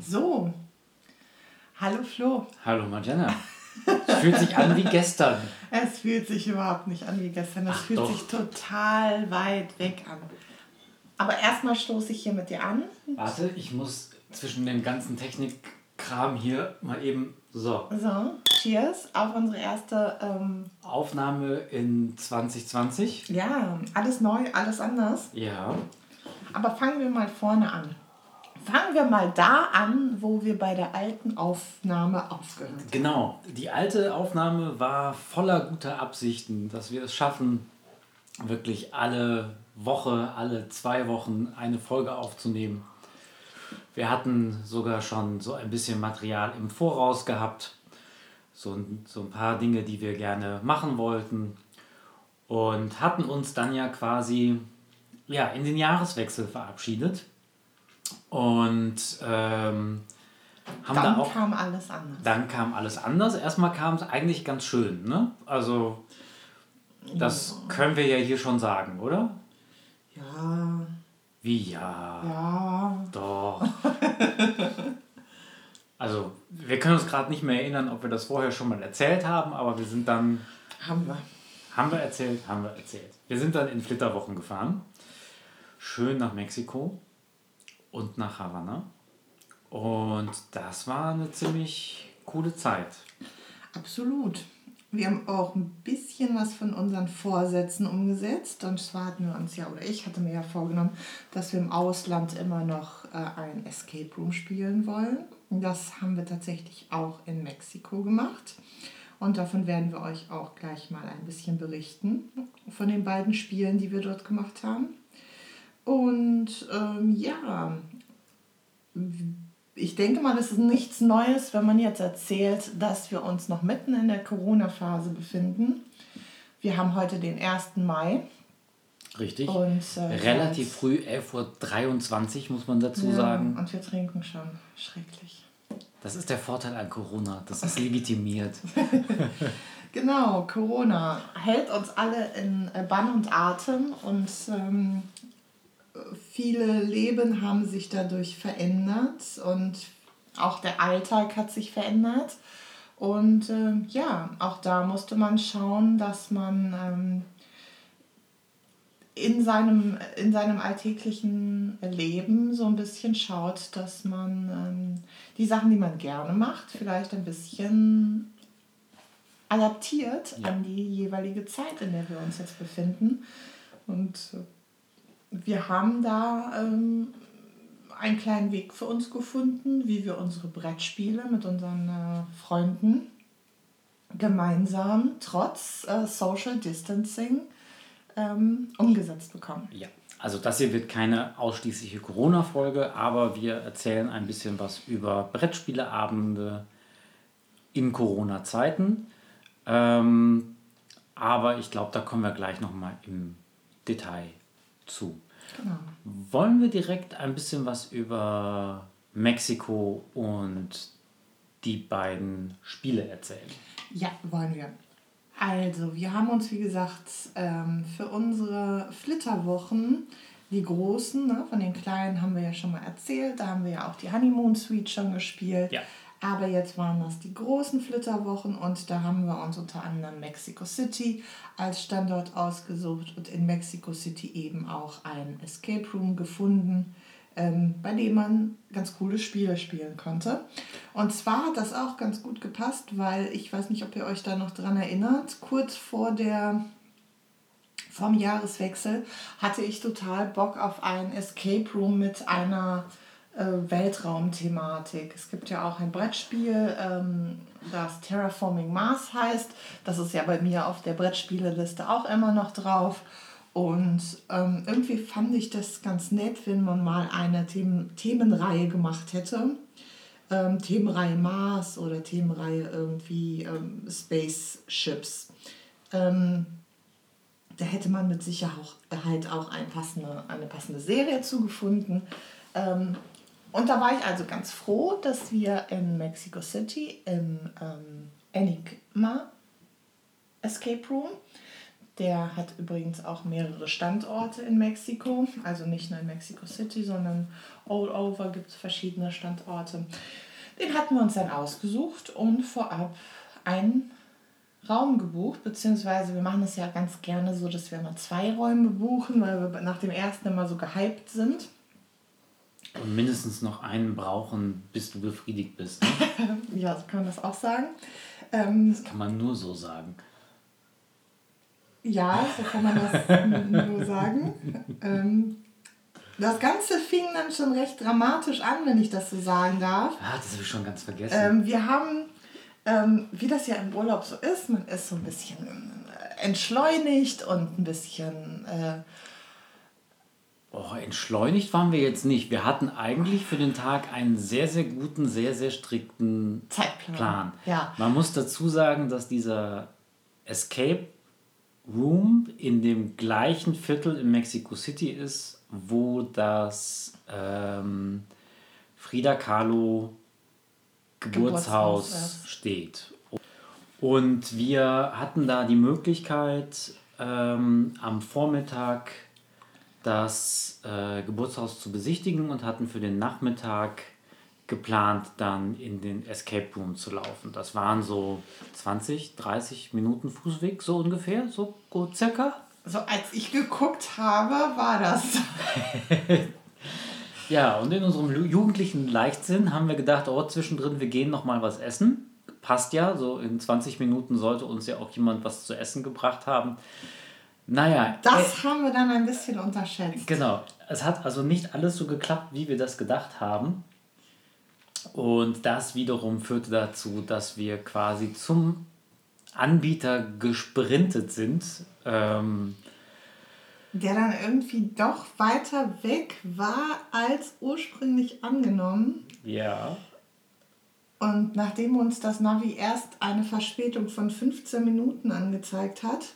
So. Hallo Flo. Hallo Marjana. Es fühlt sich an wie gestern. Es fühlt sich überhaupt nicht an wie gestern. Es Ach, fühlt doch. sich total weit weg an. Aber erstmal stoße ich hier mit dir an. Warte, ich muss zwischen dem ganzen Technikkram hier mal eben. So. So, cheers auf unsere erste ähm, Aufnahme in 2020. Ja, alles neu, alles anders. Ja. Aber fangen wir mal vorne an. Fangen wir mal da an, wo wir bei der alten Aufnahme aufgehört haben. Genau, die alte Aufnahme war voller guter Absichten, dass wir es schaffen, wirklich alle Woche, alle zwei Wochen eine Folge aufzunehmen. Wir hatten sogar schon so ein bisschen Material im Voraus gehabt, so, so ein paar Dinge, die wir gerne machen wollten und hatten uns dann ja quasi ja, in den Jahreswechsel verabschiedet. Und ähm, haben dann da auch, kam alles anders. Dann kam alles anders. Erstmal kam es eigentlich ganz schön. Ne? Also, das ja. können wir ja hier schon sagen, oder? Ja. Wie ja? Ja. Doch. also, wir können uns gerade nicht mehr erinnern, ob wir das vorher schon mal erzählt haben, aber wir sind dann. Haben wir. Haben wir erzählt? Haben wir erzählt. Wir sind dann in Flitterwochen gefahren. Schön nach Mexiko und nach Havanna. Und das war eine ziemlich coole Zeit. Absolut. Wir haben auch ein bisschen was von unseren Vorsätzen umgesetzt. Und zwar hatten wir uns ja, oder ich hatte mir ja vorgenommen, dass wir im Ausland immer noch äh, ein Escape Room spielen wollen. Das haben wir tatsächlich auch in Mexiko gemacht. Und davon werden wir euch auch gleich mal ein bisschen berichten, von den beiden Spielen, die wir dort gemacht haben. Und ähm, ja, ich denke mal, es ist nichts Neues, wenn man jetzt erzählt, dass wir uns noch mitten in der Corona-Phase befinden. Wir haben heute den 1. Mai. Richtig. Und, äh, Relativ früh, 11.23 Uhr muss man dazu ja, sagen. Und wir trinken schon. Schrecklich. Das ist der Vorteil an Corona. Das ist legitimiert. genau, Corona hält uns alle in Bann und Atem und ähm, viele Leben haben sich dadurch verändert und auch der Alltag hat sich verändert. Und äh, ja, auch da musste man schauen, dass man ähm, in, seinem, in seinem alltäglichen Leben so ein bisschen schaut, dass man ähm, die Sachen, die man gerne macht, vielleicht ein bisschen adaptiert ja. an die jeweilige Zeit, in der wir uns jetzt befinden. Und äh, wir haben da ähm, einen kleinen Weg für uns gefunden, wie wir unsere Brettspiele mit unseren äh, Freunden gemeinsam trotz äh, Social Distancing ähm, umgesetzt bekommen. Ja, also das hier wird keine ausschließliche Corona-Folge, aber wir erzählen ein bisschen was über Brettspieleabende in Corona-Zeiten. Ähm, aber ich glaube, da kommen wir gleich nochmal im Detail zu. Genau. Wollen wir direkt ein bisschen was über Mexiko und die beiden Spiele erzählen? Ja, wollen wir. Also, wir haben uns, wie gesagt, ähm, für unsere Flitterwochen, die großen, ne, von den kleinen haben wir ja schon mal erzählt, da haben wir ja auch die Honeymoon Suite schon gespielt. Ja. Aber jetzt waren das die großen Flitterwochen und da haben wir uns unter anderem Mexico City als Standort ausgesucht und in Mexico City eben auch ein Escape Room gefunden, ähm, bei dem man ganz coole Spiele spielen konnte. Und zwar hat das auch ganz gut gepasst, weil ich weiß nicht, ob ihr euch da noch dran erinnert, kurz vor der vom Jahreswechsel hatte ich total Bock auf ein Escape Room mit einer Weltraumthematik. Es gibt ja auch ein Brettspiel, ähm, das Terraforming Mars heißt. Das ist ja bei mir auf der Brettspieleliste auch immer noch drauf. Und ähm, irgendwie fand ich das ganz nett, wenn man mal eine Themen Themenreihe gemacht hätte. Ähm, Themenreihe Mars oder Themenreihe irgendwie Spaceships. Da hätte man mit Sicherheit auch ein passende, eine passende Serie zugefunden. Ähm, und da war ich also ganz froh, dass wir in Mexico City im ähm, Enigma Escape Room, Der hat übrigens auch mehrere Standorte in Mexiko, also nicht nur in Mexico City, sondern all over gibt es verschiedene Standorte. Den hatten wir uns dann ausgesucht und vorab einen Raum gebucht, beziehungsweise wir machen es ja ganz gerne so, dass wir immer zwei Räume buchen, weil wir nach dem ersten immer so gehypt sind. Und mindestens noch einen brauchen, bis du befriedigt bist. Ne? ja, so kann man das auch sagen. Ähm, das kann man nur so sagen. Ja, so kann man das nur sagen. Ähm, das Ganze fing dann schon recht dramatisch an, wenn ich das so sagen darf. Ah, das habe ich schon ganz vergessen. Ähm, wir haben, ähm, wie das ja im Urlaub so ist, man ist so ein bisschen äh, entschleunigt und ein bisschen... Äh, Oh, entschleunigt waren wir jetzt nicht. Wir hatten eigentlich für den Tag einen sehr, sehr guten, sehr, sehr strikten Zeitplan. Plan. Ja. Man muss dazu sagen, dass dieser Escape Room in dem gleichen Viertel in Mexico City ist, wo das ähm, Frida Kahlo Geburtshaus, Geburtshaus steht. Und wir hatten da die Möglichkeit, ähm, am Vormittag das äh, Geburtshaus zu besichtigen und hatten für den Nachmittag geplant, dann in den Escape Room zu laufen. Das waren so 20, 30 Minuten Fußweg, so ungefähr, so circa. So als ich geguckt habe, war das. ja, und in unserem jugendlichen Leichtsinn haben wir gedacht, oh, zwischendrin, wir gehen noch mal was essen. Passt ja, so in 20 Minuten sollte uns ja auch jemand was zu essen gebracht haben. Naja. Das äh, haben wir dann ein bisschen unterschätzt. Genau. Es hat also nicht alles so geklappt, wie wir das gedacht haben. Und das wiederum führte dazu, dass wir quasi zum Anbieter gesprintet sind. Ähm, der dann irgendwie doch weiter weg war als ursprünglich angenommen. Ja. Und nachdem uns das Navi erst eine Verspätung von 15 Minuten angezeigt hat,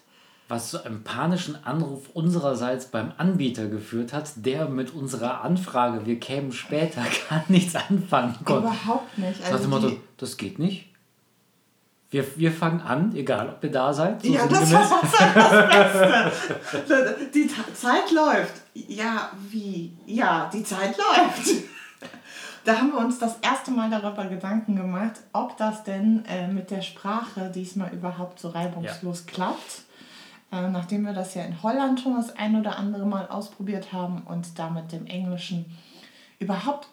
was zu einem panischen Anruf unsererseits beim Anbieter geführt hat, der mit unserer Anfrage, wir kämen später, gar nichts anfangen konnte. Überhaupt nicht. Also Motto, das geht nicht. Wir, wir fangen an, egal ob ihr da seid. So ja, das war das Beste. die Zeit läuft. Ja, wie? Ja, die Zeit läuft. Da haben wir uns das erste Mal darüber Gedanken gemacht, ob das denn äh, mit der Sprache diesmal überhaupt so reibungslos ja. klappt. Äh, nachdem wir das ja in Holland schon das ein oder andere Mal ausprobiert haben und da mit dem Englischen überhaupt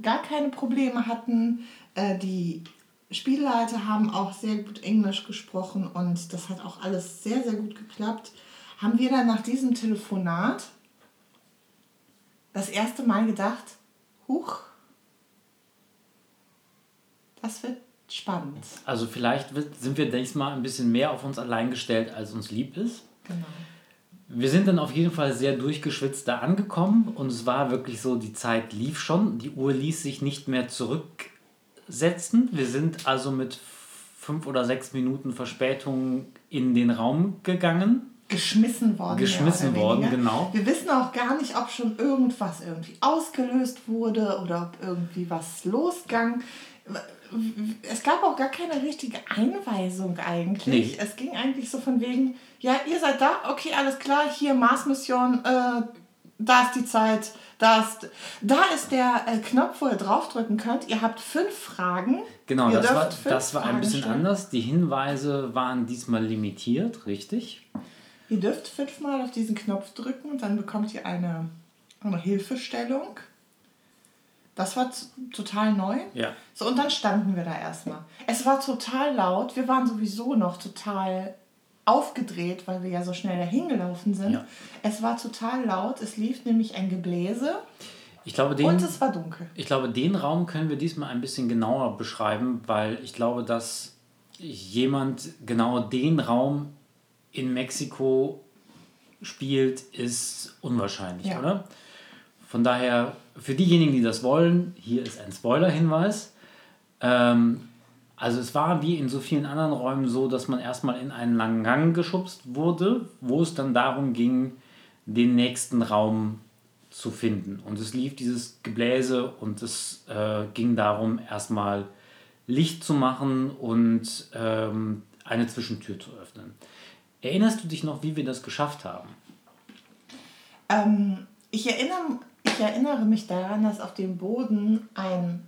gar keine Probleme hatten. Äh, die Spielleiter haben auch sehr gut Englisch gesprochen und das hat auch alles sehr, sehr gut geklappt. Haben wir dann nach diesem Telefonat das erste Mal gedacht, huch, das wird spannend. Also vielleicht sind wir diesmal ein bisschen mehr auf uns allein gestellt, als uns lieb ist. Genau. Wir sind dann auf jeden Fall sehr durchgeschwitzt da angekommen und es war wirklich so, die Zeit lief schon, die Uhr ließ sich nicht mehr zurücksetzen. Wir sind also mit fünf oder sechs Minuten Verspätung in den Raum gegangen. Geschmissen worden. Geschmissen worden, genau. Wir wissen auch gar nicht, ob schon irgendwas irgendwie ausgelöst wurde oder ob irgendwie was losgang es gab auch gar keine richtige Einweisung eigentlich. Nee. Es ging eigentlich so von wegen, ja, ihr seid da, okay, alles klar, hier Mars-Mission, äh, da ist die Zeit, da ist, da ist der äh, Knopf, wo ihr draufdrücken könnt. Ihr habt fünf Fragen. Genau, das war, das war ein bisschen stellen. anders. Die Hinweise waren diesmal limitiert, richtig? Ihr dürft fünfmal auf diesen Knopf drücken und dann bekommt ihr eine, eine Hilfestellung. Das war total neu. Ja. So, und dann standen wir da erstmal. Es war total laut. Wir waren sowieso noch total aufgedreht, weil wir ja so schnell dahin gelaufen sind. Ja. Es war total laut. Es lief nämlich ein Gebläse. Ich glaube, den, und es war dunkel. Ich glaube, den Raum können wir diesmal ein bisschen genauer beschreiben, weil ich glaube, dass jemand genau den Raum in Mexiko spielt, ist unwahrscheinlich, ja. oder? Von daher für diejenigen, die das wollen, hier ist ein Spoiler-Hinweis. Ähm, also es war wie in so vielen anderen Räumen so, dass man erstmal in einen langen Gang geschubst wurde, wo es dann darum ging, den nächsten Raum zu finden. Und es lief dieses Gebläse und es äh, ging darum, erstmal Licht zu machen und ähm, eine Zwischentür zu öffnen. Erinnerst du dich noch, wie wir das geschafft haben? Ähm, ich, erinnere, ich erinnere mich daran, dass auf dem Boden ein,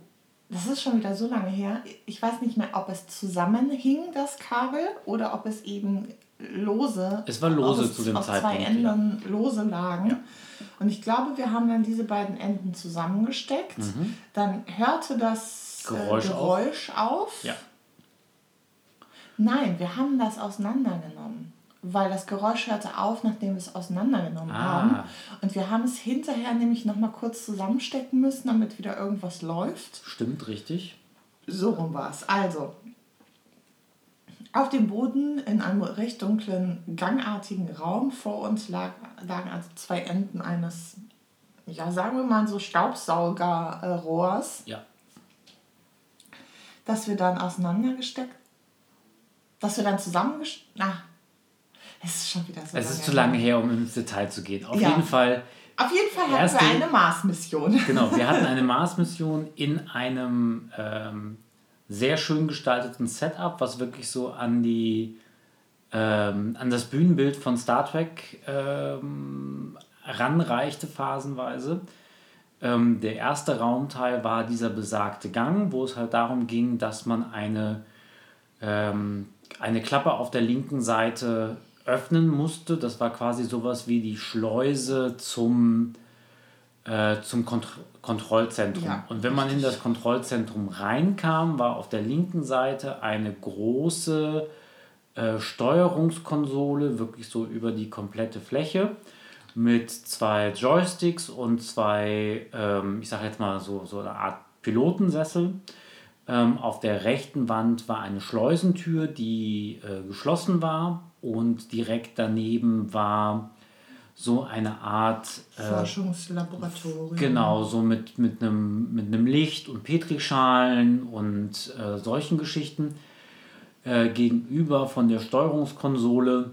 das ist schon wieder so lange her, ich weiß nicht mehr, ob es zusammenhing, das Kabel, oder ob es eben lose. Es war lose es zu dem auf Zeitpunkt. zwei Enden ja. lose lagen. Ja. Und ich glaube, wir haben dann diese beiden Enden zusammengesteckt. Mhm. Dann hörte das Geräusch, äh, Geräusch auf. auf. Ja. Nein, wir haben das auseinandergenommen. Weil das Geräusch hörte auf, nachdem wir es auseinandergenommen ah. haben. Und wir haben es hinterher nämlich nochmal kurz zusammenstecken müssen, damit wieder irgendwas läuft. Stimmt, richtig. So rum war es. Also, auf dem Boden in einem recht dunklen, gangartigen Raum vor uns lag, lagen also zwei Enden eines, ja, sagen wir mal so Staubsaugerrohrs. Ja. Das wir dann auseinandergesteckt, das wir dann zusammengesteckt, na, es ist schon wieder so. Es ist zu lange her, um ins Detail zu gehen. Auf ja. jeden Fall. Auf jeden Fall hatten wir eine Mars-Mission. Genau, wir hatten eine Mars-Mission in einem ähm, sehr schön gestalteten Setup, was wirklich so an die ähm, an das Bühnenbild von Star Trek ähm, ranreichte phasenweise. Ähm, der erste Raumteil war dieser besagte Gang, wo es halt darum ging, dass man eine, ähm, eine Klappe auf der linken Seite öffnen musste. Das war quasi sowas wie die Schleuse zum äh, zum Kont Kontrollzentrum. Ja, und wenn man in das Kontrollzentrum reinkam, war auf der linken Seite eine große äh, Steuerungskonsole, wirklich so über die komplette Fläche, mit zwei Joysticks und zwei, ähm, ich sage jetzt mal so, so eine Art Pilotensessel. Ähm, auf der rechten Wand war eine Schleusentür, die äh, geschlossen war und direkt daneben war so eine Art äh, Forschungslaboratorium. Genau, so mit, mit, einem, mit einem Licht und Petrischalen und äh, solchen Geschichten. Äh, gegenüber von der Steuerungskonsole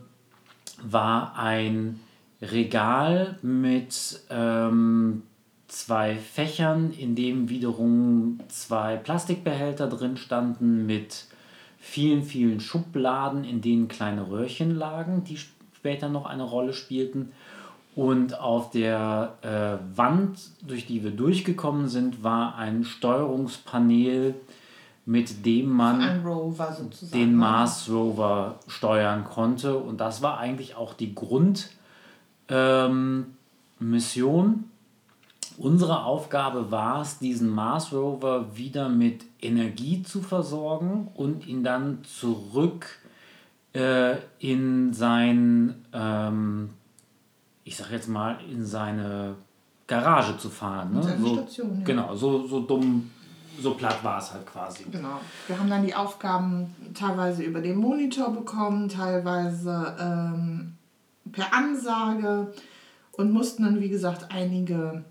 war ein Regal mit ähm, zwei Fächern, in dem wiederum zwei Plastikbehälter drin standen mit vielen, vielen Schubladen, in denen kleine Röhrchen lagen, die später noch eine Rolle spielten. Und auf der äh, Wand, durch die wir durchgekommen sind, war ein Steuerungspanel, mit dem man den Mars Rover steuern konnte. Und das war eigentlich auch die Grundmission. Ähm, Unsere Aufgabe war es, diesen Mars Rover wieder mit Energie zu versorgen und ihn dann zurück äh, in sein ähm, ich sag jetzt mal, in seine Garage zu fahren. Ne? So, Station, ja. Genau, so, so dumm, so platt war es halt quasi. Genau. Wir haben dann die Aufgaben teilweise über den Monitor bekommen, teilweise ähm, per Ansage und mussten dann, wie gesagt, einige,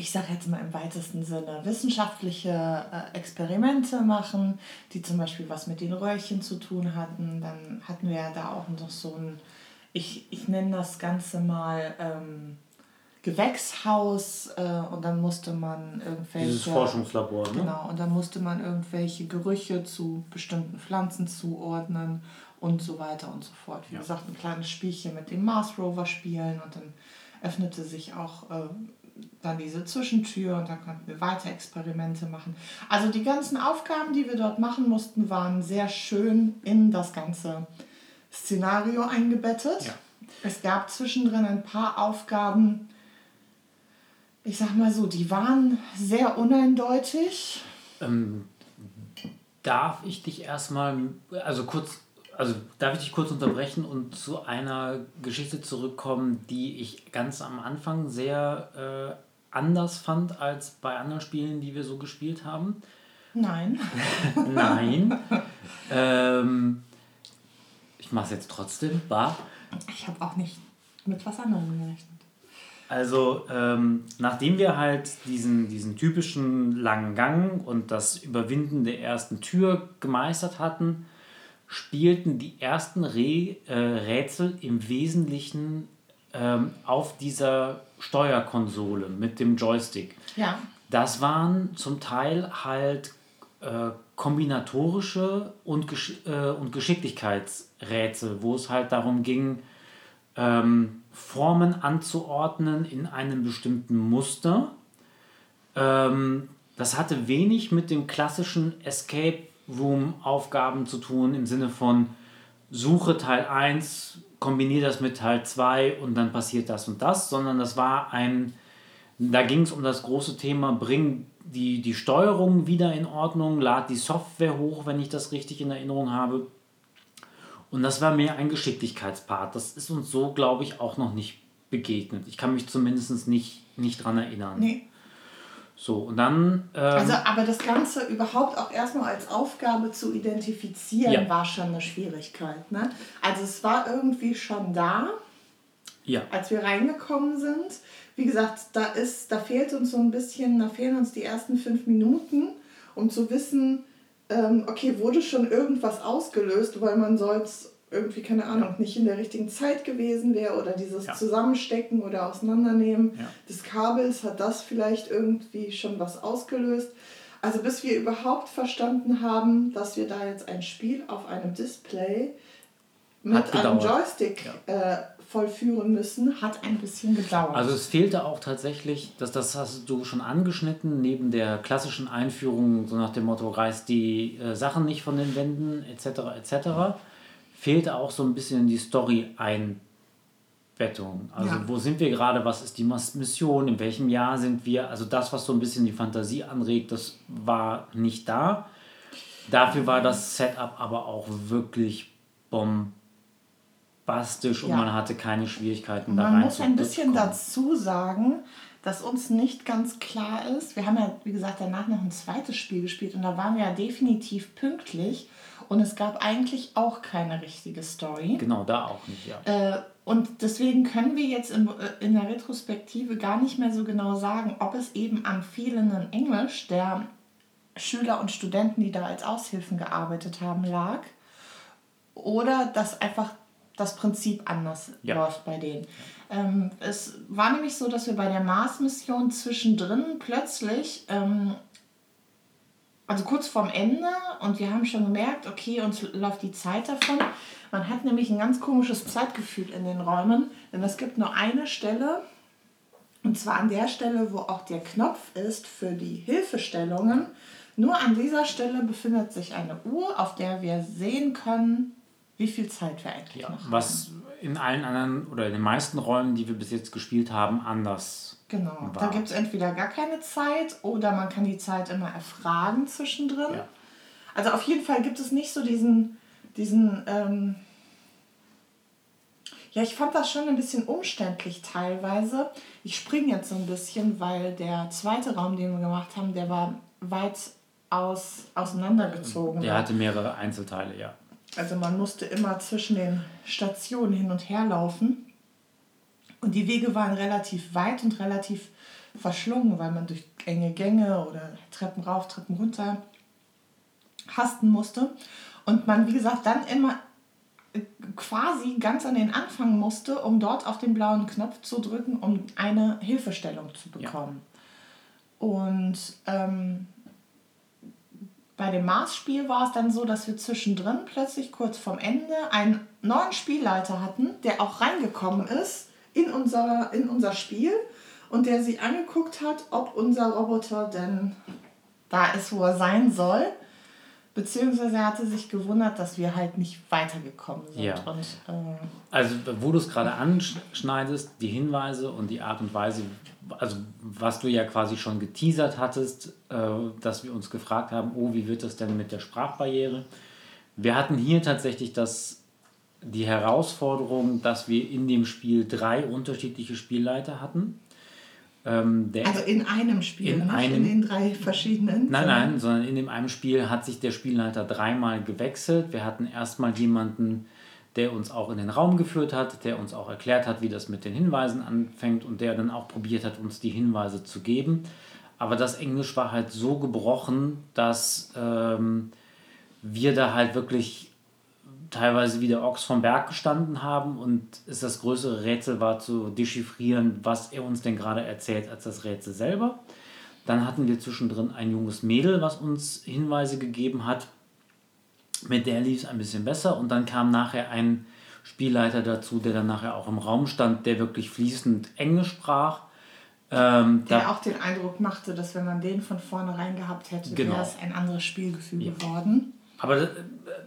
ich sage jetzt mal im weitesten Sinne, wissenschaftliche äh, Experimente machen, die zum Beispiel was mit den Röhrchen zu tun hatten. Dann hatten wir ja da auch noch so ein ich, ich nenne das Ganze mal ähm, Gewächshaus äh, und dann musste man irgendwelche. Dieses Forschungslabor, ne? Genau, und dann musste man irgendwelche Gerüche zu bestimmten Pflanzen zuordnen und so weiter und so fort. Wie ja. gesagt, ein kleines Spielchen mit dem Mars Rover spielen und dann öffnete sich auch äh, dann diese Zwischentür und dann konnten wir weiter Experimente machen. Also die ganzen Aufgaben, die wir dort machen mussten, waren sehr schön in das Ganze Szenario eingebettet. Ja. Es gab zwischendrin ein paar Aufgaben, ich sag mal so, die waren sehr uneindeutig. Ähm, darf ich dich erstmal, also kurz, also darf ich dich kurz unterbrechen und zu einer Geschichte zurückkommen, die ich ganz am Anfang sehr äh, anders fand als bei anderen Spielen, die wir so gespielt haben? Nein. Nein. ähm, ich mache es jetzt trotzdem, bar. Ich habe auch nicht mit was anderem gerechnet. Also, ähm, nachdem wir halt diesen, diesen typischen langen Gang und das Überwinden der ersten Tür gemeistert hatten, spielten die ersten Re äh, Rätsel im Wesentlichen ähm, auf dieser Steuerkonsole mit dem Joystick. Ja. Das waren zum Teil halt äh, kombinatorische und, Gesch äh, und Geschicklichkeitsrätsel, wo es halt darum ging, ähm, Formen anzuordnen in einem bestimmten Muster. Ähm, das hatte wenig mit den klassischen Escape Room Aufgaben zu tun, im Sinne von Suche Teil 1, kombiniere das mit Teil 2 und dann passiert das und das, sondern das war ein, da ging es um das große Thema, bring die, die Steuerung wieder in Ordnung, lad die Software hoch, wenn ich das richtig in Erinnerung habe. Und das war mehr ein Geschicklichkeitspart. Das ist uns so, glaube ich, auch noch nicht begegnet. Ich kann mich zumindest nicht, nicht dran erinnern. Nee. So, und dann. Ähm, also, aber das Ganze überhaupt auch erstmal als Aufgabe zu identifizieren, ja. war schon eine Schwierigkeit. Ne? Also, es war irgendwie schon da, ja. als wir reingekommen sind. Wie gesagt, da, ist, da fehlt uns so ein bisschen, da fehlen uns die ersten fünf Minuten, um zu wissen, ähm, okay, wurde schon irgendwas ausgelöst, weil man sonst irgendwie, keine Ahnung, nicht in der richtigen Zeit gewesen wäre oder dieses ja. Zusammenstecken oder Auseinandernehmen ja. des Kabels, hat das vielleicht irgendwie schon was ausgelöst. Also bis wir überhaupt verstanden haben, dass wir da jetzt ein Spiel auf einem Display mit einem Joystick ja. äh, vollführen müssen, hat ein bisschen gedauert. Also es fehlte auch tatsächlich, dass das hast du schon angeschnitten, neben der klassischen Einführung, so nach dem Motto, reißt die äh, Sachen nicht von den Wänden, etc., etc., fehlte auch so ein bisschen die Story-Einbettung. Also ja. wo sind wir gerade, was ist die Mission, in welchem Jahr sind wir? Also das, was so ein bisschen die Fantasie anregt, das war nicht da. Dafür war das Setup aber auch wirklich bombastisch und ja. man hatte keine Schwierigkeiten da rein. Man muss ein bisschen dazu sagen, dass uns nicht ganz klar ist. Wir haben ja, wie gesagt, danach noch ein zweites Spiel gespielt und da waren wir ja definitiv pünktlich. Und es gab eigentlich auch keine richtige Story. Genau, da auch nicht, ja. Äh, und deswegen können wir jetzt in, äh, in der Retrospektive gar nicht mehr so genau sagen, ob es eben am fehlenden Englisch der Schüler und Studenten, die da als Aushilfen gearbeitet haben, lag. Oder dass einfach das Prinzip anders ja. läuft bei denen. Ähm, es war nämlich so, dass wir bei der Mars-Mission zwischendrin plötzlich ähm, also kurz vorm Ende und wir haben schon gemerkt, okay, uns läuft die Zeit davon. Man hat nämlich ein ganz komisches Zeitgefühl in den Räumen, denn es gibt nur eine Stelle, und zwar an der Stelle, wo auch der Knopf ist für die Hilfestellungen. Nur an dieser Stelle befindet sich eine Uhr, auf der wir sehen können, wie viel Zeit wir eigentlich ja, noch haben. Was in allen anderen oder in den meisten Räumen, die wir bis jetzt gespielt haben, anders Genau. War. Da gibt es entweder gar keine Zeit oder man kann die Zeit immer erfragen zwischendrin. Ja. Also auf jeden Fall gibt es nicht so diesen, diesen ähm ja, ich fand das schon ein bisschen umständlich teilweise. Ich springe jetzt so ein bisschen, weil der zweite Raum, den wir gemacht haben, der war weit aus, auseinandergezogen. Der hatte mehrere Einzelteile, ja. Also man musste immer zwischen den Stationen hin und her laufen. Und die Wege waren relativ weit und relativ verschlungen, weil man durch enge Gänge oder Treppen rauf, Treppen runter hasten musste. Und man, wie gesagt, dann immer quasi ganz an den Anfang musste, um dort auf den blauen Knopf zu drücken, um eine Hilfestellung zu bekommen. Ja. Und ähm, bei dem Mars-Spiel war es dann so, dass wir zwischendrin plötzlich kurz vorm Ende einen neuen Spielleiter hatten, der auch reingekommen ist in unser, in unser Spiel und der sich angeguckt hat, ob unser Roboter denn da ist, wo er sein soll. Beziehungsweise er hatte sich gewundert, dass wir halt nicht weitergekommen sind. Ja. Und, äh, also wo du es gerade anschneidest, die Hinweise und die Art und Weise, also was du ja quasi schon geteasert hattest, äh, dass wir uns gefragt haben, oh, wie wird das denn mit der Sprachbarriere? Wir hatten hier tatsächlich das die Herausforderung, dass wir in dem Spiel drei unterschiedliche Spielleiter hatten. Ähm, also in einem Spiel, in, nicht einem, in den drei verschiedenen? Nein, nein, sondern in dem einen Spiel hat sich der Spielleiter dreimal gewechselt. Wir hatten erstmal jemanden, der uns auch in den Raum geführt hat, der uns auch erklärt hat, wie das mit den Hinweisen anfängt und der dann auch probiert hat, uns die Hinweise zu geben. Aber das Englisch war halt so gebrochen, dass ähm, wir da halt wirklich teilweise wie der Ochs vom Berg gestanden haben und es das größere Rätsel war zu dechiffrieren, was er uns denn gerade erzählt, als das Rätsel selber. Dann hatten wir zwischendrin ein junges Mädel, was uns Hinweise gegeben hat. Mit der lief es ein bisschen besser. Und dann kam nachher ein Spielleiter dazu, der dann nachher auch im Raum stand, der wirklich fließend Englisch sprach. Ähm, der auch den Eindruck machte, dass wenn man den von vornherein gehabt hätte, genau. wäre es ein anderes Spielgefühl ja. geworden. Aber das äh,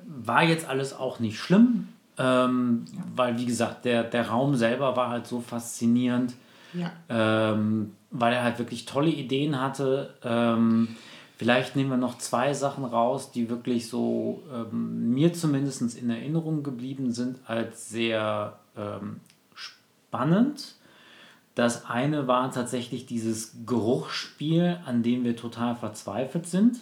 war jetzt alles auch nicht schlimm, ähm, ja. weil wie gesagt, der, der Raum selber war halt so faszinierend, ja. ähm, weil er halt wirklich tolle Ideen hatte. Ähm, vielleicht nehmen wir noch zwei Sachen raus, die wirklich so ähm, mir zumindest in Erinnerung geblieben sind als sehr ähm, spannend das eine war tatsächlich dieses Geruchsspiel, an dem wir total verzweifelt sind.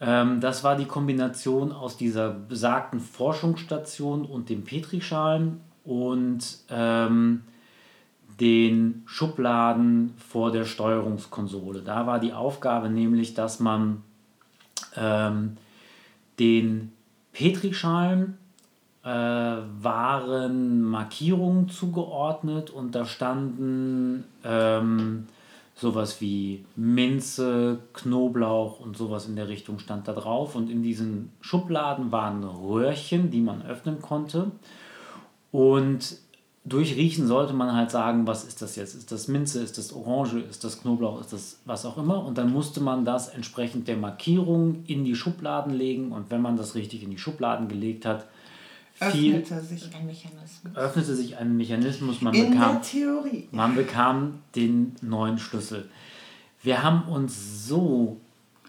Ähm, das war die Kombination aus dieser besagten Forschungsstation und den Petrischalen und ähm, den Schubladen vor der Steuerungskonsole. Da war die Aufgabe nämlich, dass man ähm, den Petrischalen äh, waren Markierungen zugeordnet und da standen ähm, sowas wie Minze, Knoblauch und sowas in der Richtung stand da drauf. Und in diesen Schubladen waren Röhrchen, die man öffnen konnte. Und durch Riechen sollte man halt sagen, was ist das jetzt? Ist das Minze, ist das Orange, ist das Knoblauch, ist das was auch immer? Und dann musste man das entsprechend der Markierung in die Schubladen legen. Und wenn man das richtig in die Schubladen gelegt hat, viel, öffnete sich ein Mechanismus. Öffnete sich ein Mechanismus. Man In bekam, der Theorie. Man bekam den neuen Schlüssel. Wir haben uns so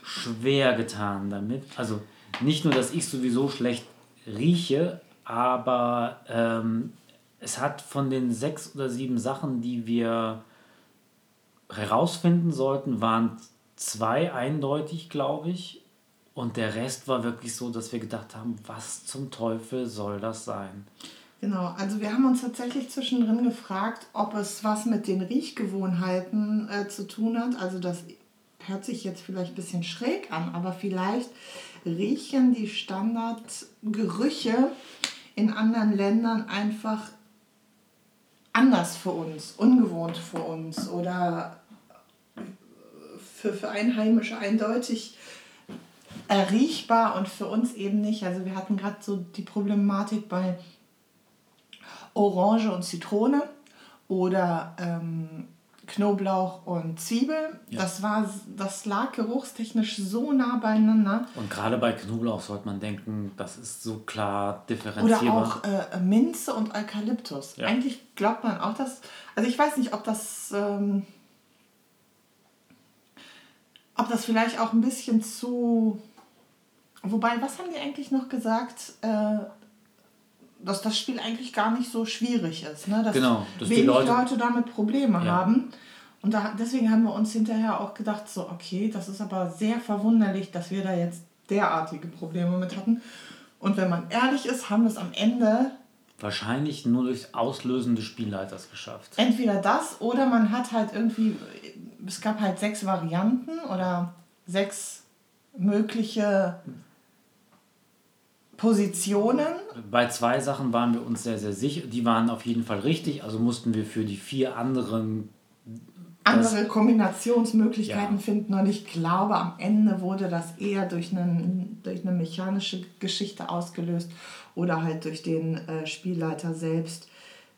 schwer getan damit. Also nicht nur, dass ich sowieso schlecht rieche, aber ähm, es hat von den sechs oder sieben Sachen, die wir herausfinden sollten, waren zwei eindeutig, glaube ich. Und der Rest war wirklich so, dass wir gedacht haben, was zum Teufel soll das sein? Genau, also wir haben uns tatsächlich zwischendrin gefragt, ob es was mit den Riechgewohnheiten äh, zu tun hat. Also das hört sich jetzt vielleicht ein bisschen schräg an, aber vielleicht riechen die Standardgerüche in anderen Ländern einfach anders für uns, ungewohnt für uns oder für, für Einheimische eindeutig erriechbar und für uns eben nicht. Also wir hatten gerade so die Problematik bei Orange und Zitrone oder ähm, Knoblauch und Zwiebel. Ja. Das, war, das lag geruchstechnisch so nah beieinander. Und gerade bei Knoblauch sollte man denken, das ist so klar differenzierbar. Oder auch äh, Minze und Eukalyptus. Ja. Eigentlich glaubt man auch, dass. Also ich weiß nicht, ob das. Ähm, ob das vielleicht auch ein bisschen zu Wobei, was haben die eigentlich noch gesagt? Äh, dass das Spiel eigentlich gar nicht so schwierig ist. Ne? Dass genau, dass wenig die Leute, Leute damit Probleme ja. haben. Und da, deswegen haben wir uns hinterher auch gedacht, so, okay, das ist aber sehr verwunderlich, dass wir da jetzt derartige Probleme mit hatten. Und wenn man ehrlich ist, haben wir es am Ende wahrscheinlich nur durch Auslösen des Spielleiters geschafft. Entweder das oder man hat halt irgendwie, es gab halt sechs Varianten oder sechs mögliche Positionen. Bei zwei Sachen waren wir uns sehr, sehr sicher. Die waren auf jeden Fall richtig. Also mussten wir für die vier anderen andere Kombinationsmöglichkeiten ja. finden. Und ich glaube, am Ende wurde das eher durch, einen, durch eine mechanische Geschichte ausgelöst oder halt durch den äh, Spielleiter selbst,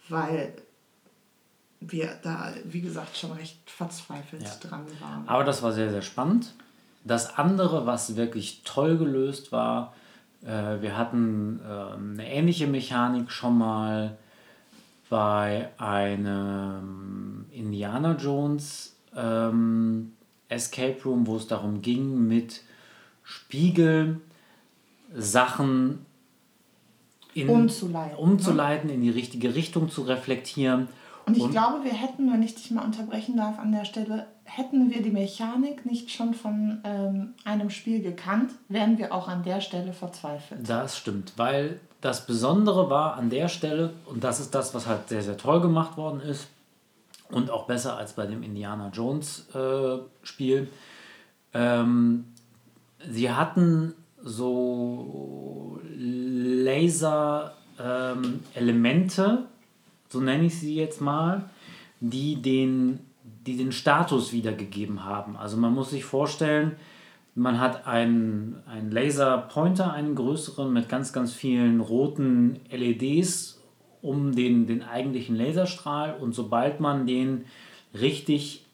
weil wir da, wie gesagt, schon recht verzweifelt ja. dran waren. Aber das war sehr, sehr spannend. Das andere, was wirklich toll gelöst war, äh, wir hatten äh, eine ähnliche Mechanik schon mal bei einem Indiana Jones ähm, Escape Room, wo es darum ging, mit Spiegel Sachen in, umzuleiten, umzuleiten ne? in die richtige Richtung zu reflektieren. Und ich Und glaube, wir hätten, wenn ich dich mal unterbrechen darf an der Stelle, hätten wir die Mechanik nicht schon von ähm, einem Spiel gekannt, wären wir auch an der Stelle verzweifelt. Das stimmt, weil das Besondere war an der Stelle, und das ist das, was halt sehr, sehr toll gemacht worden ist, und auch besser als bei dem Indiana Jones äh, Spiel, ähm, sie hatten so Laser-Elemente, ähm, so nenne ich sie jetzt mal, die den die den Status wiedergegeben haben. Also man muss sich vorstellen, man hat einen, einen Laser-Pointer, einen größeren mit ganz, ganz vielen roten LEDs um den, den eigentlichen Laserstrahl und sobald man den richtig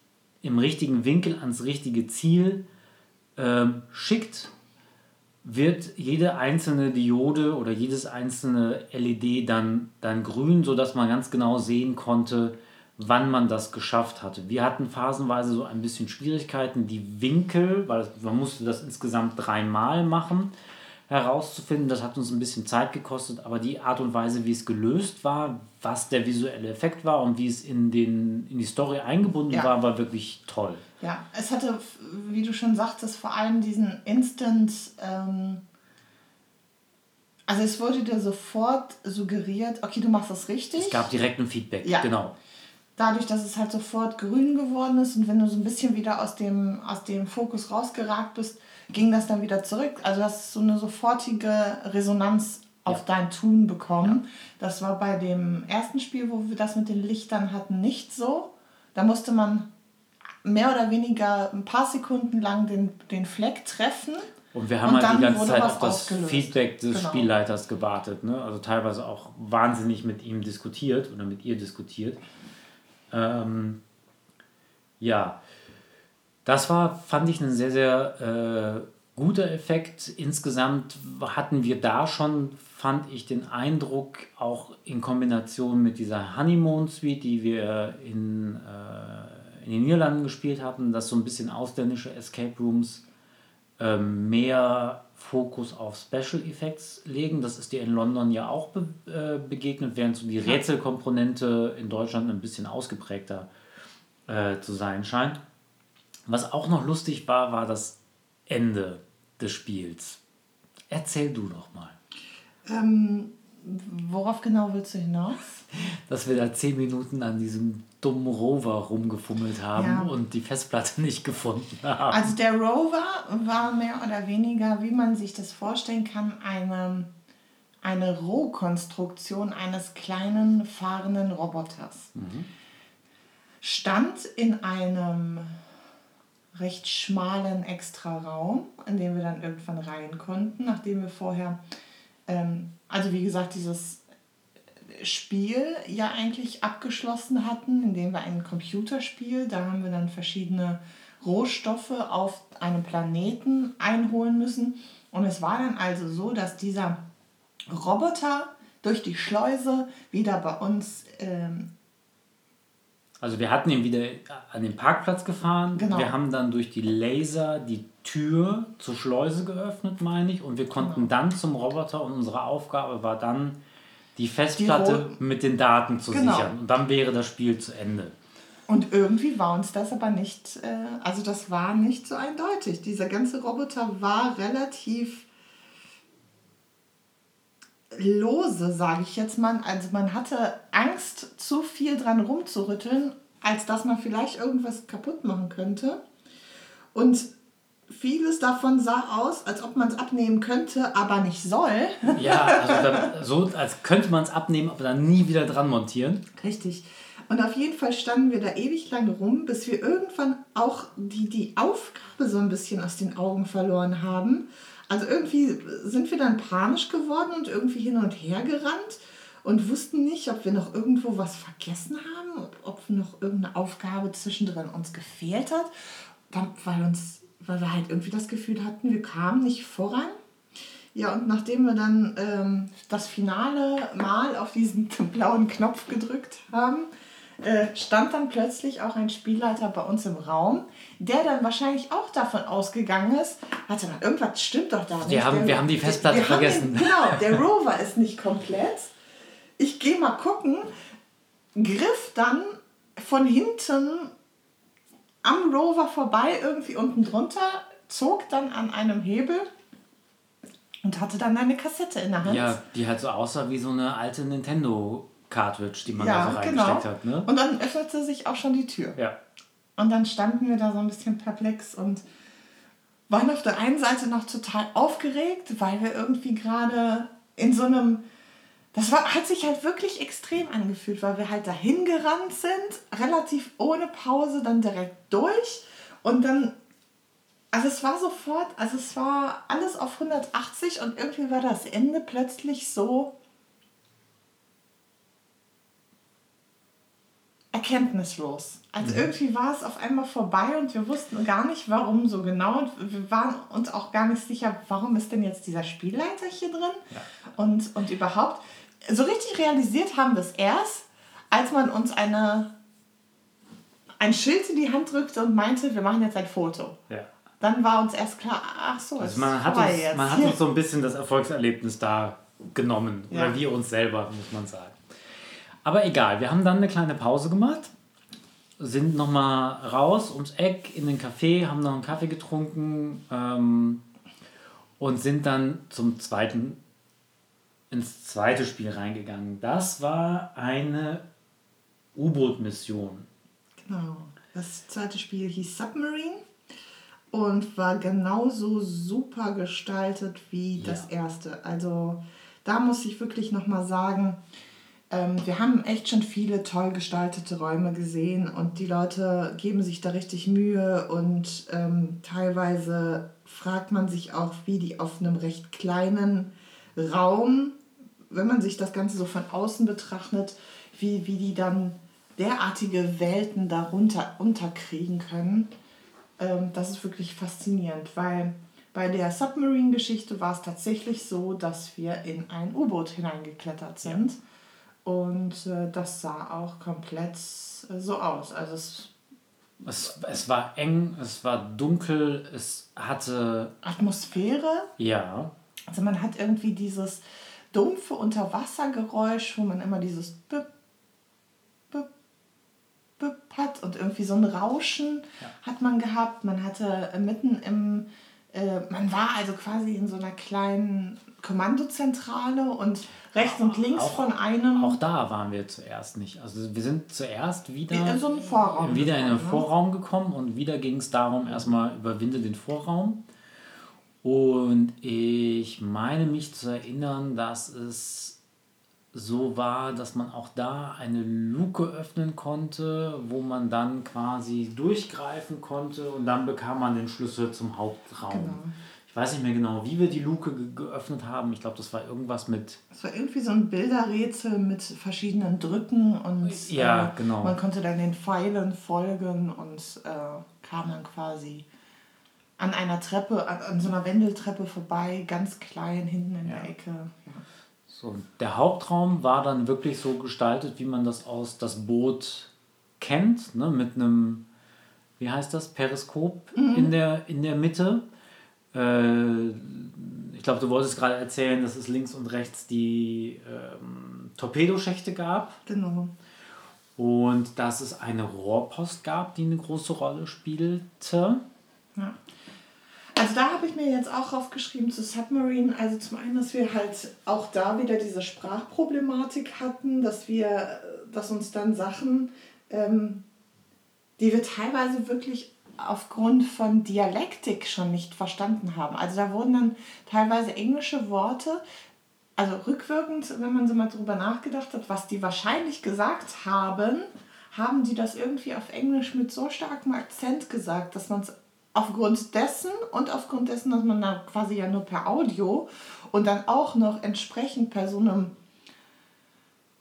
im richtigen Winkel ans richtige Ziel äh, schickt, wird jede einzelne Diode oder jedes einzelne LED dann, dann grün, sodass man ganz genau sehen konnte, wann man das geschafft hatte. Wir hatten phasenweise so ein bisschen Schwierigkeiten, die Winkel, weil man musste das insgesamt dreimal machen, herauszufinden. Das hat uns ein bisschen Zeit gekostet, aber die Art und Weise, wie es gelöst war, was der visuelle Effekt war und wie es in, den, in die Story eingebunden ja. war, war wirklich toll. Ja, es hatte, wie du schon sagtest, vor allem diesen Instant... Ähm also es wurde dir sofort suggeriert, okay, du machst das richtig. Es gab direkt ein Feedback, ja. genau dadurch, dass es halt sofort grün geworden ist und wenn du so ein bisschen wieder aus dem, aus dem Fokus rausgeragt bist, ging das dann wieder zurück. Also hast so eine sofortige Resonanz auf ja. dein Tun bekommen. Ja. Das war bei dem ersten Spiel, wo wir das mit den Lichtern hatten, nicht so. Da musste man mehr oder weniger ein paar Sekunden lang den, den Fleck treffen. Und wir haben und halt die ganze Zeit auf das ausgelöst. Feedback des genau. Spielleiters gewartet. Ne? Also teilweise auch wahnsinnig mit ihm diskutiert oder mit ihr diskutiert. Ähm, ja, das war, fand ich, ein sehr, sehr äh, guter Effekt. Insgesamt hatten wir da schon, fand ich, den Eindruck, auch in Kombination mit dieser Honeymoon Suite, die wir in, äh, in den Niederlanden gespielt hatten, dass so ein bisschen ausländische Escape Rooms äh, mehr Fokus auf Special Effects legen. Das ist dir in London ja auch be äh, begegnet, während so die Rätselkomponente in Deutschland ein bisschen ausgeprägter äh, zu sein scheint. Was auch noch lustig war, war das Ende des Spiels. Erzähl du doch mal. Ähm, worauf genau willst du hinaus? Dass wir da zehn Minuten an diesem dummen Rover rumgefummelt haben ja. und die Festplatte nicht gefunden haben. Also der Rover war mehr oder weniger, wie man sich das vorstellen kann, eine, eine Rohkonstruktion eines kleinen fahrenden Roboters. Mhm. Stand in einem recht schmalen Extra-Raum, in den wir dann irgendwann rein konnten, nachdem wir vorher, ähm, also wie gesagt, dieses Spiel ja eigentlich abgeschlossen hatten, indem wir ein Computerspiel, da haben wir dann verschiedene Rohstoffe auf einem Planeten einholen müssen. Und es war dann also so, dass dieser Roboter durch die Schleuse wieder bei uns. Ähm, also wir hatten ihn wieder an den Parkplatz gefahren. Genau. Wir haben dann durch die Laser die Tür zur Schleuse geöffnet, meine ich. Und wir konnten genau. dann zum Roboter und unsere Aufgabe war dann, die Festplatte die mit den Daten zu genau. sichern. Und dann wäre das Spiel zu Ende. Und irgendwie war uns das aber nicht, äh, also das war nicht so eindeutig. Dieser ganze Roboter war relativ lose, sage ich jetzt mal. Also man hatte Angst, zu viel dran rumzurütteln, als dass man vielleicht irgendwas kaputt machen könnte. Und vieles davon sah aus, als ob man es abnehmen könnte, aber nicht soll. Ja, also dann, so als könnte man es abnehmen, aber dann nie wieder dran montieren. Richtig. Und auf jeden Fall standen wir da ewig lange rum, bis wir irgendwann auch die, die Aufgabe so ein bisschen aus den Augen verloren haben. Also irgendwie sind wir dann panisch geworden und irgendwie hin und her gerannt und wussten nicht, ob wir noch irgendwo was vergessen haben, ob, ob noch irgendeine Aufgabe zwischendrin uns gefehlt hat, dann, weil uns weil wir halt irgendwie das Gefühl hatten, wir kamen nicht voran. Ja, und nachdem wir dann ähm, das finale Mal auf diesen blauen Knopf gedrückt haben, äh, stand dann plötzlich auch ein Spielleiter bei uns im Raum, der dann wahrscheinlich auch davon ausgegangen ist, warte mal, irgendwas stimmt doch da nicht. Wir haben, der, wir haben die Festplatte vergessen. Den, genau, der Rover ist nicht komplett. Ich gehe mal gucken, griff dann von hinten am Rover vorbei, irgendwie unten drunter, zog dann an einem Hebel und hatte dann eine Kassette in der Hand. Ja, die halt so aussah wie so eine alte Nintendo Cartridge, die man ja, da so reingesteckt genau. hat. Ne? Und dann öffnete sich auch schon die Tür. Ja. Und dann standen wir da so ein bisschen perplex und waren auf der einen Seite noch total aufgeregt, weil wir irgendwie gerade in so einem das war, hat sich halt wirklich extrem angefühlt, weil wir halt dahin gerannt sind, relativ ohne Pause, dann direkt durch und dann, also es war sofort, also es war alles auf 180 und irgendwie war das Ende plötzlich so erkenntnislos. Also mhm. irgendwie war es auf einmal vorbei und wir wussten gar nicht, warum so genau. Und wir waren uns auch gar nicht sicher, warum ist denn jetzt dieser Spielleiter hier drin? Ja. Und, und überhaupt, so richtig realisiert haben wir es erst, als man uns eine, ein Schild in die Hand drückte und meinte, wir machen jetzt ein Foto. Ja. Dann war uns erst klar, ach so, also man hat, uns, jetzt. man hat uns so ein bisschen das Erfolgserlebnis da genommen. Ja. Oder wir uns selber, muss man sagen. Aber egal, wir haben dann eine kleine Pause gemacht, sind nochmal raus ums Eck in den Café, haben noch einen Kaffee getrunken ähm, und sind dann zum zweiten, ins zweite Spiel reingegangen. Das war eine U-Boot-Mission. Genau. Das zweite Spiel hieß Submarine und war genauso super gestaltet wie ja. das erste. Also da muss ich wirklich nochmal sagen, ähm, wir haben echt schon viele toll gestaltete Räume gesehen und die Leute geben sich da richtig Mühe und ähm, teilweise fragt man sich auch, wie die auf einem recht kleinen Raum, wenn man sich das Ganze so von außen betrachtet, wie, wie die dann derartige Welten darunter unterkriegen können. Ähm, das ist wirklich faszinierend, weil bei der Submarine-Geschichte war es tatsächlich so, dass wir in ein U-Boot hineingeklettert sind. Ja und äh, das sah auch komplett äh, so aus. Also es, es, es war eng, es war dunkel, es hatte. Atmosphäre? Ja. Also man hat irgendwie dieses dumpfe Unterwassergeräusch, wo man immer dieses Bip, Bip, Bip hat und irgendwie so ein Rauschen ja. hat man gehabt. Man hatte mitten im. Äh, man war also quasi in so einer kleinen Kommandozentrale und rechts und links auch, von einem. Auch da waren wir zuerst nicht. Also wir sind zuerst wieder in so einen Vorraum wieder gekommen, in den ne? Vorraum gekommen und wieder ging es darum, erstmal überwinde den Vorraum. Und ich meine mich zu erinnern, dass es so war, dass man auch da eine Luke öffnen konnte, wo man dann quasi durchgreifen konnte und dann bekam man den Schlüssel zum Hauptraum. Genau weiß nicht mehr genau, wie wir die Luke ge geöffnet haben. Ich glaube, das war irgendwas mit. Es war irgendwie so ein Bilderrätsel mit verschiedenen Drücken und ja, äh, genau. man konnte dann den Pfeilen folgen und äh, kam dann quasi an einer Treppe, an, an, so einer Wendeltreppe vorbei, ganz klein hinten in ja. der Ecke. Ja. So, der Hauptraum war dann wirklich so gestaltet, wie man das aus das Boot kennt, ne, mit einem, wie heißt das, Periskop mhm. in, der, in der Mitte äh, ich glaube, du wolltest gerade erzählen, dass es links und rechts die ähm, Torpedoschächte gab. Genau. Und dass es eine Rohrpost gab, die eine große Rolle spielte. Ja. Also da habe ich mir jetzt auch aufgeschrieben zu Submarine. Also zum einen, dass wir halt auch da wieder diese Sprachproblematik hatten, dass wir, dass uns dann Sachen, ähm, die wir teilweise wirklich aufgrund von Dialektik schon nicht verstanden haben. Also da wurden dann teilweise englische Worte, also rückwirkend, wenn man so mal drüber nachgedacht hat, was die wahrscheinlich gesagt haben, haben die das irgendwie auf Englisch mit so starkem Akzent gesagt, dass man es aufgrund dessen und aufgrund dessen, dass man da quasi ja nur per Audio und dann auch noch entsprechend per so einem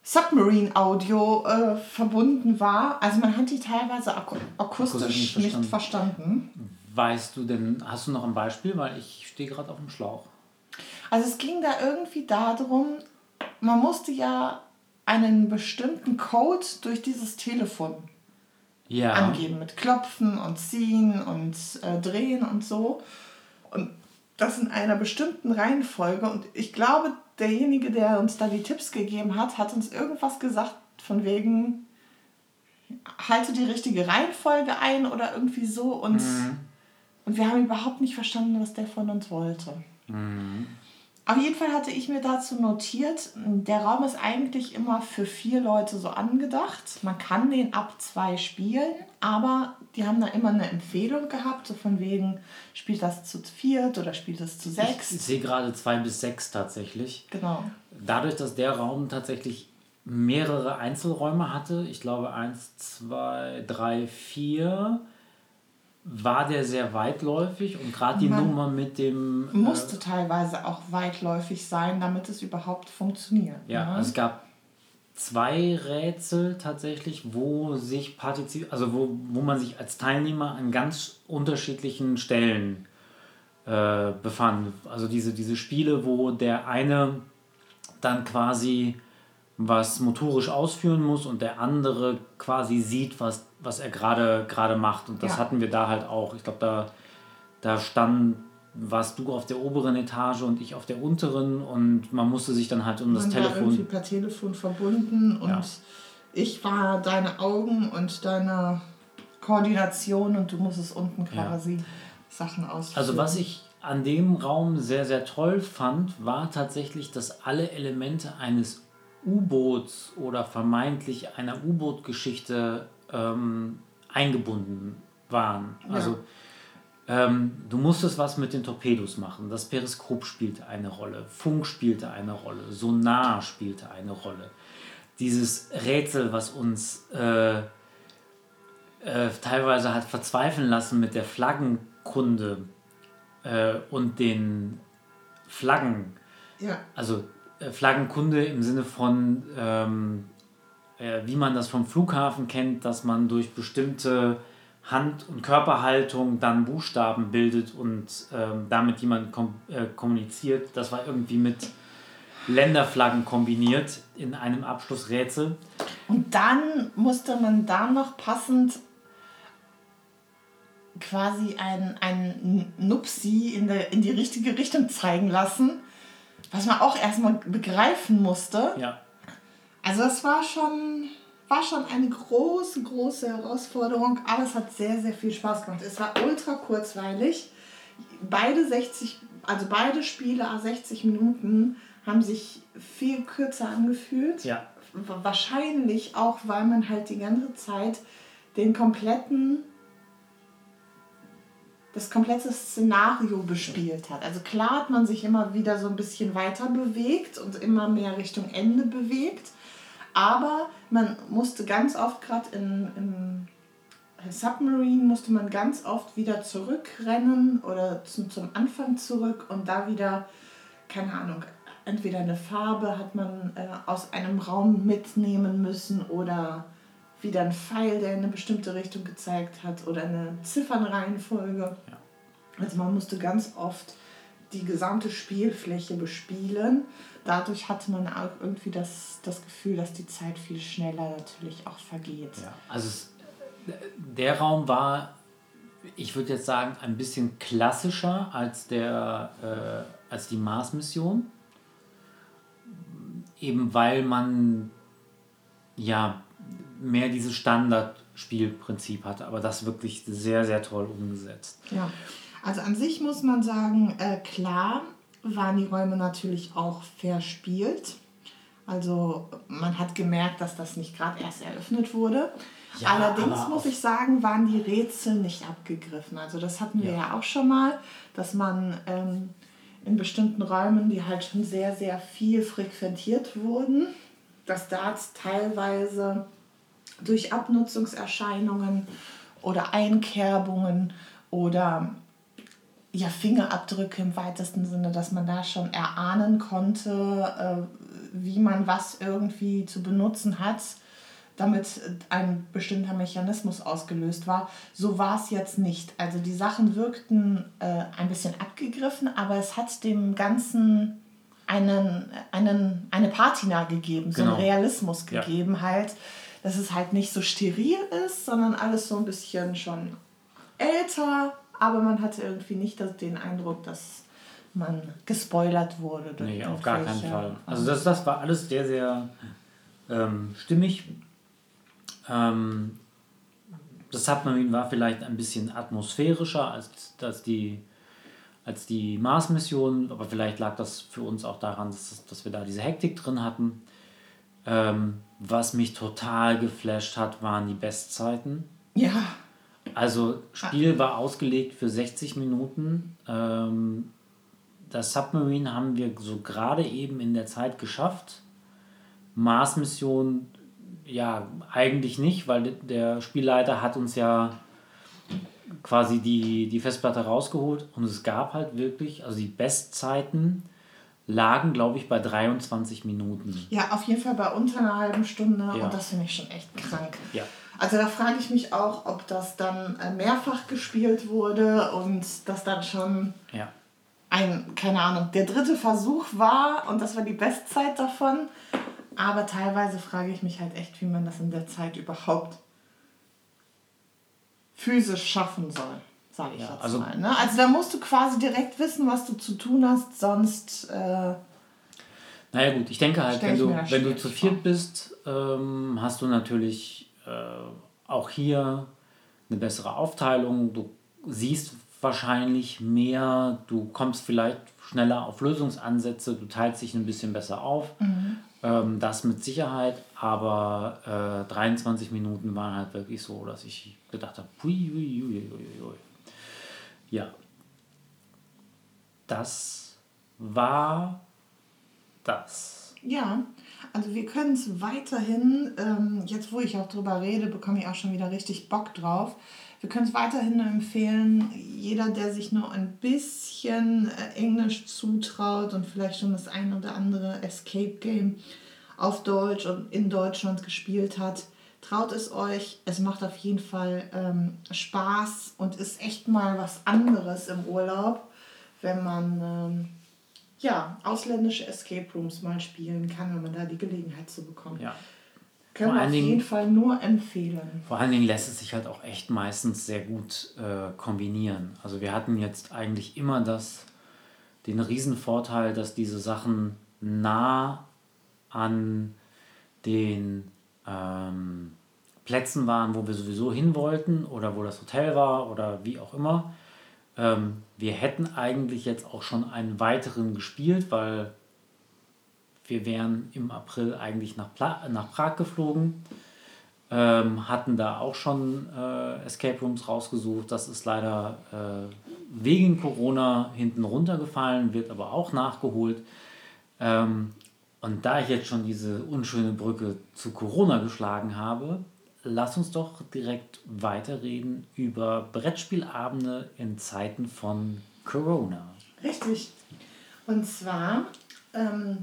Submarine-Audio äh, verbunden war. Also man hat die teilweise ak akustisch nicht verstanden. nicht verstanden. Weißt du denn, hast du noch ein Beispiel? Weil ich stehe gerade auf dem Schlauch. Also es ging da irgendwie darum, man musste ja einen bestimmten Code durch dieses Telefon ja. angeben. Mit Klopfen und Ziehen und äh, Drehen und so. Und das in einer bestimmten Reihenfolge. Und ich glaube, derjenige, der uns da die Tipps gegeben hat, hat uns irgendwas gesagt von wegen, halte die richtige Reihenfolge ein oder irgendwie so. Und, mhm. und wir haben überhaupt nicht verstanden, was der von uns wollte. Mhm. Auf jeden Fall hatte ich mir dazu notiert, der Raum ist eigentlich immer für vier Leute so angedacht. Man kann den ab zwei spielen, aber die haben da immer eine Empfehlung gehabt, so von wegen, spielt das zu viert oder spielt das zu sechs. Ich, ich sehe gerade zwei bis sechs tatsächlich. Genau. Dadurch, dass der Raum tatsächlich mehrere Einzelräume hatte, ich glaube eins, zwei, drei, vier, war der sehr weitläufig und gerade die Man Nummer mit dem. Äh, musste äh, teilweise auch weitläufig sein, damit es überhaupt funktioniert. Ja, ne? es gab zwei Rätsel tatsächlich, wo sich partizip also wo, wo man sich als Teilnehmer an ganz unterschiedlichen Stellen äh, befand. Also diese, diese Spiele, wo der eine dann quasi was motorisch ausführen muss und der andere quasi sieht, was, was er gerade gerade macht. Und das ja. hatten wir da halt auch. Ich glaube, da, da stand, warst du auf der oberen Etage und ich auf der unteren und man musste sich dann halt um man das Telefon. War irgendwie per Telefon verbunden und ja. ich war deine Augen und deine Koordination und du musstest unten quasi ja. Sachen ausführen. Also was ich an dem Raum sehr, sehr toll fand, war tatsächlich, dass alle Elemente eines U-Boots oder vermeintlich einer U-Boot-Geschichte ähm, eingebunden waren. Ja. Also ähm, du musstest was mit den Torpedos machen. Das Periskop spielte eine Rolle, Funk spielte eine Rolle, Sonar spielte eine Rolle. Dieses Rätsel, was uns äh, äh, teilweise hat verzweifeln lassen mit der Flaggenkunde äh, und den Flaggen. Ja. Also Flaggenkunde im Sinne von, ähm, äh, wie man das vom Flughafen kennt, dass man durch bestimmte Hand- und Körperhaltung dann Buchstaben bildet und ähm, damit jemand kom äh, kommuniziert. Das war irgendwie mit Länderflaggen kombiniert in einem Abschlussrätsel. Und dann musste man da noch passend quasi ein Nupsi in, der, in die richtige Richtung zeigen lassen was man auch erstmal begreifen musste. Ja. Also das war schon, war schon eine große, große Herausforderung, aber es hat sehr, sehr viel Spaß gemacht. Es war ultra kurzweilig. Beide 60, also beide Spiele 60 Minuten haben sich viel kürzer angefühlt. Ja. Wahrscheinlich auch, weil man halt die ganze Zeit den kompletten das komplette Szenario bespielt hat. Also klar hat man sich immer wieder so ein bisschen weiter bewegt und immer mehr Richtung Ende bewegt, aber man musste ganz oft gerade im Submarine musste man ganz oft wieder zurückrennen oder zum, zum Anfang zurück und da wieder, keine Ahnung, entweder eine Farbe hat man äh, aus einem Raum mitnehmen müssen oder wieder ein Pfeil, der in eine bestimmte Richtung gezeigt hat oder eine Ziffernreihenfolge. Ja. Also man musste ganz oft die gesamte Spielfläche bespielen. Dadurch hatte man auch irgendwie das, das Gefühl, dass die Zeit viel schneller natürlich auch vergeht. Ja, also es, der Raum war, ich würde jetzt sagen, ein bisschen klassischer als, der, äh, als die Mars-Mission. Eben weil man ja mehr dieses Standardspielprinzip hatte, aber das wirklich sehr, sehr toll umgesetzt. Ja, also an sich muss man sagen, äh, klar waren die Räume natürlich auch verspielt. Also man hat gemerkt, dass das nicht gerade erst eröffnet wurde. Ja, Allerdings muss ich sagen, waren die Rätsel nicht abgegriffen. Also das hatten wir ja, ja auch schon mal, dass man ähm, in bestimmten Räumen, die halt schon sehr, sehr viel frequentiert wurden, dass da teilweise durch Abnutzungserscheinungen oder Einkerbungen oder ja, Fingerabdrücke im weitesten Sinne, dass man da schon erahnen konnte, äh, wie man was irgendwie zu benutzen hat, damit ein bestimmter Mechanismus ausgelöst war. So war es jetzt nicht. Also die Sachen wirkten äh, ein bisschen abgegriffen, aber es hat dem Ganzen einen, einen, eine Patina gegeben, so genau. einen Realismus gegeben ja. halt dass es halt nicht so steril ist, sondern alles so ein bisschen schon älter, aber man hatte irgendwie nicht den Eindruck, dass man gespoilert wurde. Durch nee, auf gar keinen Fall. Also das, das war alles sehr, sehr ähm, stimmig. Ähm, das Submarine war vielleicht ein bisschen atmosphärischer als, als, die, als die Mars-Mission, aber vielleicht lag das für uns auch daran, dass, dass wir da diese Hektik drin hatten. Ähm, was mich total geflasht hat, waren die Bestzeiten. Ja. Also Spiel war ausgelegt für 60 Minuten. Ähm, das Submarine haben wir so gerade eben in der Zeit geschafft. Mars-Mission ja eigentlich nicht, weil der Spielleiter hat uns ja quasi die, die Festplatte rausgeholt und es gab halt wirklich, also die Bestzeiten lagen, glaube ich, bei 23 Minuten. Ja, auf jeden Fall bei unter einer halben Stunde Ja. und das finde ich schon echt krank. Ja. Also da frage ich mich auch, ob das dann äh, mehrfach gespielt wurde und das dann schon Ja. ein, keine Ahnung, der dritte Versuch war und das war die Bestzeit davon. Aber teilweise frage ich mich halt echt, wie man das in der Zeit überhaupt physisch schaffen soll, sage ich Ja, jetzt also- mal. Ne? Also da musst du quasi direkt wissen, was du zu tun hast, sonst äh, Naja gut, ich denke halt, wenn du, wenn du zu viert bist, ähm, hast du natürlich äh, auch hier eine bessere Aufteilung. Du siehst wahrscheinlich mehr, du kommst vielleicht schneller auf Lösungsansätze, du teilst dich ein bisschen besser auf. Ähm, das mit Sicherheit, aber äh, 23 Minuten waren halt wirklich so, dass ich gedacht habe, hui, hui, hui, hui, hui. Ja, das war das. Ja, also wir können es weiterhin, ähm, jetzt wo ich auch drüber rede, bekomme ich auch schon wieder richtig Bock drauf. Wir können es weiterhin empfehlen, jeder, der sich nur ein bisschen äh, Englisch zutraut und vielleicht schon das ein oder andere Escape Game auf Deutsch und in Deutschland gespielt hat, traut es euch. Es macht auf jeden Fall ähm, Spaß und ist echt mal was anderes im Urlaub, wenn man ähm, ja, ausländische Escape Rooms mal spielen kann, wenn man da die Gelegenheit zu bekommen. Ja. Können Vor wir auf Dingen- jeden Fall nur empfehlen. Vor allen Dingen lässt es sich halt auch echt meistens sehr gut äh, kombinieren. Also wir hatten jetzt eigentlich immer das, den Riesenvorteil, dass diese Sachen nah an den ähm, Plätzen waren, wo wir sowieso hin wollten oder wo das Hotel war oder wie auch immer. Ähm, wir hätten eigentlich jetzt auch schon einen weiteren gespielt, weil wir wären im April eigentlich nach, Pla nach Prag geflogen. Ähm, hatten da auch schon äh, Escape Rooms rausgesucht. Das ist leider äh, wegen Corona hinten runtergefallen, wird aber auch nachgeholt. Ähm, und da ich jetzt schon diese unschöne Brücke zu Corona geschlagen habe, lass uns doch direkt weiterreden über Brettspielabende in Zeiten von Corona. Richtig. Und zwar ähm,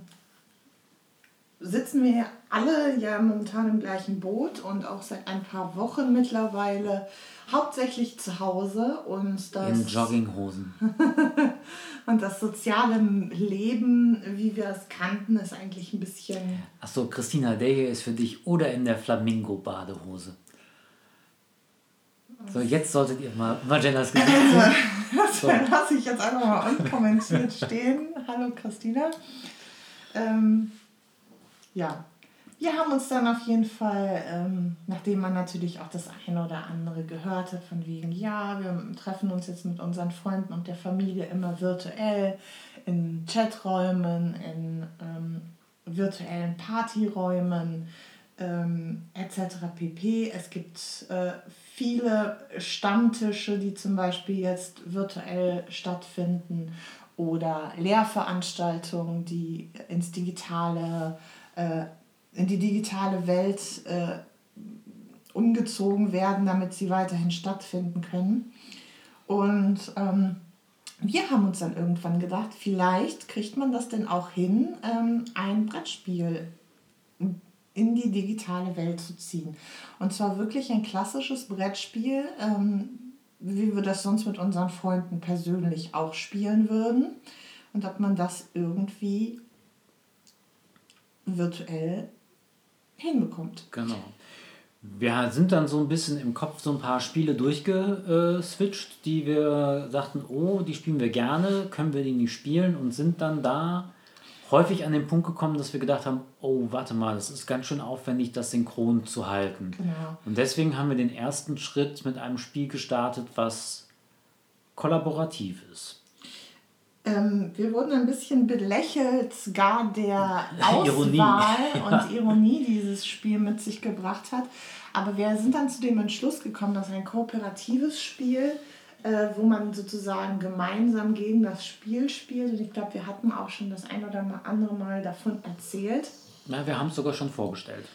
sitzen wir alle ja momentan im gleichen Boot und auch seit ein paar Wochen mittlerweile hauptsächlich zu Hause und das, In Jogginghosen. und das soziale Leben, wie wir es kannten, ist eigentlich ein bisschen Achso, Christina, der hier ist für dich oder in der Flamingo-Badehose. So, jetzt solltet ihr mal Magellas Gesicht sehen. Das lasse ich jetzt einfach mal unkommentiert stehen. Hallo Christina. Ähm, ja, wir haben uns dann auf jeden Fall, ähm, nachdem man natürlich auch das eine oder andere gehört hat, von wegen, ja, wir treffen uns jetzt mit unseren Freunden und der Familie immer virtuell in Chaträumen, in ähm, virtuellen Partyräumen ähm, etc. pp. Es gibt äh, viele Stammtische, die zum Beispiel jetzt virtuell stattfinden oder Lehrveranstaltungen, die ins digitale, äh, in die digitale Welt äh, umgezogen werden, damit sie weiterhin stattfinden können. Und ähm, wir haben uns dann irgendwann gedacht, vielleicht kriegt man das denn auch hin, ähm, ein Brettspiel in die digitale Welt zu ziehen. Und zwar wirklich ein klassisches Brettspiel, ähm, wie wir das sonst mit unseren Freunden persönlich auch spielen würden. Und ob man das irgendwie virtuell hinbekommt. Genau. Wir sind dann so ein bisschen im Kopf so ein paar Spiele durchgeswitcht, die wir sagten, oh, die spielen wir gerne, können wir die nicht spielen und sind dann da häufig an den Punkt gekommen, dass wir gedacht haben, oh, warte mal, das ist ganz schön aufwendig, das synchron zu halten. Genau. Und deswegen haben wir den ersten Schritt mit einem Spiel gestartet, was kollaborativ ist. Ähm, wir wurden ein bisschen belächelt, gar der Auswahl Ironie. und Ironie dieses Spiel mit sich gebracht hat. Aber wir sind dann zu dem Entschluss gekommen, dass ein kooperatives Spiel, äh, wo man sozusagen gemeinsam gegen das Spiel spielt, und ich glaube, wir hatten auch schon das ein oder andere Mal davon erzählt. Na, wir haben es sogar schon vorgestellt.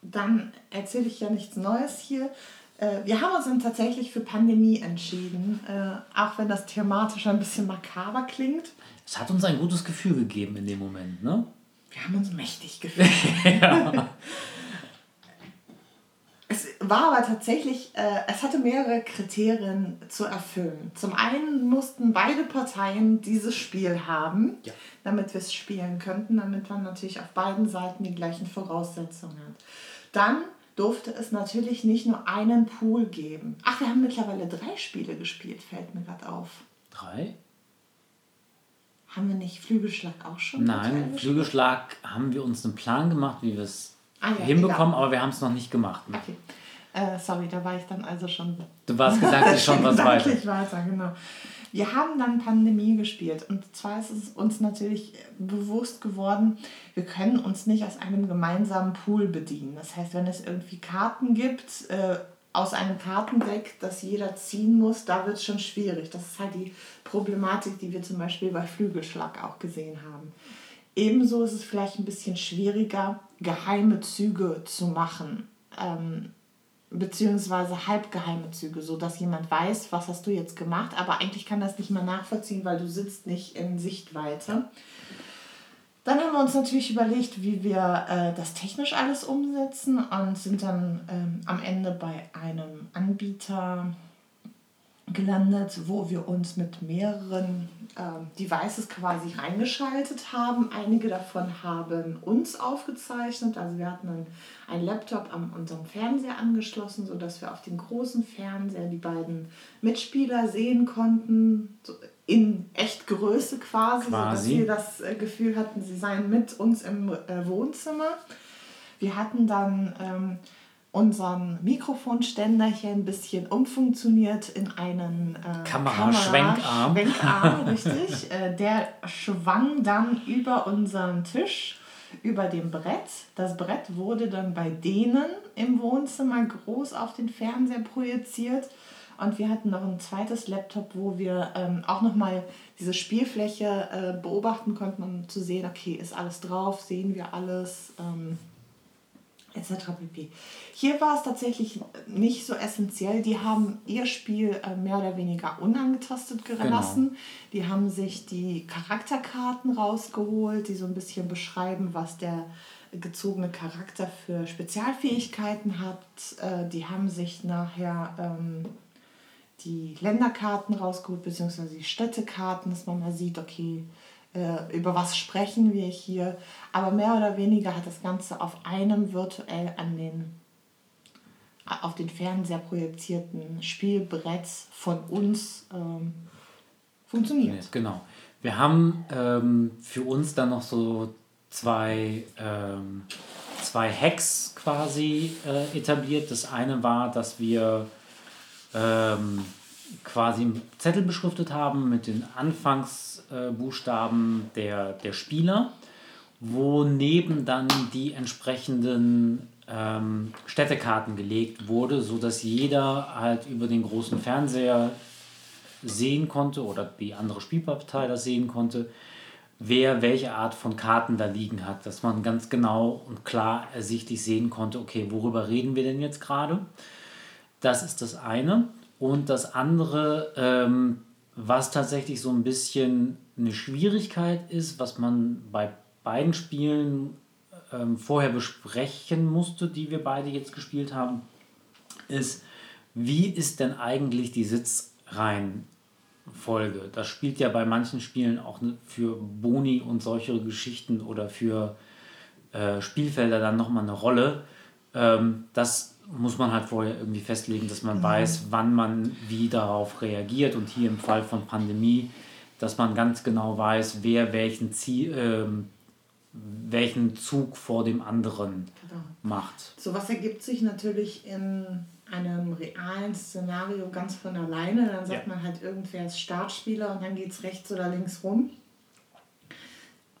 Dann erzähle ich ja nichts Neues hier. Äh, wir haben uns dann tatsächlich für Pandemie entschieden, äh, auch wenn das thematisch ein bisschen makaber klingt. Es hat uns ein gutes Gefühl gegeben in dem Moment, ne? Wir haben uns mächtig gefühlt. ja. Es war aber tatsächlich, äh, es hatte mehrere Kriterien zu erfüllen. Zum einen mussten beide Parteien dieses Spiel haben, ja. damit wir es spielen könnten, damit man natürlich auf beiden Seiten die gleichen Voraussetzungen hat. Dann durfte es natürlich nicht nur einen Pool geben. Ach, wir haben mittlerweile drei Spiele gespielt, fällt mir gerade auf. Drei? Haben wir nicht Flügelschlag auch schon? Nein, Flügelschlag haben wir uns einen Plan gemacht, wie wir es ah, ja, hinbekommen, egal. aber wir haben es noch nicht gemacht. Okay. Äh, sorry, da war ich dann also schon. Du warst gedanklich schon was weiter. weiter, genau. Wir haben dann Pandemie gespielt und zwar ist es uns natürlich bewusst geworden, wir können uns nicht aus einem gemeinsamen Pool bedienen. Das heißt, wenn es irgendwie Karten gibt, äh, aus einem Kartendeck, das jeder ziehen muss, da wird es schon schwierig. Das ist halt die Problematik, die wir zum Beispiel bei Flügelschlag auch gesehen haben. Ebenso ist es vielleicht ein bisschen schwieriger, geheime Züge zu machen. Ähm, beziehungsweise halbgeheime Züge, so dass jemand weiß, was hast du jetzt gemacht, aber eigentlich kann das nicht mehr nachvollziehen, weil du sitzt nicht in Sichtweite. Dann haben wir uns natürlich überlegt, wie wir äh, das technisch alles umsetzen und sind dann ähm, am Ende bei einem Anbieter gelandet, wo wir uns mit mehreren äh, Devices quasi reingeschaltet haben. Einige davon haben uns aufgezeichnet. Also wir hatten einen, einen Laptop an unserem Fernseher angeschlossen, sodass wir auf dem großen Fernseher die beiden Mitspieler sehen konnten. So in Echtgröße quasi, quasi. sodass wir das äh, Gefühl hatten, sie seien mit uns im äh, Wohnzimmer. Wir hatten dann ähm, unseren Mikrofonständer hier ein bisschen umfunktioniert in einen äh, Kameraschwenkarm. Kamera richtig. äh, der schwang dann über unseren Tisch, über dem Brett. Das Brett wurde dann bei denen im Wohnzimmer groß auf den Fernseher projiziert. Und wir hatten noch ein zweites Laptop, wo wir ähm, auch nochmal diese Spielfläche äh, beobachten konnten, um zu sehen, okay, ist alles drauf, sehen wir alles. Ähm, etc. pp. Hier war es tatsächlich nicht so essentiell. Die haben ihr Spiel äh, mehr oder weniger unangetastet gelassen. Genau. Die haben sich die Charakterkarten rausgeholt, die so ein bisschen beschreiben, was der gezogene Charakter für Spezialfähigkeiten hat. Äh, die haben sich nachher ähm, die Länderkarten rausgeholt, beziehungsweise die Städtekarten, dass man mal sieht, okay, äh, über was sprechen wir hier. Aber mehr oder weniger hat das Ganze auf einem virtuell an den auf den Fernseher projizierten Spielbrett von uns ähm, funktioniert. Genau. Wir haben ähm, für uns dann noch so zwei, ähm, zwei Hacks quasi äh, etabliert. Das eine war, dass wir ähm, quasi Zettel beschriftet haben mit den Anfangsbuchstaben der, der Spieler, wo neben dann die entsprechenden ähm, Städtekarten gelegt wurde, sodass jeder halt über den großen Fernseher sehen konnte oder die andere Spielpartei das sehen konnte, wer welche Art von Karten da liegen hat, dass man ganz genau und klar ersichtlich sehen konnte, okay, worüber reden wir denn jetzt gerade? Das ist das eine. Und das andere, ähm, was tatsächlich so ein bisschen eine Schwierigkeit ist, was man bei beiden Spielen ähm, vorher besprechen musste, die wir beide jetzt gespielt haben, ist, wie ist denn eigentlich die Sitzreihenfolge? Das spielt ja bei manchen Spielen auch für Boni und solche Geschichten oder für äh, Spielfelder dann nochmal eine Rolle. Ähm, das muss man halt vorher irgendwie festlegen, dass man mhm. weiß, wann man wie darauf reagiert. Und hier im Fall von Pandemie, dass man ganz genau weiß, wer welchen, Ziel, ähm, welchen Zug vor dem anderen genau. macht. So was ergibt sich natürlich in einem realen Szenario ganz von alleine. Dann sagt Ja. man halt, irgendwer ist Startspieler und dann geht es rechts oder links rum.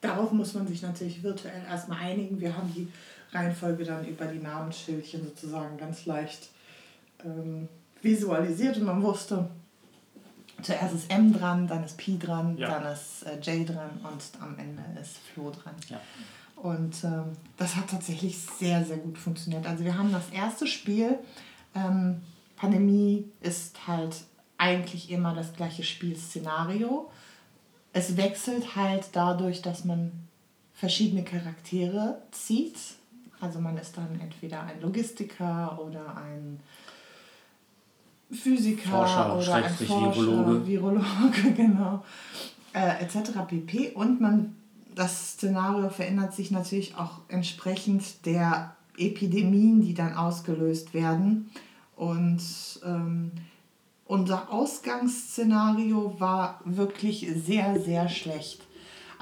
Darauf muss man sich natürlich virtuell erstmal einigen. Wir haben die Reihenfolge dann über die Namensschildchen sozusagen ganz leicht ähm, visualisiert und man wusste, zuerst ist M dran, dann ist Pi dran, Ja. dann ist äh, J dran und am Ende ist Flo dran. Ja. Und ähm, das hat tatsächlich sehr, sehr gut funktioniert. Also wir haben das erste Spiel, ähm, Pandemie ist halt eigentlich immer das gleiche Spielszenario. Es wechselt halt dadurch, dass man verschiedene Charaktere zieht. Also man ist dann entweder ein Logistiker oder ein Physiker Forscher, oder ein Forscher, Virologe. Virologe, genau, äh, etc. pp. Und man, das Szenario verändert sich natürlich auch entsprechend der Epidemien, die dann ausgelöst werden. Und ähm, unser Ausgangsszenario war wirklich sehr, sehr schlecht.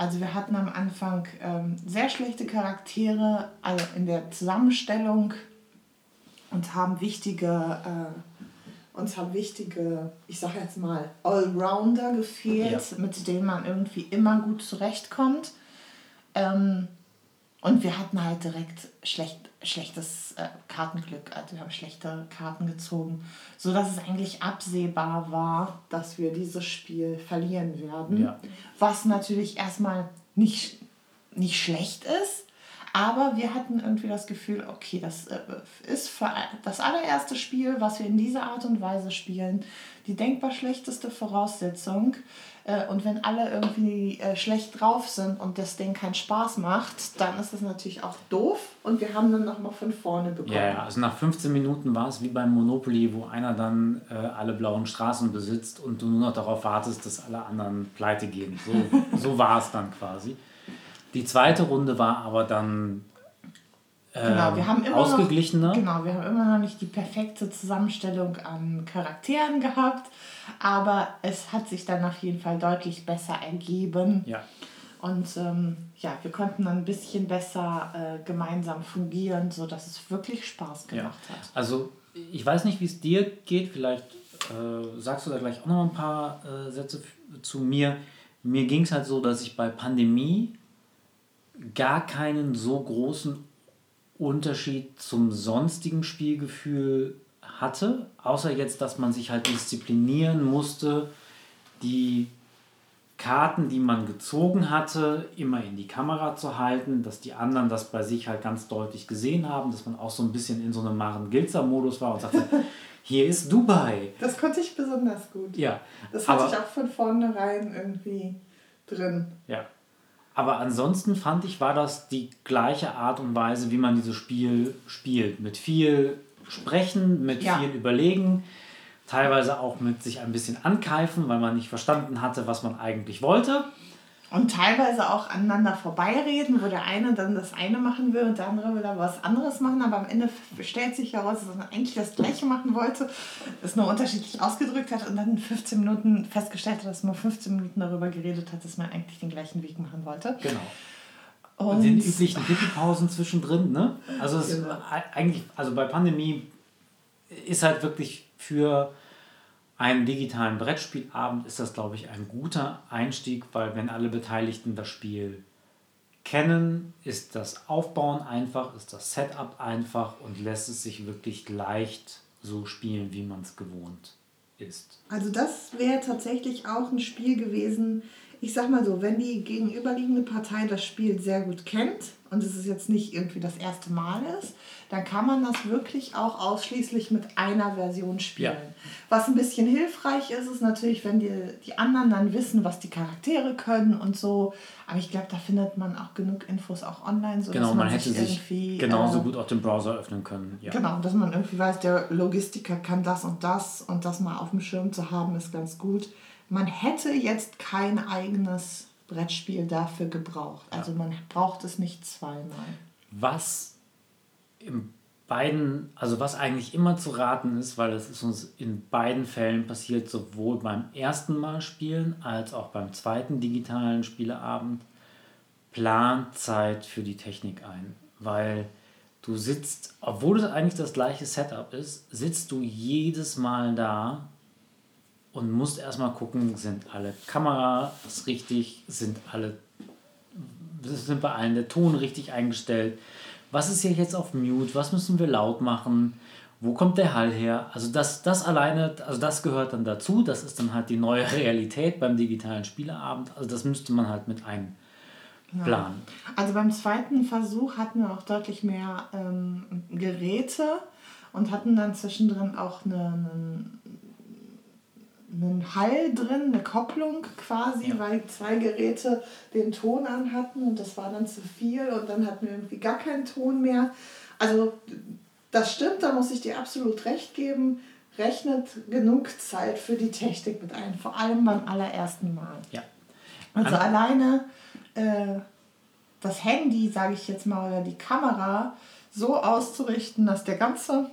Also wir hatten am Anfang ähm, sehr schlechte Charaktere also in der Zusammenstellung und haben wichtige, äh, uns haben wichtige, ich sage jetzt mal, Allrounder gefehlt, mit denen man irgendwie immer gut zurechtkommt. Ähm, und wir hatten halt direkt schlecht, schlechtes äh, Kartenglück, also wir haben schlechte Karten gezogen, sodass es eigentlich absehbar war, dass wir dieses Spiel verlieren werden. Ja. Was natürlich erstmal nicht, nicht schlecht ist, aber wir hatten irgendwie das Gefühl, okay, das äh, ist für das allererste Spiel, was wir in dieser Art und Weise spielen, die denkbar schlechteste Voraussetzung. Äh, Und wenn alle irgendwie äh, schlecht drauf sind und das Ding keinen Spaß macht, dann ist das natürlich auch doof und wir haben dann nochmal von vorne bekommen. Ja, ja, also nach 15 Minuten war es wie beim Monopoly, wo einer dann äh, alle blauen Straßen besitzt und du nur noch darauf wartest, dass alle anderen pleite gehen. So, so war es dann quasi. Die zweite Runde war aber dann Genau, wir haben immer ausgeglichener. Noch, genau, wir haben immer noch nicht die perfekte Zusammenstellung an Charakteren gehabt, aber es hat sich dann auf jeden Fall deutlich besser ergeben. Ja. Und ähm, ja, wir konnten dann ein bisschen besser äh, gemeinsam fungieren, sodass es wirklich Spaß Ja. gemacht hat. Also ich weiß nicht, wie es dir geht. Vielleicht äh, sagst du da gleich auch noch ein paar äh, Sätze zu mir. Mir ging es halt so, dass ich bei Pandemie gar keinen so großen Unterschied zum sonstigen Spielgefühl hatte, außer jetzt, dass man sich halt disziplinieren musste, die Karten, die man gezogen hatte, immer in die Kamera zu halten, dass die anderen das bei sich halt ganz deutlich gesehen haben, dass man auch so ein bisschen in so einem Maren-Gilzer-Modus war und sagte, hier ist Dubai. Das konnte ich besonders gut. Ja, Das hatte ich auch von vornherein irgendwie drin. ja. Aber ansonsten fand ich, war das die gleiche Art und Weise, wie man dieses Spiel spielt. Mit viel Sprechen, mit Ja. viel Überlegen, teilweise auch mit sich ein bisschen ankeifen, weil man nicht verstanden hatte, was man eigentlich wollte. Und teilweise auch aneinander vorbeireden, wo der eine dann das eine machen will und der andere will aber was anderes machen. Aber am Ende stellt sich heraus, dass man eigentlich das Gleiche machen wollte, es nur unterschiedlich ausgedrückt hat und dann in 15 Minuten festgestellt hat, dass man 15 Minuten darüber geredet hat, dass man eigentlich den gleichen Weg machen wollte. Genau. Und Und den üblichen Pipi-Pausen zwischendrin, ne? Also Genau. eigentlich, also bei Pandemie ist halt wirklich für einen digitalen Brettspielabend ist das, glaube ich, ein guter Einstieg, weil wenn alle Beteiligten das Spiel kennen, ist das Aufbauen einfach, ist das Setup einfach und lässt es sich wirklich leicht so spielen, wie man es gewohnt ist. Also das wäre tatsächlich auch ein Spiel gewesen, ich sag mal so, wenn die gegenüberliegende Partei das Spiel sehr gut kennt und es ist jetzt nicht irgendwie das erste Mal ist, dann kann man das wirklich auch ausschließlich mit einer Version spielen. Ja. Was ein bisschen hilfreich ist, ist natürlich, wenn die, die anderen dann wissen, was die Charaktere können und so. Aber ich glaube, da findet man auch genug Infos auch online, so Genau, dass man hätte sich irgendwie genauso äh, gut auch den Browser öffnen können. Ja. Genau, dass man irgendwie weiß, der Logistiker kann das und das und das mal auf dem Schirm zu haben, ist ganz gut. Man hätte jetzt kein eigenes Brettspiel dafür gebraucht. Also man braucht es nicht zweimal. Was in beiden, also was eigentlich immer zu raten ist, weil das ist uns in beiden Fällen passiert, sowohl beim ersten Mal spielen als auch beim zweiten digitalen Spieleabend, plant Zeit für die Technik ein. Weil du sitzt, obwohl es eigentlich das gleiche Setup ist, sitzt du jedes Mal da und musst erstmal gucken, sind alle Kameras richtig, sind alle, sind bei allen der Ton richtig eingestellt, was ist hier jetzt auf Mute, was müssen wir laut machen, wo kommt der Hall her? Also das, das alleine, also das gehört dann dazu, das ist dann halt die neue Realität beim digitalen Spieleabend, also das müsste man halt mit einplanen. Ja. Also beim zweiten Versuch hatten wir auch deutlich mehr ähm, Geräte und hatten dann zwischendrin auch eine, eine einen Hall drin, eine Kopplung quasi, ja. weil zwei Geräte den Ton an hatten und das war dann zu viel und dann hatten wir irgendwie gar keinen Ton mehr. Also das stimmt, da muss ich dir absolut recht geben. Rechnet genug Zeit für die Technik mit ein, vor allem beim allerersten Mal. Ja. Also An alleine äh, das Handy, sage ich jetzt mal, oder die Kamera so auszurichten, dass der ganze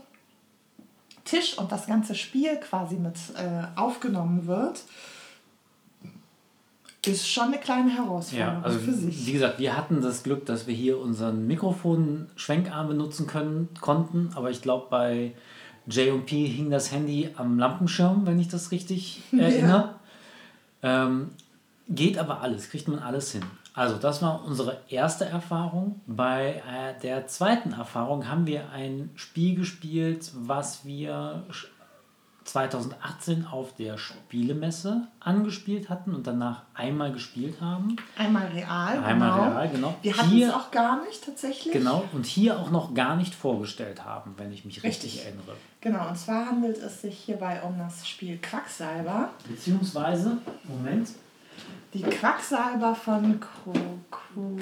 Tisch und das ganze Spiel quasi mit äh, aufgenommen wird, ist schon eine kleine Herausforderung ja, also für sich. Wie gesagt, wir hatten das Glück, dass wir hier unseren Mikrofon-Schwenkarm benutzen können, konnten, aber ich glaube, bei J&P hing das Handy am Lampenschirm, wenn ich das richtig erinnere. Ja. Ähm, geht aber alles, kriegt man alles hin. Also das war unsere erste Erfahrung. Bei äh, der zweiten Erfahrung haben wir ein Spiel gespielt, was wir 2018 auf der Spielemesse angespielt hatten und danach einmal gespielt haben. Einmal real. Einmal genau. real, genau. Wir hatten es auch gar nicht tatsächlich. Genau, und hier auch noch gar nicht vorgestellt haben, wenn ich mich richtig, richtig erinnere. Genau, und zwar handelt es sich hierbei um das Spiel Quacksalber. Beziehungsweise, Moment, die Quacksalber von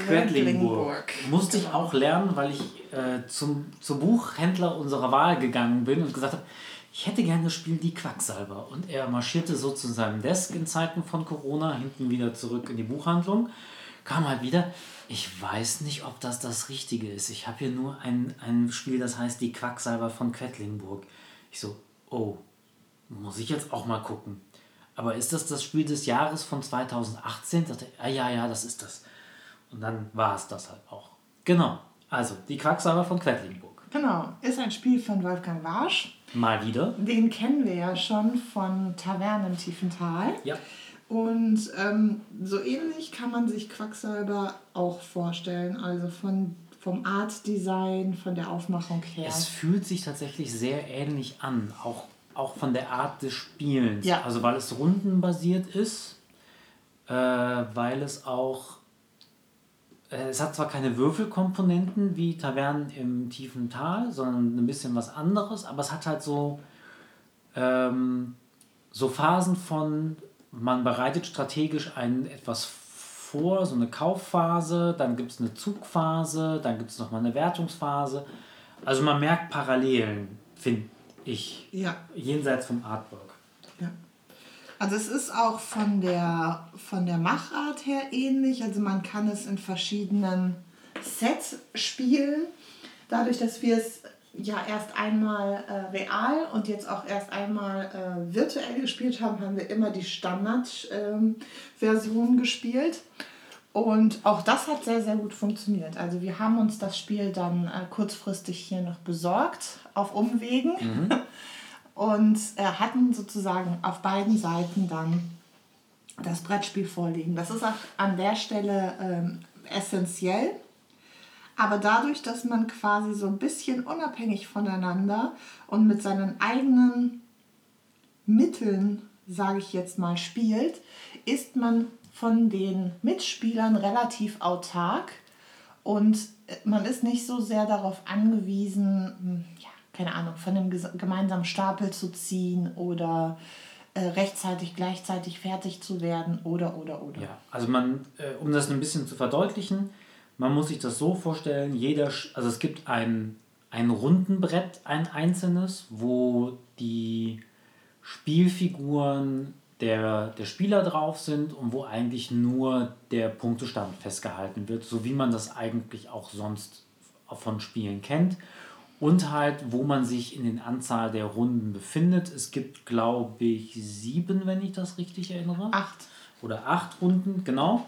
Quedlinburg. Musste ich auch lernen, weil ich äh, zum, zum Buchhändler unserer Wahl gegangen bin und gesagt habe, ich hätte gerne das Spiel Die Quacksalber. Und er marschierte so zu seinem Desk in Zeiten von Corona, hinten wieder zurück in die Buchhandlung, kam halt wieder. Ich weiß nicht, ob das das Richtige ist. Ich habe hier nur ein, ein Spiel, das heißt Die Quacksalber von Quedlinburg. Ich so, oh, muss ich jetzt auch mal gucken. Aber ist das das Spiel des Jahres von 2018? Dachte, ah, ja, ja, das ist das. Und dann war es das halt auch. Genau. Also, die Quacksalber von Quedlinburg. Genau. Ist ein Spiel von Wolfgang Warsch. Mal wieder. Den kennen wir ja schon von Tavernen im Tiefental. Ja. Und ähm, so ähnlich kann man sich Quacksalber auch vorstellen. Also von, vom Art Design, von der Aufmachung her. Es fühlt sich tatsächlich sehr ähnlich an. Auch auch von der Art des Spielens. Ja. Also weil es rundenbasiert ist, äh, weil es auch, äh, es hat zwar keine Würfelkomponenten wie Tavernen im tiefen Tal, sondern ein bisschen was anderes, aber es hat halt so, ähm, so Phasen von, man bereitet strategisch ein etwas vor, so eine Kaufphase, dann gibt es eine Zugphase, dann gibt es nochmal eine Wertungsphase. Also man merkt Parallelen, finde ich. Ja. Jenseits vom Artwork. Ja. Also es ist auch von der, von der Machart her ähnlich. Also man kann es in verschiedenen Sets spielen. Dadurch, dass wir es ja erst einmal äh, real und jetzt auch erst einmal äh, virtuell gespielt haben, haben wir immer die Standard-Version ähm, gespielt. Und auch das hat sehr, sehr gut funktioniert. Also wir haben uns das Spiel dann äh, kurzfristig hier noch besorgt, auf Umwegen. Mhm. Und äh, hatten sozusagen auf beiden Seiten dann das Brettspiel vorliegen. Das ist auch an der Stelle ähm, essentiell. Aber dadurch, dass man quasi so ein bisschen unabhängig voneinander und mit seinen eigenen Mitteln, sage ich jetzt mal, spielt, ist man von den Mitspielern relativ autark und man ist nicht so sehr darauf angewiesen, hm, ja, keine Ahnung, von einem gemeinsamen Stapel zu ziehen oder äh, rechtzeitig gleichzeitig fertig zu werden oder oder oder. Ja, also man, äh, um das ein bisschen zu verdeutlichen, man muss sich das so vorstellen, jeder, also es gibt ein, ein Rundenbrett, ein einzelnes, wo die Spielfiguren der, der Spieler drauf sind und wo eigentlich nur der Punktestand festgehalten wird, so wie man das eigentlich auch sonst von Spielen kennt. Und halt, wo man sich in den Anzahl der Runden befindet. Es gibt, glaube ich, sieben, wenn ich das richtig erinnere. Acht. Oder acht Runden, genau.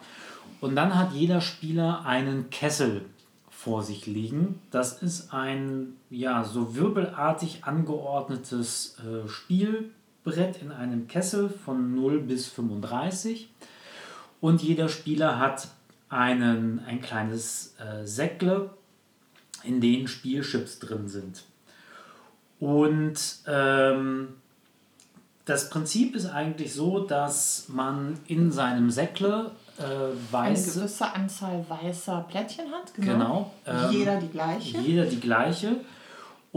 Und dann hat jeder Spieler einen Kessel vor sich liegen. Das ist ein ja, so wirbelartig angeordnetes äh, Spielbrett in einem Kessel von 0 bis 35. Und jeder Spieler hat einen, ein kleines äh, Säckle, in denen Spielchips drin sind. Und ähm, das Prinzip ist eigentlich so, dass man in seinem Säckle äh, weiße... Eine gewisse Anzahl weißer Plättchen hat, genau. genau ähm, jeder die gleiche. Jeder die gleiche.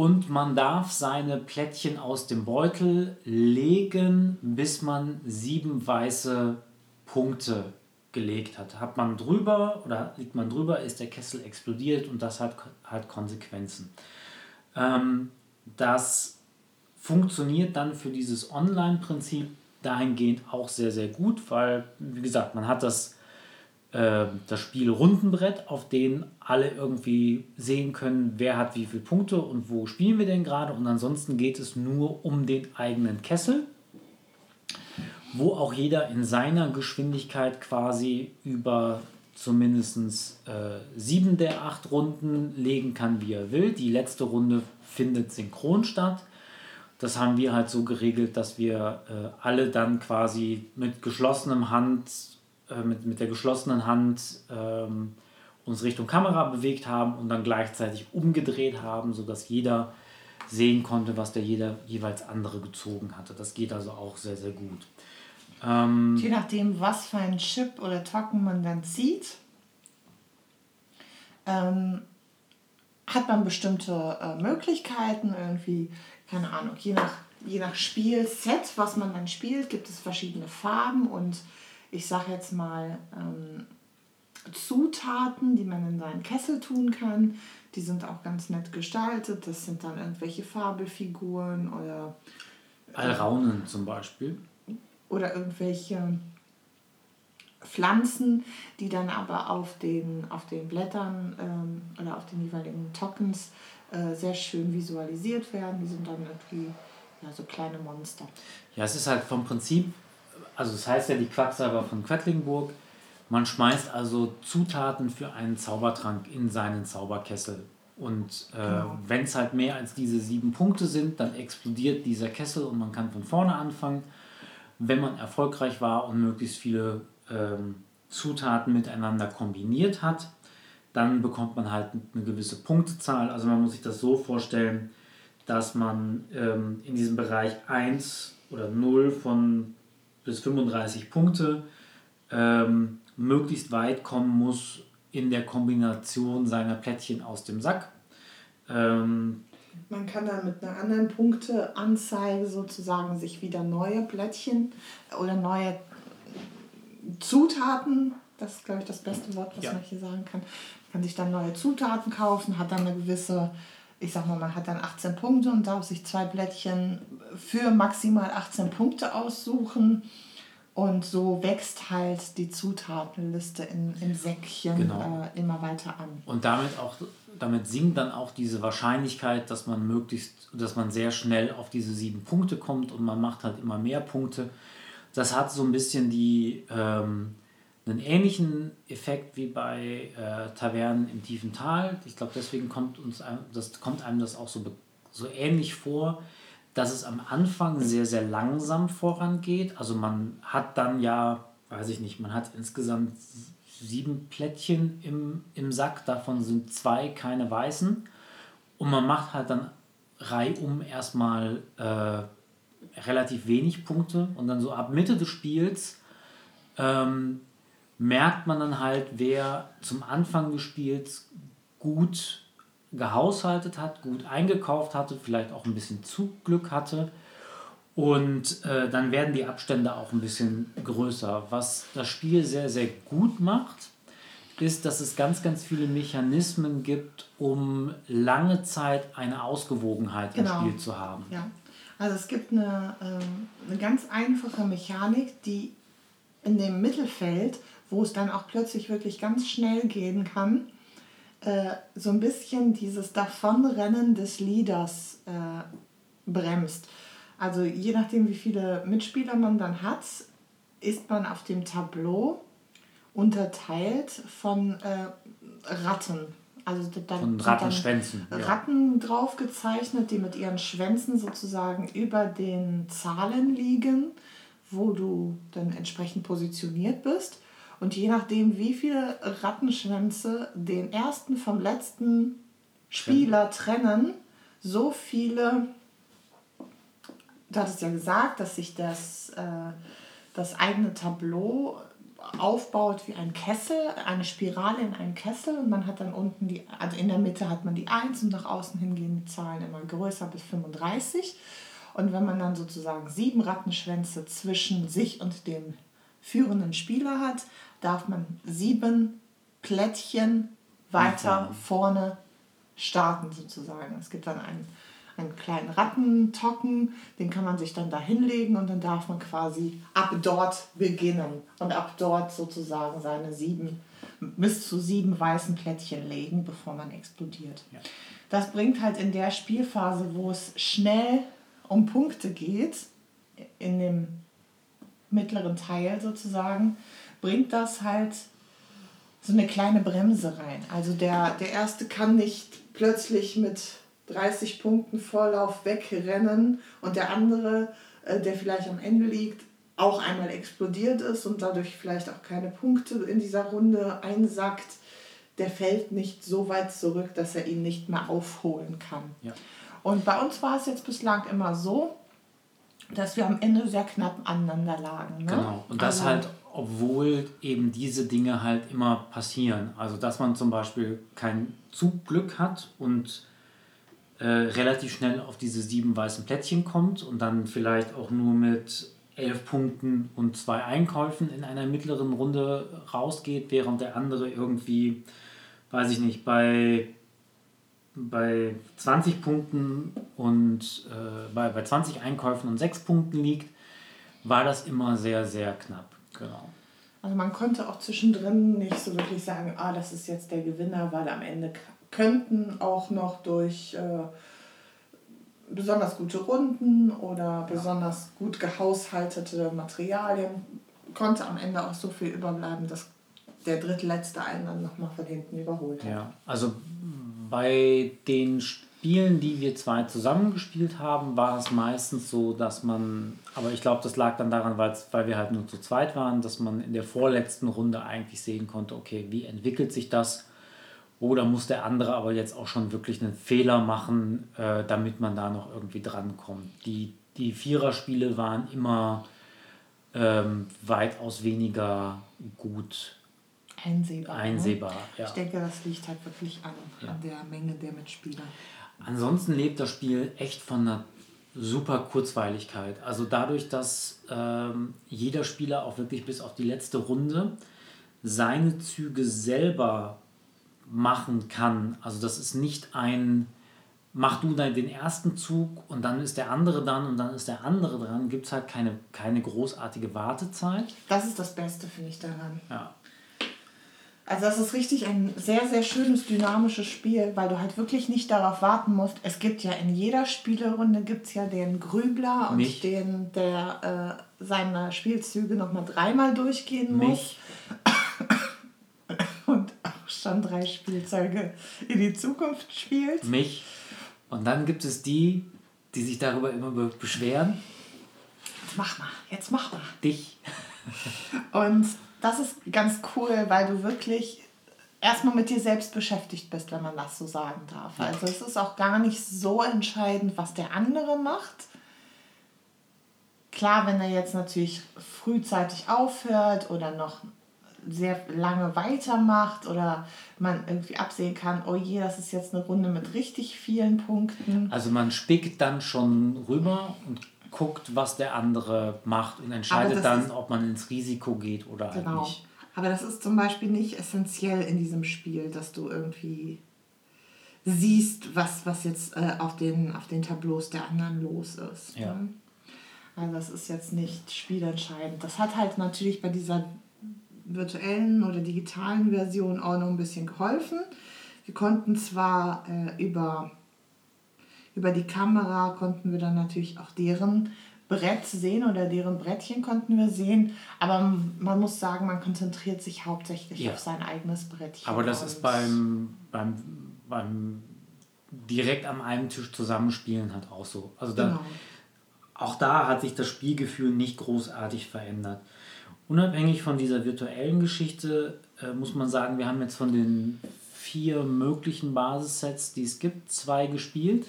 Und man darf seine Plättchen aus dem Beutel legen, bis man sieben weiße Punkte gelegt hat. Hat man drüber oder liegt man drüber, ist der Kessel explodiert und das hat, hat Konsequenzen. Ähm, das funktioniert dann für dieses Online-Prinzip dahingehend auch sehr, sehr gut, weil, wie gesagt, man hat das, äh, das Spiel Rundenbrett, auf dem alle irgendwie sehen können, wer hat wie viele Punkte und wo spielen wir denn gerade. Und ansonsten geht es nur um den eigenen Kessel, wo auch jeder in seiner Geschwindigkeit quasi über zumindest äh, sieben der acht Runden legen kann, wie er will. Die letzte Runde findet synchron statt. Das haben wir halt so geregelt, dass wir äh, alle dann quasi mit geschlossenem Hand, äh, mit, mit der geschlossenen Hand ähm, uns Richtung Kamera bewegt haben und dann gleichzeitig umgedreht haben, sodass jeder sehen konnte, was der jeder jeweils andere gezogen hatte. Das geht also auch sehr, sehr gut. Ähm, Je nachdem, was für ein Chip oder Token man dann zieht, ähm, hat man bestimmte äh, Möglichkeiten, irgendwie, keine Ahnung, je nach, je nach Spielset, was man dann spielt, gibt es verschiedene Farben und ich sage jetzt mal ähm, Zutaten, die man in seinen Kessel tun kann. Die sind auch ganz nett gestaltet. Das sind dann irgendwelche Fabelfiguren oder. Alraunen zum Beispiel. Oder irgendwelche Pflanzen, die dann aber auf den, auf den Blättern ähm, oder auf den jeweiligen Tokens äh, sehr schön visualisiert werden. Die sind dann irgendwie ja, so kleine Monster. Ja, es ist halt vom Prinzip, also es das heißt ja die Quacksalber von Quedlinburg, man schmeißt also Zutaten für einen Zaubertrank in seinen Zauberkessel. Und äh, genau. wenn es halt mehr als diese sieben Punkte sind, dann explodiert dieser Kessel und man kann von vorne anfangen. Wenn man erfolgreich war und möglichst viele ähm, Zutaten miteinander kombiniert hat, dann bekommt man halt eine gewisse Punktezahl. Also man muss sich das so vorstellen, dass man ähm, in diesem Bereich 1 oder 0 von bis 35 Punkte ähm, möglichst weit kommen muss in der Kombination seiner Plättchen aus dem Sack. Ähm, man kann dann mit einer anderen Punkteanzeige sozusagen sich wieder neue Plättchen oder neue Zutaten, das ist, glaube ich, das beste Wort, was ja. man hier sagen kann. Man kann sich dann neue Zutaten kaufen, hat dann eine gewisse, ich sag mal, man hat dann 18 Punkte und darf sich zwei Blättchen für maximal 18 Punkte aussuchen. Und so wächst halt die Zutatenliste in, in Säckchen genau. äh, immer weiter an. Und damit auch damit sinkt dann auch diese Wahrscheinlichkeit, dass man möglichst, dass man sehr schnell auf diese sieben Punkte kommt und man macht halt immer mehr Punkte das hat so ein bisschen die, ähm, einen ähnlichen Effekt wie bei äh, Tavernen im tiefen Tal. Ich glaube, deswegen kommt, uns, das, kommt einem das auch so, so ähnlich vor, dass es am Anfang sehr, sehr langsam vorangeht. Also man hat dann ja, weiß ich nicht, man hat insgesamt sieben Plättchen im, im Sack, davon sind zwei keine weißen. Und man macht halt dann reihum erstmal äh, relativ wenig Punkte und dann so ab Mitte des Spiels ähm, merkt man dann halt, wer zum Anfang des Spiels gut gehaushaltet hat, gut eingekauft hatte, vielleicht auch ein bisschen Zugglück hatte. Und äh, dann werden die Abstände auch ein bisschen größer. Was das Spiel sehr, sehr gut macht, ist, dass es ganz, ganz viele Mechanismen gibt, um lange Zeit eine Ausgewogenheit genau. im Spiel zu haben. Ja. Also es gibt eine, ähm, eine ganz einfache Mechanik, die in dem Mittelfeld, wo es dann auch plötzlich wirklich ganz schnell gehen kann, äh, so ein bisschen dieses Davonrennen des Leaders äh, bremst. Also je nachdem, wie viele Mitspieler man dann hat, ist man auf dem Tableau unterteilt von äh, Ratten. Also da Von Rattenschwänzen, dann ja. Ratten drauf gezeichnet, die mit ihren Schwänzen sozusagen über den Zahlen liegen, wo du dann entsprechend positioniert bist. Und je nachdem, wie viele Rattenschwänze den ersten vom letzten Spieler trennen, so viele, du hattest ja gesagt, dass sich das, äh, das eigene Tableau aufbaut wie ein Kessel, eine Spirale in einen Kessel und man hat dann unten die, also in der Mitte hat man die 1 und nach außen hin gehen die Zahlen immer größer bis 35. Und wenn man dann sozusagen sieben Rattenschwänze zwischen sich und dem führenden Spieler hat, darf man sieben Plättchen weiter Mhm. vorne starten sozusagen. Es gibt dann einen, einen kleinen Rattentocken, den kann man sich dann da hinlegen und dann darf man quasi ab dort beginnen und ab dort sozusagen seine sieben, bis zu sieben weißen Plättchen legen, bevor man explodiert. Ja. Das bringt halt in der Spielphase, wo es schnell um Punkte geht, in dem mittleren Teil sozusagen, bringt das halt so eine kleine Bremse rein. Also der, der erste kann nicht plötzlich mit 30 Punkten Vorlauf wegrennen und der andere, äh, der vielleicht am Ende liegt, auch einmal explodiert ist und dadurch vielleicht auch keine Punkte in dieser Runde einsackt, der fällt nicht so weit zurück, dass er ihn nicht mehr aufholen kann. Ja. Und bei uns war es jetzt bislang immer so, dass wir am Ende sehr knapp aneinander lagen. Ne? Genau. Und das Also- halt, obwohl eben diese Dinge halt immer passieren. Also, dass man zum Beispiel kein Zugglück hat und äh, relativ schnell auf diese sieben weißen Plättchen kommt und dann vielleicht auch nur mit elf Punkten und zwei Einkäufen in einer mittleren Runde rausgeht, während der andere irgendwie, weiß ich nicht, bei bei 20 Punkten und äh, bei, bei 20 Einkäufen und 6 Punkten liegt, war das immer sehr, sehr knapp. Genau. Also man konnte auch zwischendrin nicht so wirklich sagen, ah, das ist jetzt der Gewinner, weil am Ende könnten auch noch durch äh, besonders gute Runden oder besonders gut gehaushaltete Materialien, konnte am Ende auch so viel überbleiben, dass der drittletzte einen dann nochmal von hinten überholt hat. Ja, also bei den Spielen, die wir zwei zusammengespielt haben, war es meistens so, dass man, aber ich glaube, das lag dann daran, weil wir halt nur zu zweit waren, dass man in der vorletzten Runde eigentlich sehen konnte, okay, wie entwickelt sich das? Oder muss der andere aber jetzt auch schon wirklich einen Fehler machen, äh, damit man da noch irgendwie drankommt? Die, die Viererspiele waren immer ähm, weitaus weniger gut Einsehbar. ne? einsehbar. Ja. Ich denke, das liegt halt wirklich an, Ja. an der Menge der Mitspieler. Ansonsten lebt das Spiel echt von einer super Kurzweiligkeit. Also dadurch, dass ähm, jeder Spieler auch wirklich bis auf die letzte Runde seine Züge selber machen kann. Also das ist nicht ein, mach du dann den ersten Zug und dann ist der andere dran und dann ist der andere dran. Gibt es halt keine, keine großartige Wartezeit. Das ist das Beste, finde ich daran. Ja. Also das ist richtig ein sehr, sehr schönes, dynamisches Spiel, weil du halt wirklich nicht darauf warten musst. Es gibt ja in jeder Spielerunde gibt's ja den Grübler und Mich. den, der äh, seine Spielzüge nochmal dreimal durchgehen muss Mich, und auch schon drei Spielzeuge in die Zukunft spielt. mich. Und dann gibt es die, die sich darüber immer be- beschweren. Jetzt mach mal, jetzt mach mal. Dich. Und das ist ganz cool, weil du wirklich erstmal mit dir selbst beschäftigt bist, wenn man das so sagen darf. Also es ist auch gar nicht so entscheidend, was der andere macht. Klar, wenn er jetzt natürlich frühzeitig aufhört oder noch sehr lange weitermacht oder man irgendwie absehen kann, oh je, das ist jetzt eine Runde mit richtig vielen Punkten. Also man spickt dann schon rüber und guckt, was der andere macht und entscheidet dann, ist- ob man ins Risiko geht oder halt Genau. nicht. Aber das ist zum Beispiel nicht essentiell in diesem Spiel, dass du irgendwie siehst, was, was jetzt äh, auf, den, auf den Tableaus der anderen los ist. Ja. ne? Also das ist jetzt nicht spielentscheidend. Das hat halt natürlich bei dieser virtuellen oder digitalen Version auch noch ein bisschen geholfen. Wir konnten zwar äh, über, über die Kamera, konnten wir dann natürlich auch deren Brett sehen oder deren Brettchen konnten wir sehen. Aber man muss sagen, man konzentriert sich hauptsächlich ja. auf sein eigenes Brettchen. Aber das ist beim, beim, beim direkt am einen Tisch zusammenspielen halt auch so. Also da, genau. auch da hat sich das Spielgefühl nicht großartig verändert. Unabhängig von dieser virtuellen Geschichte äh, muss man sagen, wir haben jetzt von den vier möglichen Basissets, die es gibt, zwei gespielt.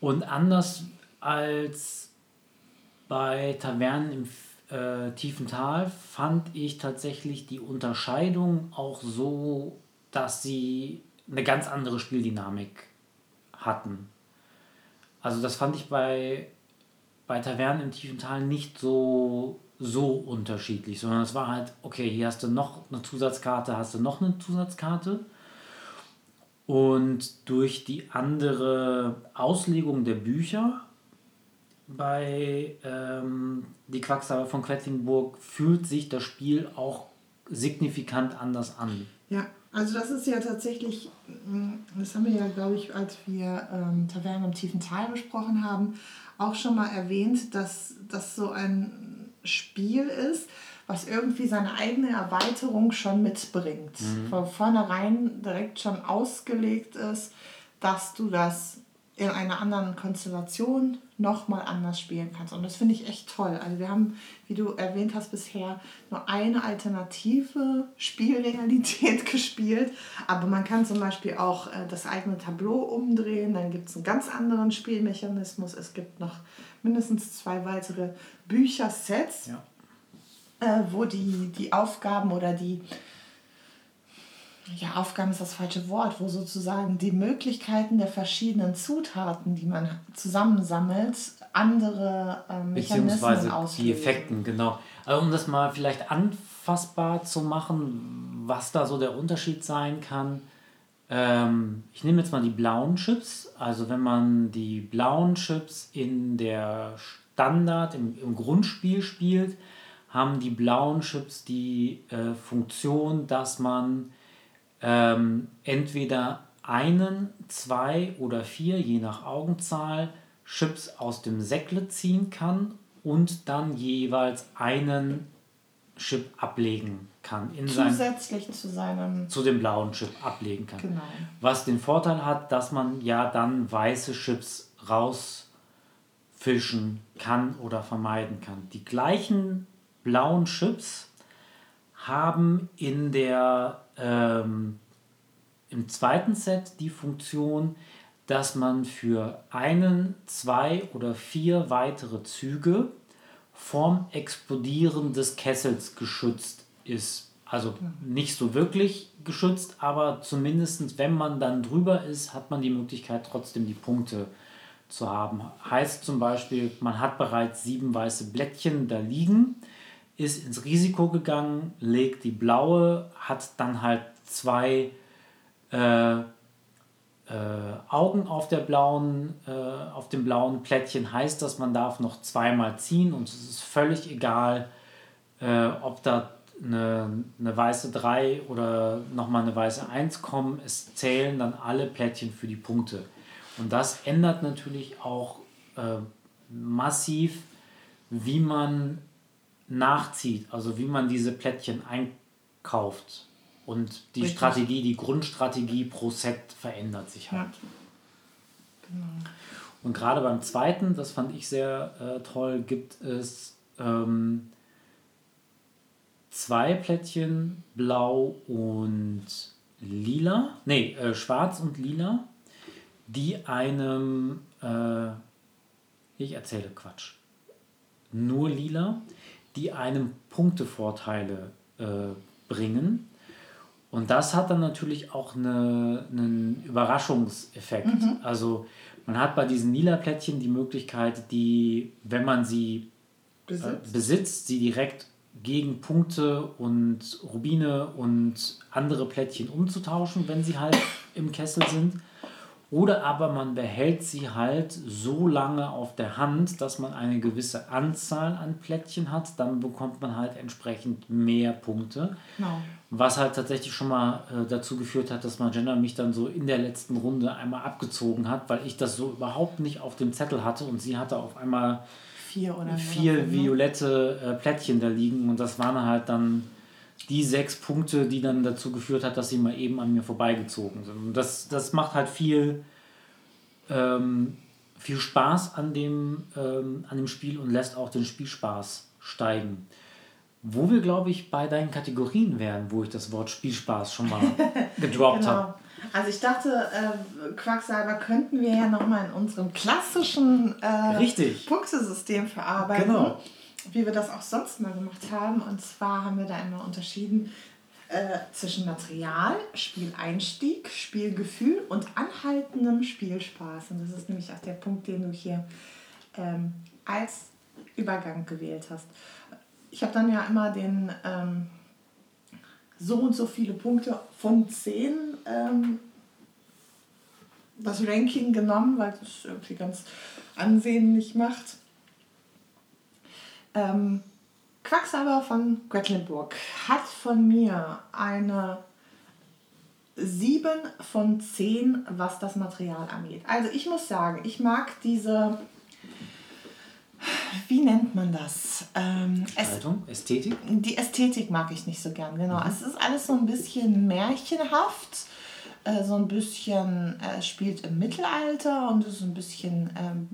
Und anders als bei Tavernen im äh, tiefen Tal fand ich tatsächlich die Unterscheidung auch so, dass sie eine ganz andere Spieldynamik hatten. Also das fand ich bei, bei Tavernen im tiefen Tal nicht so, so unterschiedlich, sondern es war halt, okay, hier hast du noch eine Zusatzkarte, hast du noch eine Zusatzkarte. Und durch die andere Auslegung der Bücher bei ähm, Die Quacksalber von Quedlinburg fühlt sich das Spiel auch signifikant anders an. Ja, also das ist ja tatsächlich, mm, das haben wir ja, glaube ich, als wir ähm, Tavernen im tiefen Tal besprochen haben, auch schon mal erwähnt, dass das so ein Spiel ist, was irgendwie seine eigene Erweiterung schon mitbringt. Mhm. Von vornherein direkt schon ausgelegt ist, dass du das in einer anderen Konstellation nochmal anders spielen kannst. Und das finde ich echt toll. Also wir haben, wie du erwähnt hast, bisher nur eine alternative Spielrealität gespielt. Aber man kann zum Beispiel auch äh, das eigene Tableau umdrehen. Dann gibt es einen ganz anderen Spielmechanismus. Es gibt noch mindestens zwei weitere Büchersets, ja. Äh, wo die, die Aufgaben oder die ja, Aufgaben ist das falsche Wort, wo sozusagen die Möglichkeiten der verschiedenen Zutaten, die man zusammensammelt, andere ähm, Beziehungsweise die Effekten, genau. Also um das mal vielleicht anfassbar zu machen, was da so der Unterschied sein kann. Ähm, ich nehme jetzt mal die blauen Chips. Also wenn man die blauen Chips in der Standard, im, im Grundspiel spielt, haben die blauen Chips die äh, Funktion, dass man ähm, entweder einen, zwei oder vier, je nach Augenzahl, Chips aus dem Säckle ziehen kann und dann jeweils einen Chip ablegen kann. In Zusätzlich sein, zu seinem. Zu dem blauen Chip ablegen kann. Genau. Was den Vorteil hat, dass man ja dann weiße Chips rausfischen kann oder vermeiden kann. Die gleichen blauen Chips haben in der ähm, im zweiten Set die Funktion, dass man für einen, zwei oder vier weitere Züge vorm Explodieren des Kessels geschützt ist. Also nicht so wirklich geschützt, aber zumindest wenn man dann drüber ist, hat man die Möglichkeit trotzdem die Punkte zu haben. Heißt zum Beispiel, man hat bereits sieben weiße Blättchen da liegen ist ins Risiko gegangen, legt die blaue, hat dann halt zwei äh, äh, Augen auf, der blauen, äh, auf dem blauen Plättchen, heißt das, man darf noch zweimal ziehen und es ist völlig egal, äh, ob da eine, eine weiße 3 oder nochmal eine weiße 1 kommen. Es zählen dann alle Plättchen für die Punkte. Und das ändert natürlich auch äh, massiv, wie man nachzieht, also wie man diese Plättchen einkauft. Und die Richtig. Strategie, die Grundstrategie pro Set verändert sich halt. Ja. Genau. Und gerade beim zweiten, das fand ich sehr äh, toll, gibt es ähm, zwei Plättchen, blau und lila, nee, äh, schwarz und lila, die einem, äh, ich erzähle Quatsch, nur lila, die einem Punktevorteile äh, bringen. Und das hat dann natürlich auch eine, einen Überraschungseffekt. Mhm. Also man hat bei diesen lila Plättchen die Möglichkeit, die, wenn man sie besitzt, äh, besitzt sie direkt gegen Punkte und Rubine und andere Plättchen umzutauschen, wenn sie halt im Kessel sind. Oder aber man behält sie halt so lange auf der Hand, dass man eine gewisse Anzahl an Plättchen hat. Dann bekommt man halt entsprechend mehr Punkte. Genau. Was halt tatsächlich schon mal äh, dazu geführt hat, dass Magenta mich dann so in der letzten Runde einmal abgezogen hat, weil ich das so überhaupt nicht auf dem Zettel hatte und sie hatte auf einmal vier oder vier ne? violette äh, Plättchen da liegen und das waren halt dann die sechs Punkte, die dann dazu geführt hat, dass sie mal eben an mir vorbeigezogen sind. Und das, das macht halt viel, ähm, viel Spaß an dem, ähm, an dem Spiel und lässt auch den Spielspaß steigen. Wo wir, glaube ich, bei deinen Kategorien wären, wo ich das Wort Spielspaß schon mal gedroppt genau. habe. Also ich dachte, äh, Quacksalber könnten wir ja nochmal in unserem klassischen äh, Punktesystem verarbeiten. Genau. Wie wir das auch sonst mal gemacht haben. Und zwar haben wir da immer unterschieden äh, zwischen Material, Spieleinstieg, Spielgefühl und anhaltendem Spielspaß. Und das ist nämlich auch der Punkt, den du hier ähm, als Übergang gewählt hast ich habe dann ja immer den ähm, so und so viele Punkte von 10 ähm, das Ranking genommen, weil es irgendwie ganz ansehnlich macht. Ähm, Quacksalber von Quedlinburg hat von mir eine 7 von 10, was das Material angeht. Also ich muss sagen, ich mag diese wie nennt man das? Ähm, Gestaltung, Ästhetik? Die Ästhetik mag ich nicht so gern, genau. Mhm. Es ist alles so ein bisschen märchenhaft, äh, so ein bisschen, äh, spielt im Mittelalter und ist ein bisschen, ähm,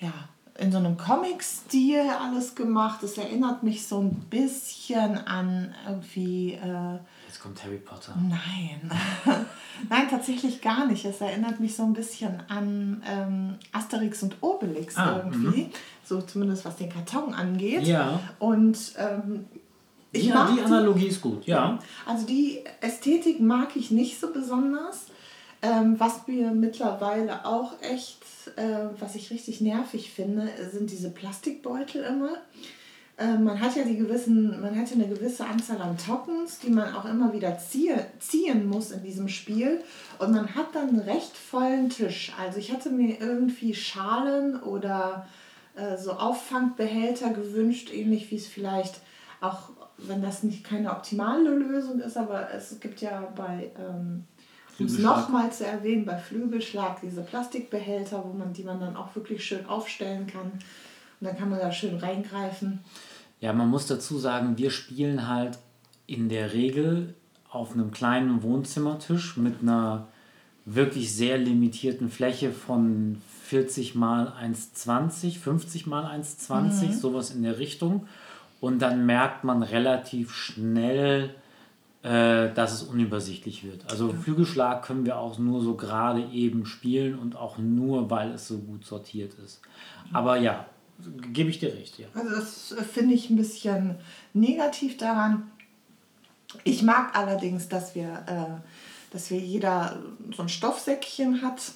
ja, in so einem Comic-Stil alles gemacht. Es erinnert mich so ein bisschen an irgendwie. Äh, Jetzt kommt Harry Potter. Nein. Nein, tatsächlich gar nicht. Es erinnert mich so ein bisschen an ähm, Asterix und Obelix ah, irgendwie. -hmm. So zumindest was den Karton angeht. Ja. Und ähm, ich ja, mag die Analogie ist gut, ja. Also die Ästhetik mag ich nicht so besonders. Ähm, was mir mittlerweile auch echt, äh, was ich richtig nervig finde, sind diese Plastikbeutel immer. Äh, man hat ja die gewissen, man hat ja eine gewisse Anzahl an Tokens, die man auch immer wieder ziehe, ziehen muss in diesem Spiel. Und man hat dann einen recht vollen Tisch. Also ich hatte mir irgendwie Schalen oder äh, so Auffangbehälter gewünscht, ähnlich wie es vielleicht auch, wenn das nicht keine optimale Lösung ist, aber es gibt ja bei ähm, um es nochmal zu erwähnen, bei Flügelschlag diese Plastikbehälter, wo man, die man dann auch wirklich schön aufstellen kann. Und dann kann man da schön reingreifen. Ja, man muss dazu sagen, wir spielen halt in der Regel auf einem kleinen Wohnzimmertisch mit einer wirklich sehr limitierten Fläche von 40 mal 1,20, 50 mal 1,20, mhm. sowas in der Richtung. Und dann merkt man relativ schnell, äh, dass es unübersichtlich wird. Also Flügelschlag können wir auch nur so gerade eben spielen und auch nur, weil es so gut sortiert ist. Aber ja, gebe ich dir recht, ja. Also das finde ich ein bisschen negativ daran. Ich mag allerdings, dass wir, äh, dass wir jeder so ein Stoffsäckchen hat.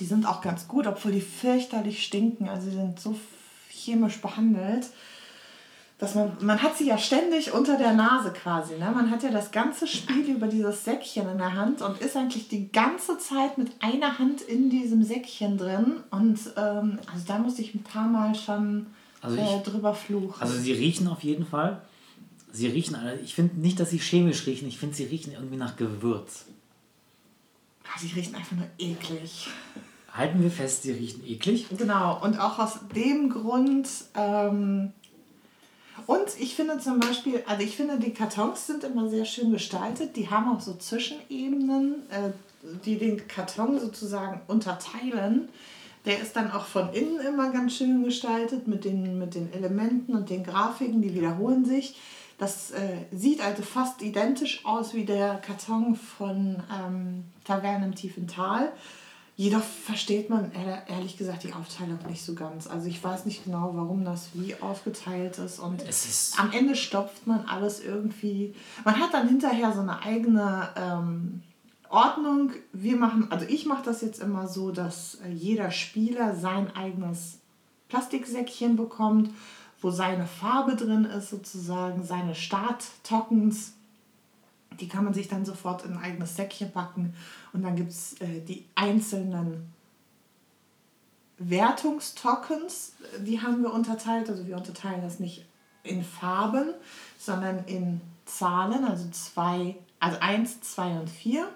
Die sind auch ganz gut, obwohl die fürchterlich stinken. Also sie sind so chemisch behandelt dass man, man hat sie ja ständig unter der Nase quasi. Ne? Man hat ja das ganze Spiel über dieses Säckchen in der Hand und ist eigentlich die ganze Zeit mit einer Hand in diesem Säckchen drin. Und ähm, also da muss ich ein paar Mal schon also äh, drüber fluchen. Also sie riechen auf jeden Fall. Sie riechen, ich finde nicht, dass sie chemisch riechen, ich finde, sie riechen irgendwie nach Gewürz. Ah, sie riechen einfach nur eklig. Halten wir fest, sie riechen eklig. Genau, und auch aus dem Grund ähm, und ich finde zum Beispiel, also ich finde, die Kartons sind immer sehr schön gestaltet. Die haben auch so Zwischenebenen, äh, die den Karton sozusagen unterteilen. Der ist dann auch von innen immer ganz schön gestaltet mit den, mit den Elementen und den Grafiken, die wiederholen sich. Das äh, sieht also fast identisch aus wie der Karton von ähm, Taverne im tiefen Tal. Jedoch versteht man ehrlich gesagt die Aufteilung nicht so ganz. Also ich weiß nicht genau, warum das wie aufgeteilt ist. Und ist am Ende stopft man alles irgendwie. Man hat dann hinterher so eine eigene ähm, Ordnung. Wir machen, also ich mache das jetzt immer so, dass äh, jeder Spieler sein eigenes Plastiksäckchen bekommt, wo seine Farbe drin ist, sozusagen, seine Starttokens die kann man sich dann sofort in ein eigenes Säckchen packen und dann gibt es äh, die einzelnen Wertungstokens, die haben wir unterteilt. Also wir unterteilen das nicht in Farben, sondern in Zahlen, also zwei, also 1, 2 und 4.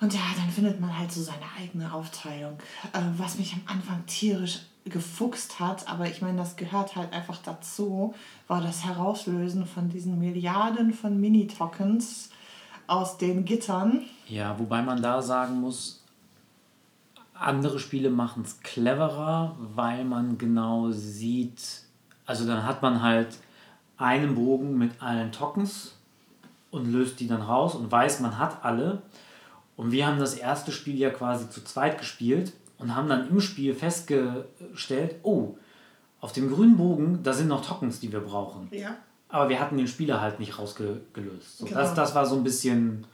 Und ja, dann findet man halt so seine eigene Aufteilung, äh, was mich am Anfang tierisch gefuchst hat, aber ich meine, das gehört halt einfach dazu, war das Herauslösen von diesen Milliarden von Mini-Tokens aus den Gittern. Ja, wobei man da sagen muss, andere Spiele machen es cleverer, weil man genau sieht, also dann hat man halt einen Bogen mit allen Tokens und löst die dann raus und weiß, man hat alle. Und wir haben das erste Spiel ja quasi zu zweit gespielt und haben dann im Spiel festgestellt, oh, auf dem grünen Bogen, da sind noch Tokens, die wir brauchen. Ja. Aber wir hatten den Spieler halt nicht rausgelöst. So, Genau. das, das war so ein bisschen.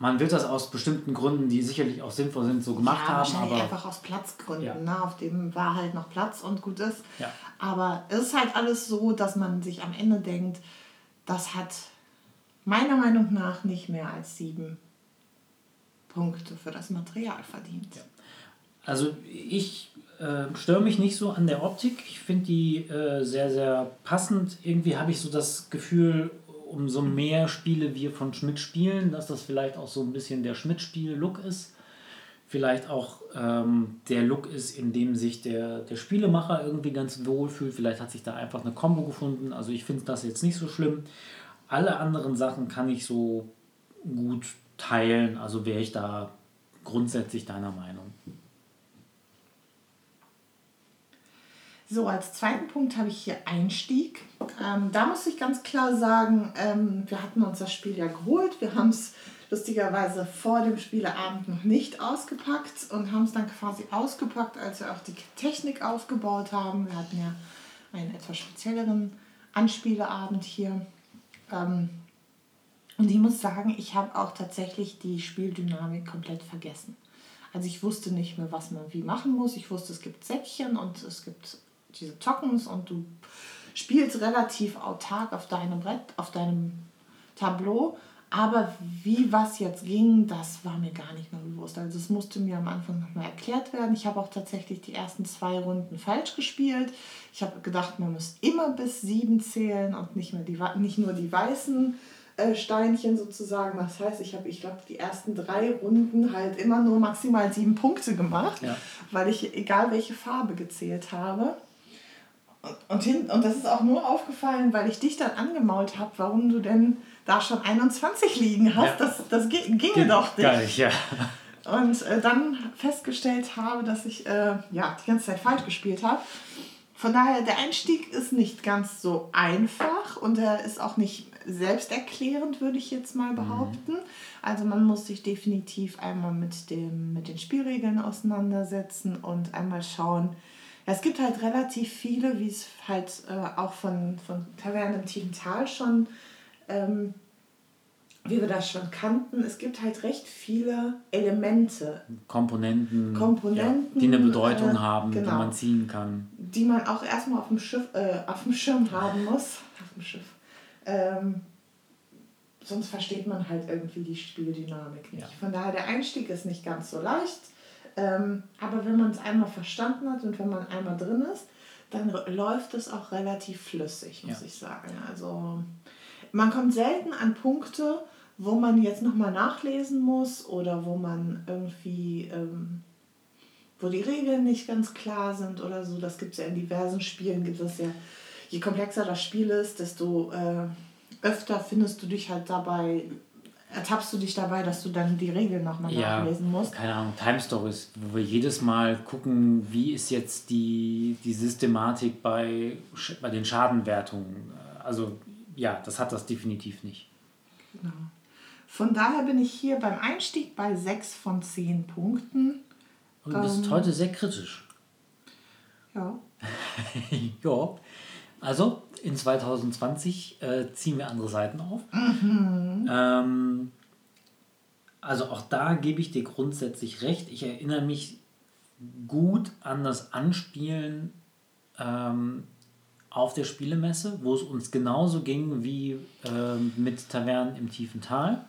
Man wird das aus bestimmten Gründen, die sicherlich auch sinnvoll sind, so gemacht ja, haben. wahrscheinlich Aber einfach aus Platzgründen. Ja. Ne? Auf dem war halt noch Platz und gut ist. Ja. Aber es ist halt alles so, dass man sich am Ende denkt, das hat meiner Meinung nach nicht mehr als sieben Punkte für das Material verdient. Also ich äh, störe mich nicht so an der Optik. Ich finde die äh, sehr, sehr passend. Irgendwie habe ich so das Gefühl, umso mehr Spiele wir von Schmidt spielen, dass das vielleicht auch so ein bisschen der Schmidt-Spiel-Look ist. Vielleicht auch ähm, der Look ist, in dem sich der, der Spielemacher irgendwie ganz wohl fühlt. Vielleicht hat sich da einfach eine Combo gefunden. Also ich finde das jetzt nicht so schlimm. Alle anderen Sachen kann ich so gut teilen. Also wäre ich da grundsätzlich deiner Meinung. So, als zweiten Punkt habe ich hier Einstieg. Ähm, da muss ich ganz klar sagen, ähm, wir hatten uns das Spiel ja geholt. Wir haben es lustigerweise vor dem Spieleabend noch nicht ausgepackt und haben es dann quasi ausgepackt, als wir auch die Technik aufgebaut haben. Wir hatten ja einen etwas spezielleren Anspieleabend hier. Ähm, und ich muss sagen, ich habe auch tatsächlich die Spieldynamik komplett vergessen. Also ich wusste nicht mehr, was man wie machen muss. Ich wusste, es gibt Säckchen und es gibt diese Tokens und du spielst relativ autark auf deinem Brett, auf deinem Tableau. Aber wie was jetzt ging, das war mir gar nicht mehr bewusst. Also es musste mir am Anfang nochmal erklärt werden. Ich habe auch tatsächlich die ersten zwei Runden falsch gespielt. Ich habe gedacht, man muss immer bis sieben zählen und nicht, mehr die, nicht nur die weißen Steinchen sozusagen. Das heißt, ich habe, ich glaube, die ersten drei Runden halt immer nur maximal sieben Punkte gemacht, Ja. weil ich egal welche Farbe gezählt habe. Und, und, hin, und das ist auch nur aufgefallen, weil ich dich dann angemault habe, warum du denn da schon 21 liegen hast. Ja. Das, das gi- ginge doch nicht. Gar nicht, ja. Und äh, dann festgestellt habe, dass ich äh, ja, die ganze Zeit falsch gespielt habe. Von daher, der Einstieg ist nicht ganz so einfach und er ist auch nicht selbsterklärend, würde ich jetzt mal behaupten. Also man muss sich definitiv einmal mit, dem, mit den Spielregeln auseinandersetzen und einmal schauen. Ja, es gibt halt relativ viele, wie es halt äh, auch von, von Taverne im tiefen Tal schon ähm, wie wir das schon kannten, es gibt halt recht viele Elemente, Komponenten, Komponenten, ja, die eine Bedeutung äh, haben, die genau. man ziehen kann. die man auch erstmal auf dem Schiff, äh, auf dem Schirm haben muss. Auf dem Schiff. Ähm, sonst versteht man halt irgendwie die Spieldynamik nicht. Ja. Von daher, der Einstieg ist nicht ganz so leicht. Ähm, aber wenn man es einmal verstanden hat und wenn man einmal drin ist, dann läuft es auch relativ flüssig, muss Ja. ich sagen. Also man kommt selten an Punkte, wo man jetzt nochmal nachlesen muss oder wo man irgendwie, ähm, wo die Regeln nicht ganz klar sind oder so. Das gibt es ja in diversen Spielen, gibt es ja, je komplexer das Spiel ist, desto äh, öfter findest du dich halt dabei, ertappst du dich dabei, dass du dann die Regeln nochmal Ja, nachlesen musst. keine Ahnung, Time Stories, wo wir jedes Mal gucken, wie ist jetzt die, die Systematik bei, bei den Schadenwertungen. Also ja, das hat das definitiv nicht. Genau. Von daher bin ich hier beim Einstieg bei 6 von 10 Punkten. Und du bist Ähm. heute sehr kritisch. Ja. ja, also in 2020 äh, ziehen wir andere Seiten auf. Ähm, also auch da gebe ich dir grundsätzlich recht. Ich erinnere mich gut an das Anspielen ähm, auf der Spielemesse, wo es uns genauso ging wie ähm, mit Tavernen im tiefen Tal,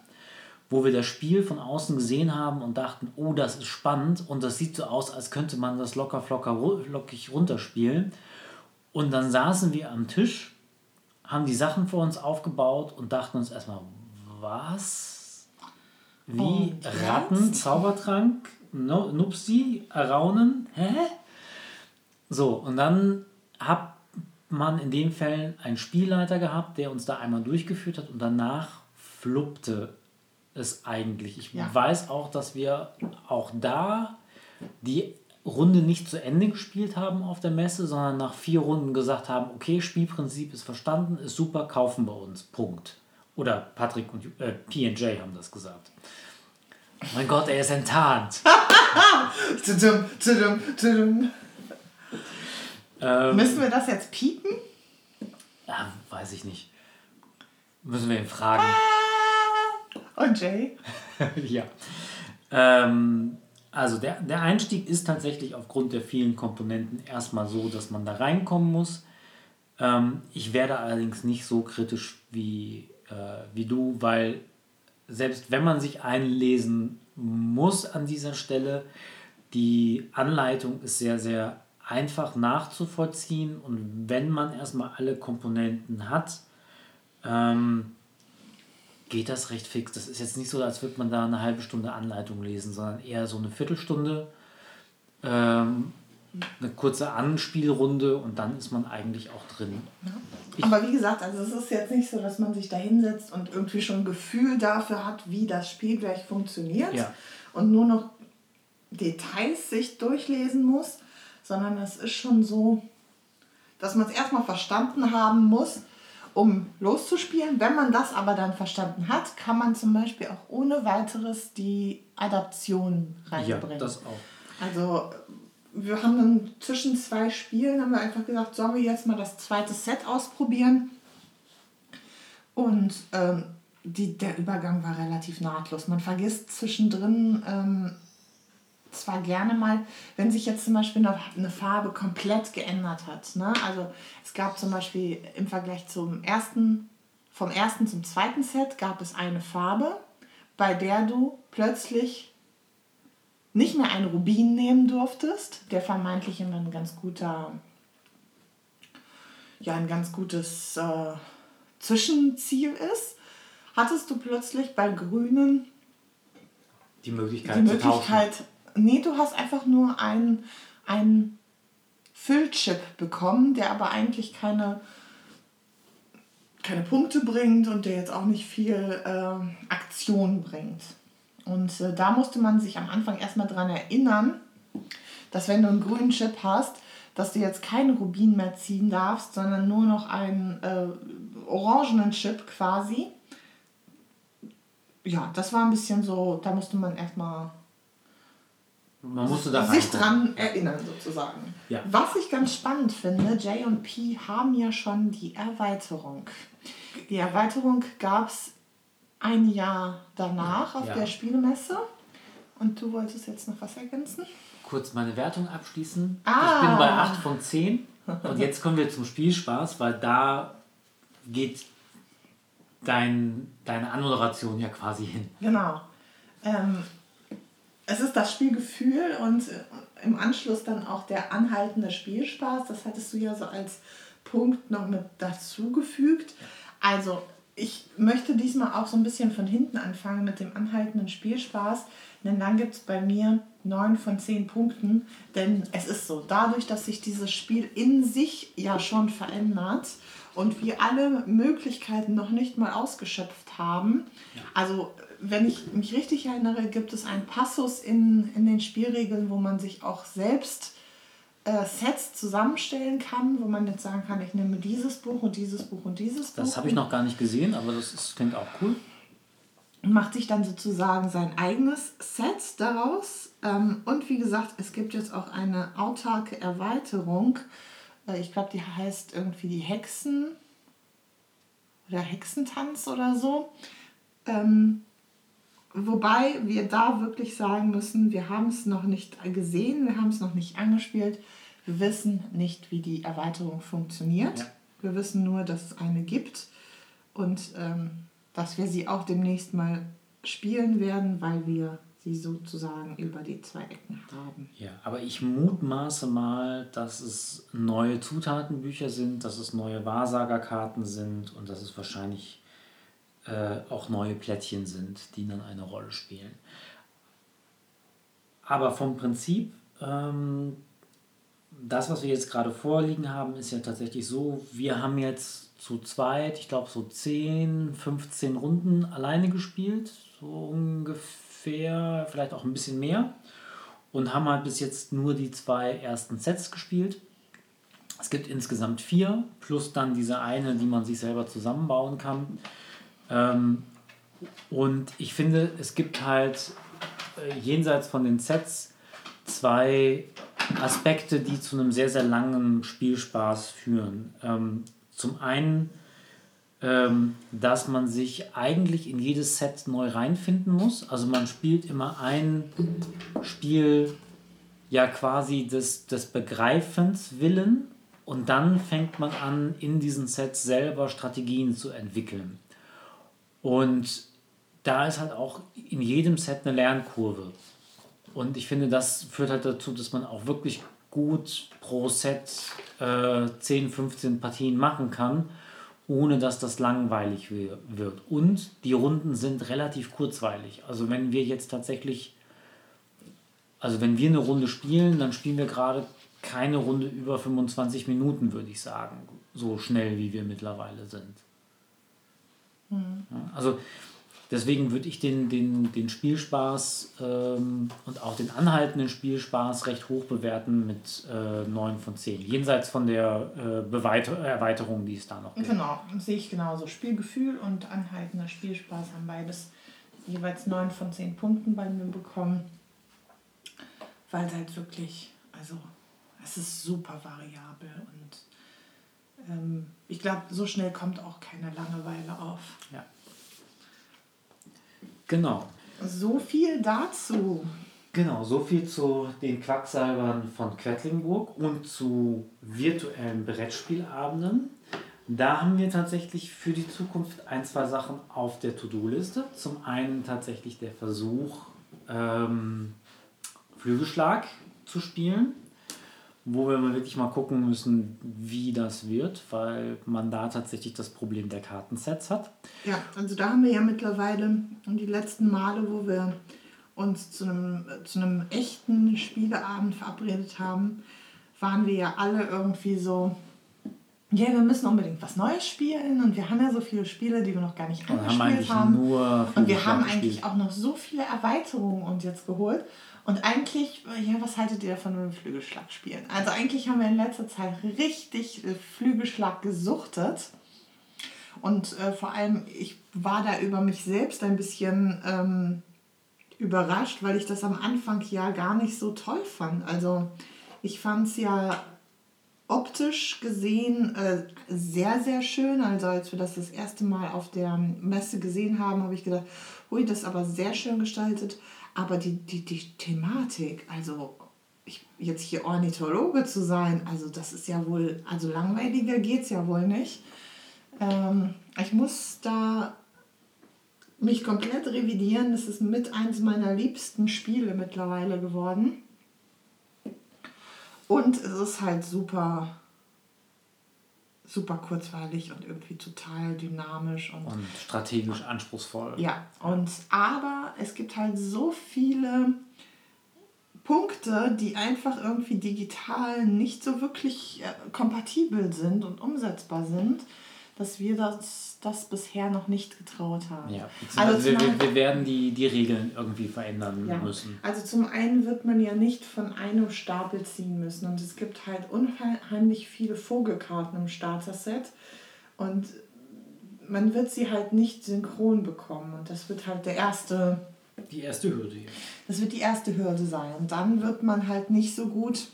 wo wir das Spiel von außen gesehen haben und dachten, oh, das ist spannend und das sieht so aus, als könnte man das locker, flocker, ru- lockig runterspielen. Und dann saßen wir am Tisch, haben die Sachen vor uns aufgebaut und dachten uns erstmal, was? wie und Ratten, Zaubertrank, no, Nupsi, Araunen. Hä? So, und dann hat man in den Fällen einen Spielleiter gehabt, der uns da einmal durchgeführt hat und danach fluppte es eigentlich. Ich ja. weiß auch, dass wir auch da die Runde nicht zu Ende gespielt haben auf der Messe, sondern nach vier Runden gesagt haben, okay, Spielprinzip ist verstanden, ist super, kaufen wir uns. Punkt. Oder Patrick und äh, PJ haben das gesagt. Mein Gott, er ist enttarnt. ähm, Müssen wir das jetzt piepen? Ja, weiß ich nicht. Müssen wir ihn fragen. Und Jay? ja. Ähm, also der, der Einstieg ist tatsächlich aufgrund der vielen Komponenten erstmal so, dass man da reinkommen muss. Ähm, ich werde allerdings nicht so kritisch wie, äh, wie du, weil selbst wenn man sich einlesen muss an dieser Stelle, die Anleitung ist sehr, sehr einfach nachzuvollziehen und wenn man erstmal alle Komponenten hat, ähm, geht das recht fix. Das ist jetzt nicht so, als würde man da eine halbe Stunde Anleitung lesen, sondern eher so eine Viertelstunde, ähm, eine kurze Anspielrunde und dann ist man eigentlich auch drin. Ja. Aber wie gesagt, also es ist jetzt nicht so, dass man sich da hinsetzt und irgendwie schon ein Gefühl dafür hat, wie das Spiel gleich funktioniert ja. und nur noch Details sich durchlesen muss, sondern es ist schon so, dass man es erstmal verstanden haben muss, um loszuspielen. Wenn man das aber dann verstanden hat, kann man zum Beispiel auch ohne weiteres die Adaption reinbringen. Ja, das auch. Also wir haben dann zwischen zwei Spielen haben wir einfach gesagt, sollen wir jetzt mal das zweite Set ausprobieren. Und ähm, die, der Übergang war relativ nahtlos. Man vergisst zwischendrin ähm, zwar gerne mal, wenn sich jetzt zum Beispiel eine Farbe komplett geändert hat. Ne? Also es gab zum Beispiel im Vergleich zum ersten, vom ersten zum zweiten Set gab es eine Farbe, bei der du plötzlich nicht mehr einen Rubin nehmen durftest, der vermeintlich immer ein ganz guter, ja, ein ganz gutes äh, Zwischenziel ist, hattest du plötzlich bei Grünen die Möglichkeit, die Möglichkeit Nee, du hast einfach nur einen, einen Füllchip bekommen, der aber eigentlich keine, keine Punkte bringt und der jetzt auch nicht viel äh, Aktion bringt. Und äh, da musste man sich am Anfang erstmal daran erinnern, dass wenn du einen grünen Chip hast, dass du jetzt keinen Rubin mehr ziehen darfst, sondern nur noch einen äh, orangenen Chip quasi. Ja, das war ein bisschen so, da musste man erstmal man musste da sich dran erinnern sozusagen. Ja. Was ich ganz spannend finde, J und P haben ja schon die Erweiterung. Die Erweiterung gab es ein Jahr danach auf ja. der Spielemesse. Und du wolltest jetzt noch was ergänzen? Kurz meine Wertung abschließen. Ah. Ich bin bei 8 von 10. Und jetzt kommen wir zum Spielspaß, weil da geht dein, deine Anmoderation ja quasi hin. Genau. Ähm, es ist das Spielgefühl und äh, im Anschluss dann auch der anhaltende Spielspaß. Das hattest du ja so als Punkt noch mit dazugefügt. Also ich möchte diesmal auch so ein bisschen von hinten anfangen mit dem anhaltenden Spielspaß, denn dann gibt es bei mir neun von zehn Punkten, denn es ist so, dadurch, dass sich dieses Spiel in sich ja schon verändert und wir alle Möglichkeiten noch nicht mal ausgeschöpft haben, also wenn ich mich richtig erinnere, gibt es einen Passus in, in den Spielregeln, wo man sich auch selbst äh, Sets zusammenstellen kann, wo man jetzt sagen kann, ich nehme dieses Buch und dieses Buch und dieses Buch. Das habe ich noch gar nicht gesehen, aber das ist, klingt auch cool. Macht sich dann sozusagen sein eigenes Set daraus. Ähm, und wie gesagt, es gibt jetzt auch eine autarke Erweiterung. Äh, ich glaube, die heißt irgendwie die Hexen oder Hexentanz oder so. Ähm, Wobei wir da wirklich sagen müssen, wir haben es noch nicht gesehen, wir haben es noch nicht angespielt. Wir wissen nicht, wie die Erweiterung funktioniert. Ja. Wir wissen nur, dass es eine gibt und ähm, dass wir sie auch demnächst mal spielen werden, weil wir sie sozusagen über die zwei Ecken haben. Ja, aber ich mutmaße mal, dass es neue Zutatenbücher sind, dass es neue Wahrsagerkarten sind und dass es wahrscheinlich äh, auch neue Plättchen sind, die dann eine Rolle spielen. Aber vom Prinzip, ähm, das, was wir jetzt gerade vorliegen haben, ist ja tatsächlich so, wir haben jetzt zu zweit, ich glaube so 10, 15 Runden alleine gespielt, so ungefähr, vielleicht auch ein bisschen mehr. Und haben halt bis jetzt nur die zwei ersten Sets gespielt. Es gibt insgesamt vier, plus dann diese eine, die man sich selber zusammenbauen kann. Ähm, und ich finde, es gibt halt äh, jenseits von den Sets zwei Aspekte, die zu einem sehr, sehr langen Spielspaß führen. Ähm, zum einen, ähm, dass man sich eigentlich in jedes Set neu reinfinden muss. Also man spielt immer ein Spiel ja quasi des, des Begreifens willen und dann fängt man an, in diesen Sets selber Strategien zu entwickeln. Und da ist halt auch in jedem Set eine Lernkurve. Und ich finde, das führt halt dazu, dass man auch wirklich gut pro Set äh, 10, 15 Partien machen kann, ohne dass das langweilig wird. Und die Runden sind relativ kurzweilig. Also wenn wir jetzt tatsächlich, also wenn wir eine Runde spielen, dann spielen wir gerade keine Runde über 25 Minuten, würde ich sagen. So schnell, wie wir mittlerweile sind. Mhm. Also deswegen würde ich den, den, den Spielspaß ähm, und auch den anhaltenden Spielspaß recht hoch bewerten mit äh, 9 von 10. Jenseits von der äh, Erweiterung, die es da noch gibt. Genau, sehe ich genauso. Spielgefühl und anhaltender Spielspaß haben beides jeweils 9 von 10 Punkten bei mir bekommen. Weil es halt wirklich, also es ist super variabel und ich glaube, so schnell kommt auch keine Langeweile auf. Ja. Genau. So viel dazu. Genau, so viel zu den Quacksalbern von Quedlinburg und zu virtuellen Brettspielabenden. Da haben wir tatsächlich für die Zukunft ein, zwei Sachen auf der To-Do-Liste. Zum einen tatsächlich der Versuch, ähm, Flügelschlag zu spielen wo wir wirklich mal gucken müssen, wie das wird, weil man da tatsächlich das Problem der Kartensets hat. Ja, also da haben wir ja mittlerweile die letzten Male, wo wir uns zu einem, zu einem echten Spieleabend verabredet haben, waren wir ja alle irgendwie so, ja, wir müssen unbedingt was Neues spielen und wir haben ja so viele Spiele, die wir noch gar nicht angespielt haben. haben. und wir haben eigentlich auch noch so viele Erweiterungen uns jetzt geholt. Und eigentlich, ja, was haltet ihr davon, wenn wir Flügelschlag spielen? Also eigentlich haben wir in letzter Zeit richtig äh, Flügelschlag gesuchtet. Und äh, vor allem, ich war da über mich selbst ein bisschen ähm, überrascht, weil ich das am Anfang ja gar nicht so toll fand. Also ich fand es ja optisch gesehen äh, sehr, sehr schön. Also als wir das das erste Mal auf der Messe gesehen haben, habe ich gedacht, hui, das ist aber sehr schön gestaltet. Aber die, die, die Thematik, also ich, jetzt hier Ornithologe zu sein, also das ist ja wohl, also langweiliger geht es ja wohl nicht. Ähm, ich muss da mich komplett revidieren. Das ist mit eins meiner liebsten Spiele mittlerweile geworden. Und es ist halt super super kurzweilig und irgendwie total dynamisch und, und strategisch anspruchsvoll. Ja, und aber es gibt halt so viele Punkte, die einfach irgendwie digital nicht so wirklich äh, kompatibel sind und umsetzbar sind dass wir das, das bisher noch nicht getraut haben. Ja, also wir, wir, wir, werden die, die Regeln irgendwie verändern ja. müssen. Also zum einen wird man ja nicht von einem Stapel ziehen müssen und es gibt halt unheimlich viele Vogelkarten im Starter-Set und man wird sie halt nicht synchron bekommen und das wird halt der erste... Die erste Hürde. Das wird die erste Hürde sein und dann wird man halt nicht so gut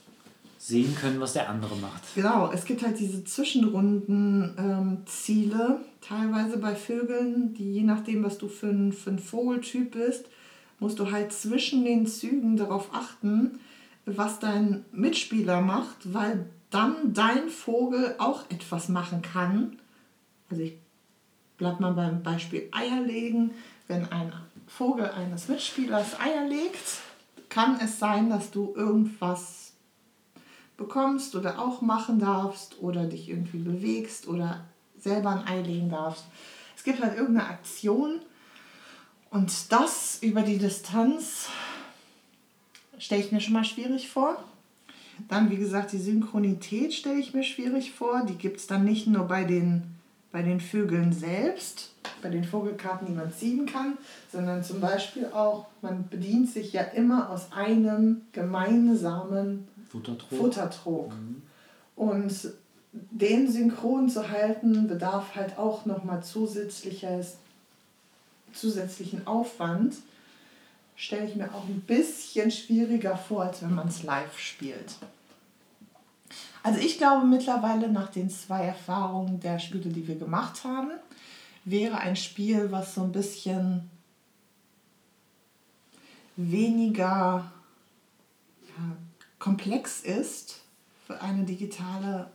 sehen können, was der andere macht. Genau, es gibt halt diese Zwischenrunden-Ziele, ähm, teilweise bei Vögeln, die je nachdem, was du für ein, für ein Vogeltyp bist, musst du halt zwischen den Zügen darauf achten, was dein Mitspieler macht, weil dann dein Vogel auch etwas machen kann. Also ich bleib mal beim Beispiel Eier legen. Wenn ein Vogel eines Mitspielers Eier legt, kann es sein, dass du irgendwas bekommst oder auch machen darfst oder dich irgendwie bewegst oder selber ein Ei legen darfst. Es gibt halt irgendeine Aktion und das über die Distanz stelle ich mir schon mal schwierig vor. Dann, wie gesagt, die Synchronität stelle ich mir schwierig vor. Die gibt es dann nicht nur bei den, bei den Vögeln selbst, bei den Vogelkarten, die man ziehen kann, sondern zum Beispiel auch, man bedient sich ja immer aus einem gemeinsamen Futtertrog. Futtertrog. Mhm. Und den synchron zu halten, bedarf halt auch nochmal zusätzliches, zusätzlichen Aufwand. Stelle ich mir auch ein bisschen schwieriger vor, als wenn man es live spielt. Also ich glaube mittlerweile nach den zwei Erfahrungen der Spiele, die wir gemacht haben, wäre ein Spiel, was so ein bisschen weniger ja, komplex ist für eine digitale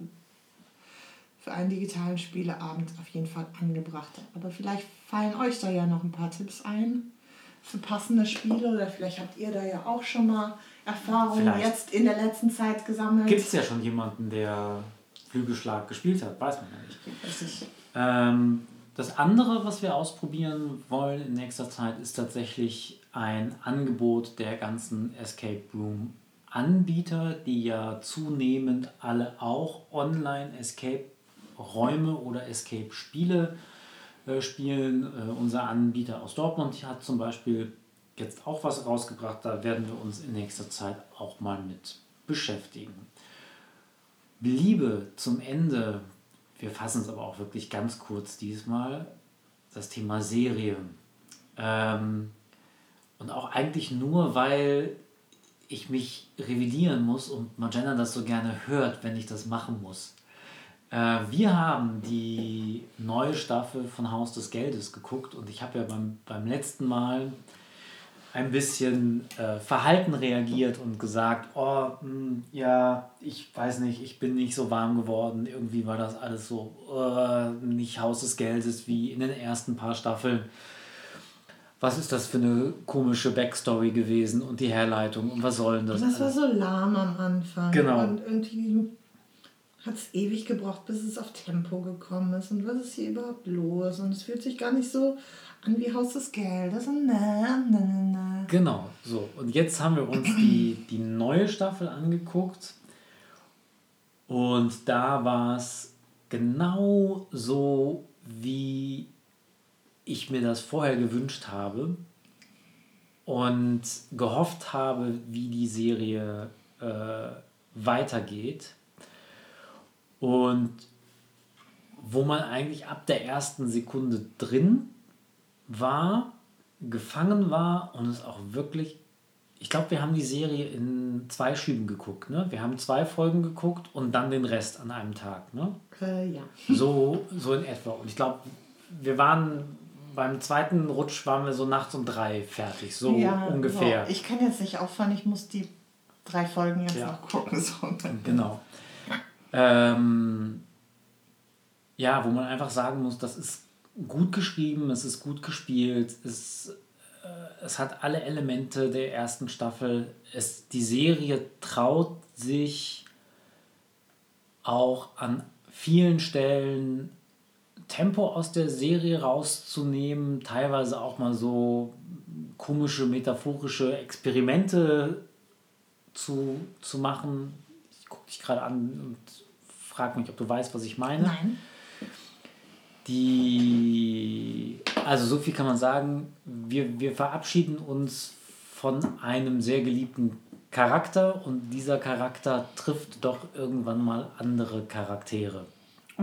für einen digitalen Spieleabend auf jeden Fall angebracht. Aber vielleicht fallen euch da ja noch ein paar Tipps ein für passende Spiele oder vielleicht habt ihr da ja auch schon mal Erfahrungen vielleicht. jetzt in der letzten Zeit gesammelt. Gibt es ja schon jemanden, der Flügelschlag gespielt hat, weiß man ja nicht. Ähm, das andere, was wir ausprobieren wollen in nächster Zeit, ist tatsächlich ein Angebot der ganzen Escape Room Anbieter, die ja zunehmend alle auch online Escape Räume oder Escape-Spiele äh, spielen. Äh, unser Anbieter aus Dortmund hat zum Beispiel jetzt auch was rausgebracht. Da werden wir uns in nächster Zeit auch mal mit beschäftigen. Liebe zum Ende, wir fassen es aber auch wirklich ganz kurz diesmal, das Thema Serie. Ähm, und auch eigentlich nur, weil ich mich revidieren muss und Magenta das so gerne hört, wenn ich das machen muss. Äh, wir haben die neue Staffel von Haus des Geldes geguckt und ich habe ja beim, beim letzten Mal ein bisschen äh, verhalten reagiert und gesagt, oh, mh, hm, ja, ich weiß nicht, ich bin nicht so warm geworden. Irgendwie war das alles so uh, nicht Haus des Geldes wie in den ersten paar Staffeln. Was ist das für eine komische Backstory gewesen und die Herleitung und was soll denn das? Das alles? war so lahm am Anfang. Genau. Und irgendwie hat es ewig gebraucht, bis es auf Tempo gekommen ist. Und was ist hier überhaupt los? Und es fühlt sich gar nicht so an wie Haus des Geldes. Und na, na, na. Genau, so. Und jetzt haben wir uns die, die neue Staffel angeguckt. Und da war es genau so, wie ich mir das vorher gewünscht habe und gehofft habe, wie die Serie äh, weitergeht und wo man eigentlich ab der ersten Sekunde drin war, gefangen war und es auch wirklich, ich glaube, wir haben die Serie in zwei Schüben geguckt. Ne? Wir haben zwei Folgen geguckt und dann den Rest an einem Tag. Ne? Äh, ja. So, so in etwa. Und ich glaube, wir waren beim zweiten Rutsch waren wir so nachts um drei fertig, so ja, ungefähr. So. Ich kann jetzt nicht auffahren, ich muss die drei Folgen jetzt ja. noch gucken. So. Genau. Ähm, ja, wo man einfach sagen muss, das ist gut geschrieben, es ist gut gespielt, es, äh, es hat alle Elemente der ersten Staffel. Es, die Serie traut sich auch an vielen Stellen Tempo aus der Serie rauszunehmen, teilweise auch mal so komische metaphorische Experimente zu, zu machen. Ich gucke dich gerade an und frag mich, ob du weißt, was ich meine. Nein. Die, also so viel kann man sagen, wir, wir verabschieden uns von einem sehr geliebten Charakter und dieser Charakter trifft doch irgendwann mal andere Charaktere.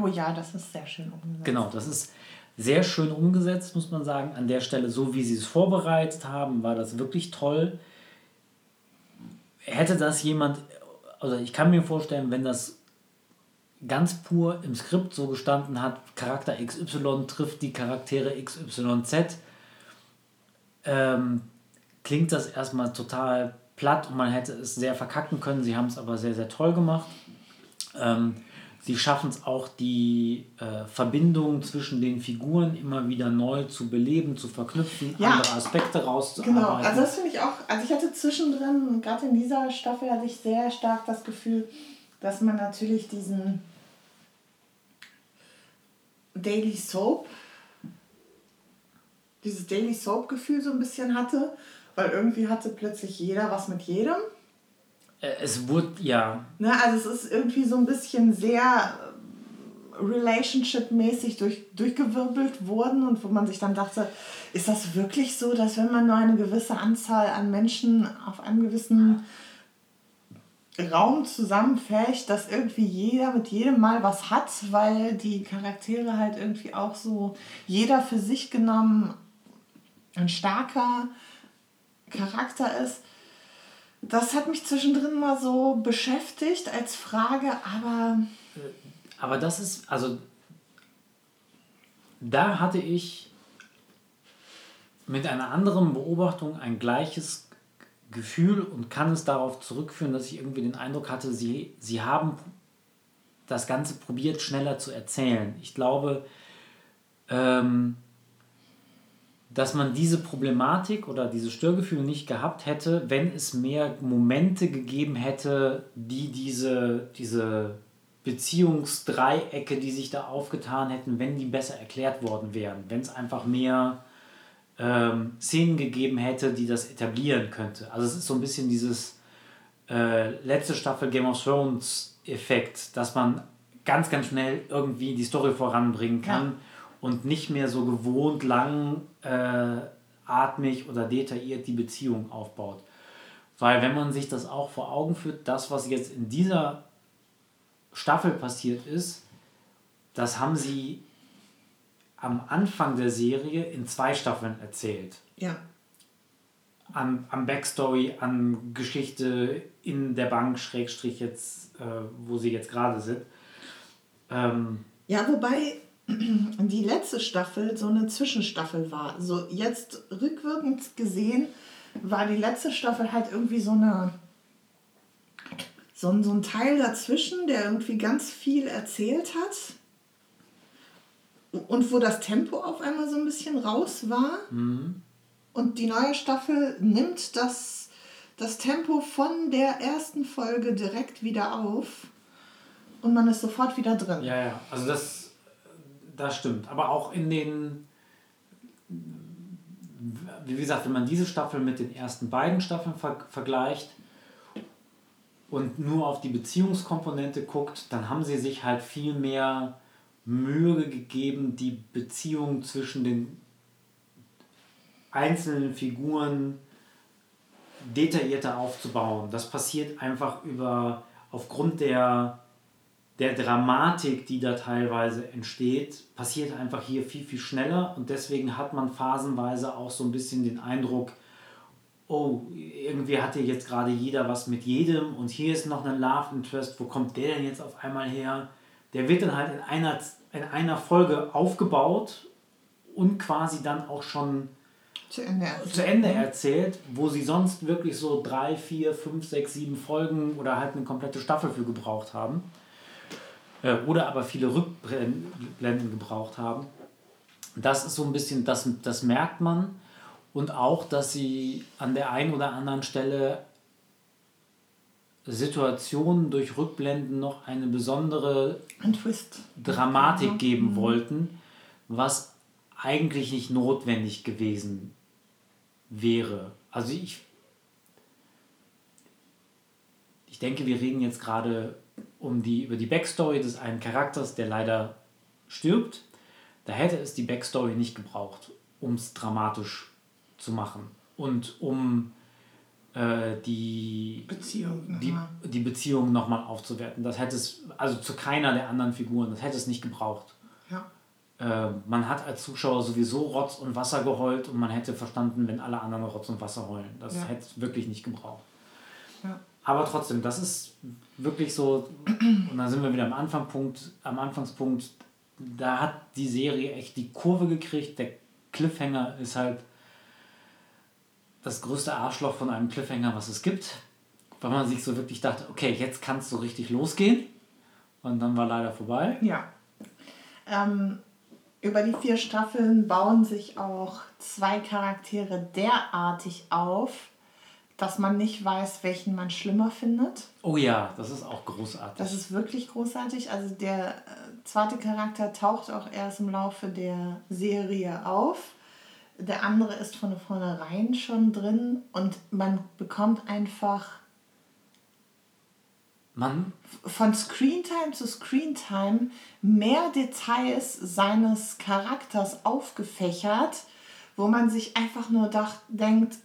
Oh ja, das ist sehr schön umgesetzt. Genau, das ist sehr schön umgesetzt, muss man sagen. An der Stelle, so wie sie es vorbereitet haben, war das wirklich toll. Hätte das jemand, also ich kann mir vorstellen, wenn das ganz pur im Skript so gestanden hat, Charakter XY trifft die Charaktere XYZ, ähm, klingt das erstmal total platt und man hätte es sehr verkacken können. Sie haben es aber sehr, sehr toll gemacht. Ähm, sie schaffen es auch, die äh, Verbindung zwischen den Figuren immer wieder neu zu beleben, zu verknüpfen, ja, andere Aspekte rauszuarbeiten. Genau, also das finde ich auch, also ich hatte zwischendrin, gerade in dieser Staffel hatte ich sehr stark das Gefühl, dass man natürlich diesen Daily Soap dieses Daily Soap-Gefühl so ein bisschen hatte, weil irgendwie hatte plötzlich jeder was mit jedem. Äh, es wurde, ja. Ne, also es ist irgendwie so ein bisschen sehr äh, relationship-mäßig durch, durchgewirbelt worden und wo man sich dann dachte, ist das wirklich so, dass wenn man nur eine gewisse Anzahl an Menschen auf einem gewissen Raum zusammenfähigt, dass irgendwie jeder mit jedem mal was hat, weil die Charaktere halt irgendwie auch so jeder für sich genommen ein starker Charakter ist. Das hat mich zwischendrin mal so beschäftigt als Frage, aber. Aber das ist, also. Da hatte ich mit einer anderen Beobachtung ein gleiches Gefühl und kann es darauf zurückführen, dass ich irgendwie den Eindruck hatte, sie, sie haben das Ganze probiert, schneller zu erzählen. Ich glaube, ähm, dass man diese Problematik oder diese Störgefühle nicht gehabt hätte, wenn es mehr Momente gegeben hätte, die diese, diese Beziehungsdreiecke, die sich da aufgetan hätten, wenn die besser erklärt worden wären. Wenn es einfach mehr ähm, Szenen gegeben hätte, die das etablieren könnte. Also es ist so ein bisschen dieses äh, letzte Staffel Game of Thrones Effekt, dass man ganz, ganz schnell irgendwie die Story voranbringen kann ja. Und nicht mehr so gewohnt lang äh, atmig oder detailliert die Beziehung aufbaut. Weil wenn man sich das auch vor Augen führt, das, was jetzt in dieser Staffel passiert ist, das haben sie am Anfang der Serie in zwei Staffeln erzählt. Ja. Am, am Backstory, an Geschichte in der Bank, Schrägstrich jetzt, äh, wo sie jetzt gerade sind. Ähm, ja, wobei die letzte Staffel so eine Zwischenstaffel war. So jetzt rückwirkend gesehen war die letzte Staffel halt irgendwie so eine so so ein Teil dazwischen, der irgendwie ganz viel erzählt hat und wo das Tempo auf einmal so ein bisschen raus war. Mhm. Und die neue Staffel nimmt das, das Tempo von der ersten Folge direkt wieder auf und man ist sofort wieder drin. Ja, ja, also das, das stimmt. Aber auch in den, wie gesagt, wenn man diese Staffel mit den ersten beiden Staffeln ver vergleicht und nur auf die Beziehungskomponente guckt, dann haben sie sich halt viel mehr Mühe gegeben, die Beziehung zwischen den einzelnen Figuren detaillierter aufzubauen. Das passiert einfach über aufgrund der, der Dramatik, die da teilweise entsteht, passiert einfach hier viel, viel schneller und deswegen hat man phasenweise auch so ein bisschen den Eindruck, oh, irgendwie hat hier jetzt gerade jeder was mit jedem und hier ist noch ein Love Interest, wo kommt der denn jetzt auf einmal her? Der wird dann halt in einer in einer Folge aufgebaut und quasi dann auch schon zu Ende, erzählt. zu Ende erzählt, wo sie sonst wirklich so drei, vier, fünf, sechs, sieben Folgen oder halt eine komplette Staffel für gebraucht haben. Äh, oder aber viele Rückblenden gebraucht haben. Das ist so ein bisschen, das, das merkt man. Und auch, dass sie an der einen oder anderen Stelle Situationen durch Rückblenden noch eine besondere Dramatik ja. geben mhm. wollten, was eigentlich nicht notwendig gewesen wäre. Also ich, ich denke, wir reden jetzt gerade um die, über die Backstory des einen Charakters, der leider stirbt. Da hätte es die Backstory nicht gebraucht, um es dramatisch zu machen und um äh, die Beziehung die, die Beziehung nochmal aufzuwerten. Das hätte es, also zu keiner der anderen Figuren, das hätte es nicht gebraucht. Ja. Äh, man hat als Zuschauer sowieso Rotz und Wasser geheult und man hätte verstanden, wenn alle anderen Rotz und Wasser heulen. Das ja. hätte es wirklich nicht gebraucht. Ja. Aber trotzdem, das ist wirklich so, und da sind wir wieder am Anfangspunkt, am Anfangspunkt, da hat die Serie echt die Kurve gekriegt. Der Cliffhanger ist halt das größte Arschloch von einem Cliffhanger, was es gibt. Weil man sich so wirklich dachte, okay, jetzt kann es so richtig losgehen. Und dann war leider vorbei. Ja. Ähm, über die vier Staffeln bauen sich auch zwei Charaktere derartig auf, dass man nicht weiß, welchen man schlimmer findet. Oh ja, das ist auch großartig. Das ist wirklich großartig. Also der äh, zweite Charakter taucht auch erst im Laufe der Serie auf der andere ist von vornherein schon drin und man bekommt einfach man von Screentime zu Screentime mehr Details seines Charakters aufgefächert, wo man sich einfach nur dacht, denkt,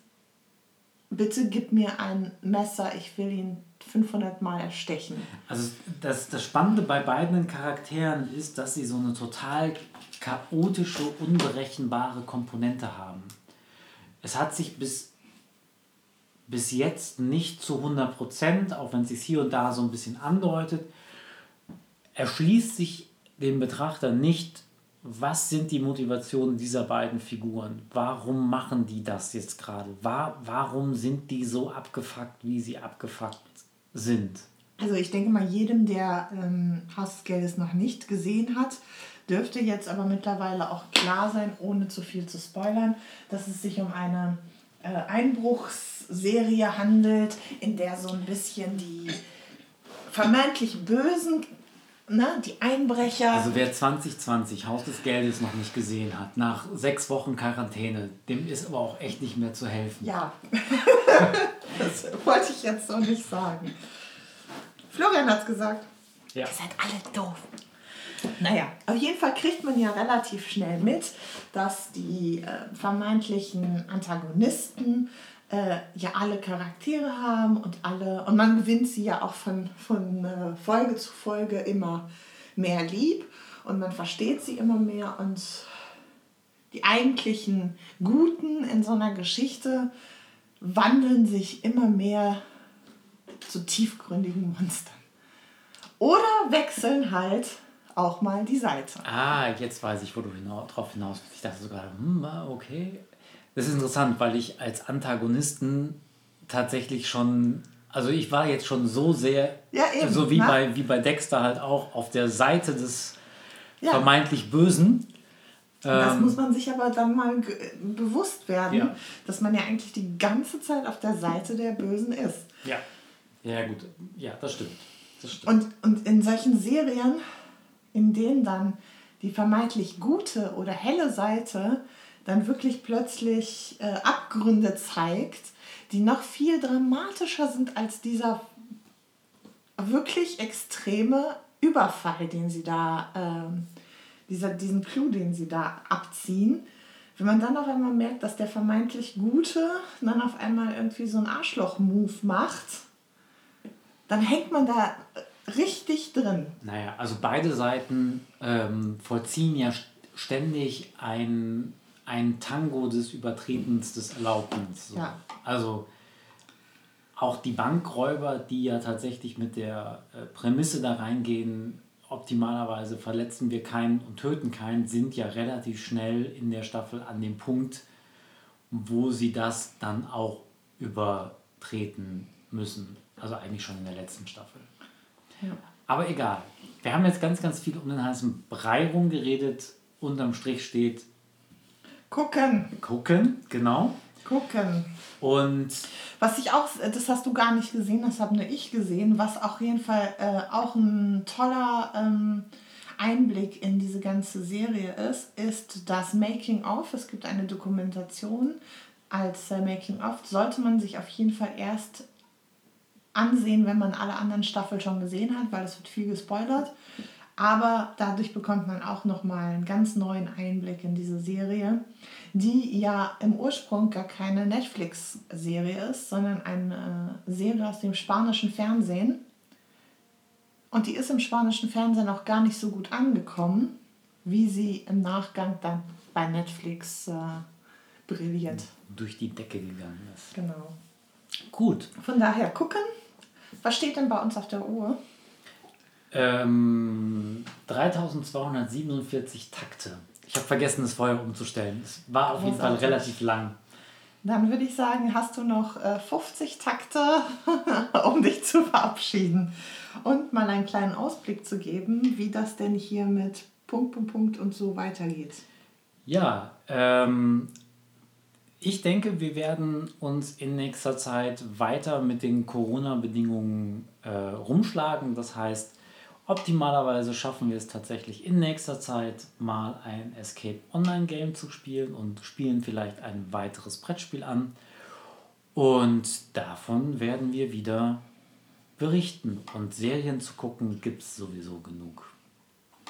bitte gib mir ein Messer, ich will ihn 500 Mal erstechen. Also das, das Spannende bei beiden Charakteren ist, dass sie so eine total chaotische, unberechenbare Komponente haben. Es hat sich bis bis jetzt nicht zu 100 Prozent, auch wenn es sich hier und da so ein bisschen andeutet, erschließt sich dem Betrachter nicht, was sind die Motivationen dieser beiden Figuren? Warum machen die das jetzt gerade? warum sind die so abgefuckt, wie sie abgefuckt sind? Also ich denke mal, jedem, der ähm, Haus des noch nicht gesehen hat, dürfte jetzt aber mittlerweile auch klar sein, ohne zu viel zu spoilern, dass es sich um eine äh, Einbruchsserie handelt, in der so ein bisschen die vermeintlich Bösen, ne, die Einbrecher. Also wer 2020 Haus des Geldes noch nicht gesehen hat, nach sechs Wochen Quarantäne, dem ist aber auch echt nicht mehr zu helfen. Ja, das wollte ich jetzt so nicht sagen. Florian hat es gesagt. Ja. Ihr seid alle doof. Naja, auf jeden Fall kriegt man ja relativ schnell mit, dass die äh, vermeintlichen Antagonisten äh, ja alle Charaktere haben und alle, und man gewinnt sie ja auch von, von äh, Folge zu Folge immer mehr lieb und man versteht sie immer mehr und die eigentlichen Guten in so einer Geschichte wandeln sich immer mehr zu tiefgründigen Monstern. Oder wechseln halt auch mal die Seite. Ah, jetzt weiß ich, wo du hinaus, drauf hinaus willst. Ich dachte sogar, hm, okay. Das ist interessant, weil ich als Antagonisten tatsächlich schon, also ich war jetzt schon so sehr, ja, eben, so wie bei, wie bei Dexter halt auch, auf der Seite des ja. vermeintlich Bösen. Das ähm, muss man sich aber dann mal bewusst werden, ja. dass man ja eigentlich die ganze Zeit auf der Seite der Bösen ist. Ja, ja gut, ja, das stimmt. Das stimmt. Und, und in solchen Serien in denen dann die vermeintlich gute oder helle Seite dann wirklich plötzlich äh, Abgründe zeigt, die noch viel dramatischer sind als dieser wirklich extreme Überfall, den sie da, äh, dieser, diesen Clou, den sie da abziehen. Wenn man dann auf einmal merkt, dass der vermeintlich Gute dann auf einmal irgendwie so einen Arschloch-Move macht, dann hängt man da richtig drin. Naja, also beide Seiten ähm, vollziehen ja ständig ein, ein Tango des Übertretens, des Erlaubens. So. Ja. Also auch die Bankräuber, die ja tatsächlich mit der äh, Prämisse da reingehen, optimalerweise verletzen wir keinen und töten keinen, sind ja relativ schnell in der Staffel an dem Punkt, wo sie das dann auch übertreten müssen. Also eigentlich schon in der letzten Staffel. Aber egal. Wir haben jetzt ganz, ganz viel um den heißen Brei rumgeredet. Unterm Strich steht Gucken. Gucken, genau. Gucken. Und was ich auch, das hast du gar nicht gesehen, das habe nur ich gesehen, was auf jeden Fall äh, auch ein toller ähm, Einblick in diese ganze Serie ist, ist das Making of. Es gibt eine Dokumentation als äh, Making of. Sollte man sich auf jeden Fall erst ansehen, wenn man alle anderen Staffeln schon gesehen hat, weil es wird viel gespoilert. Aber dadurch bekommt man auch nochmal einen ganz neuen Einblick in diese Serie, die ja im Ursprung gar keine Netflix-Serie ist, sondern eine Serie aus dem spanischen Fernsehen. Und die ist im spanischen Fernsehen auch gar nicht so gut angekommen, wie sie im Nachgang dann bei Netflix äh, brilliert. Durch die Decke gegangen ist. Genau. Gut. Von daher gucken. Was steht denn bei uns auf der Uhr? Ähm, 3247 Takte. Ich habe vergessen, es vorher umzustellen. Es war auf jeden Fall relativ lang. Dann würde ich sagen, hast du noch 50 äh, Takte, um dich zu verabschieden. Und mal einen kleinen Ausblick zu geben, wie das denn hier mit Punkt, Punkt, Punkt und so weitergeht. Ja, ähm, ich denke, wir werden uns in nächster Zeit weiter mit den Corona-Bedingungen äh, rumschlagen. Das heißt, Optimalerweise schaffen wir es tatsächlich in nächster Zeit mal ein Escape Online Game zu spielen und spielen vielleicht ein weiteres Brettspiel an. Und davon werden wir wieder berichten. Und Serien zu gucken gibt es sowieso genug.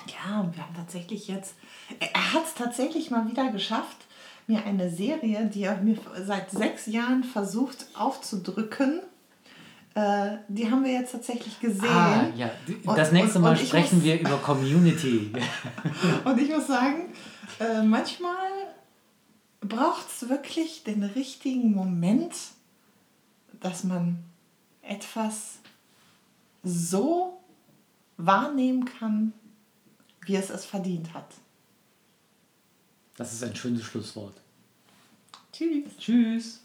Ja, und wir haben tatsächlich jetzt, er hat es tatsächlich mal wieder geschafft, mir eine Serie, die er mir seit sechs Jahren versucht aufzudrücken, äh, die haben wir jetzt tatsächlich gesehen. Ah, ja, das und, nächste Mal und, und sprechen muss, wir über Community. und ich muss sagen, äh, manchmal braucht es wirklich den richtigen Moment, dass man etwas so wahrnehmen kann, wie es es verdient hat. Das ist ein schönes Schlusswort. Tschüss. Tschüss.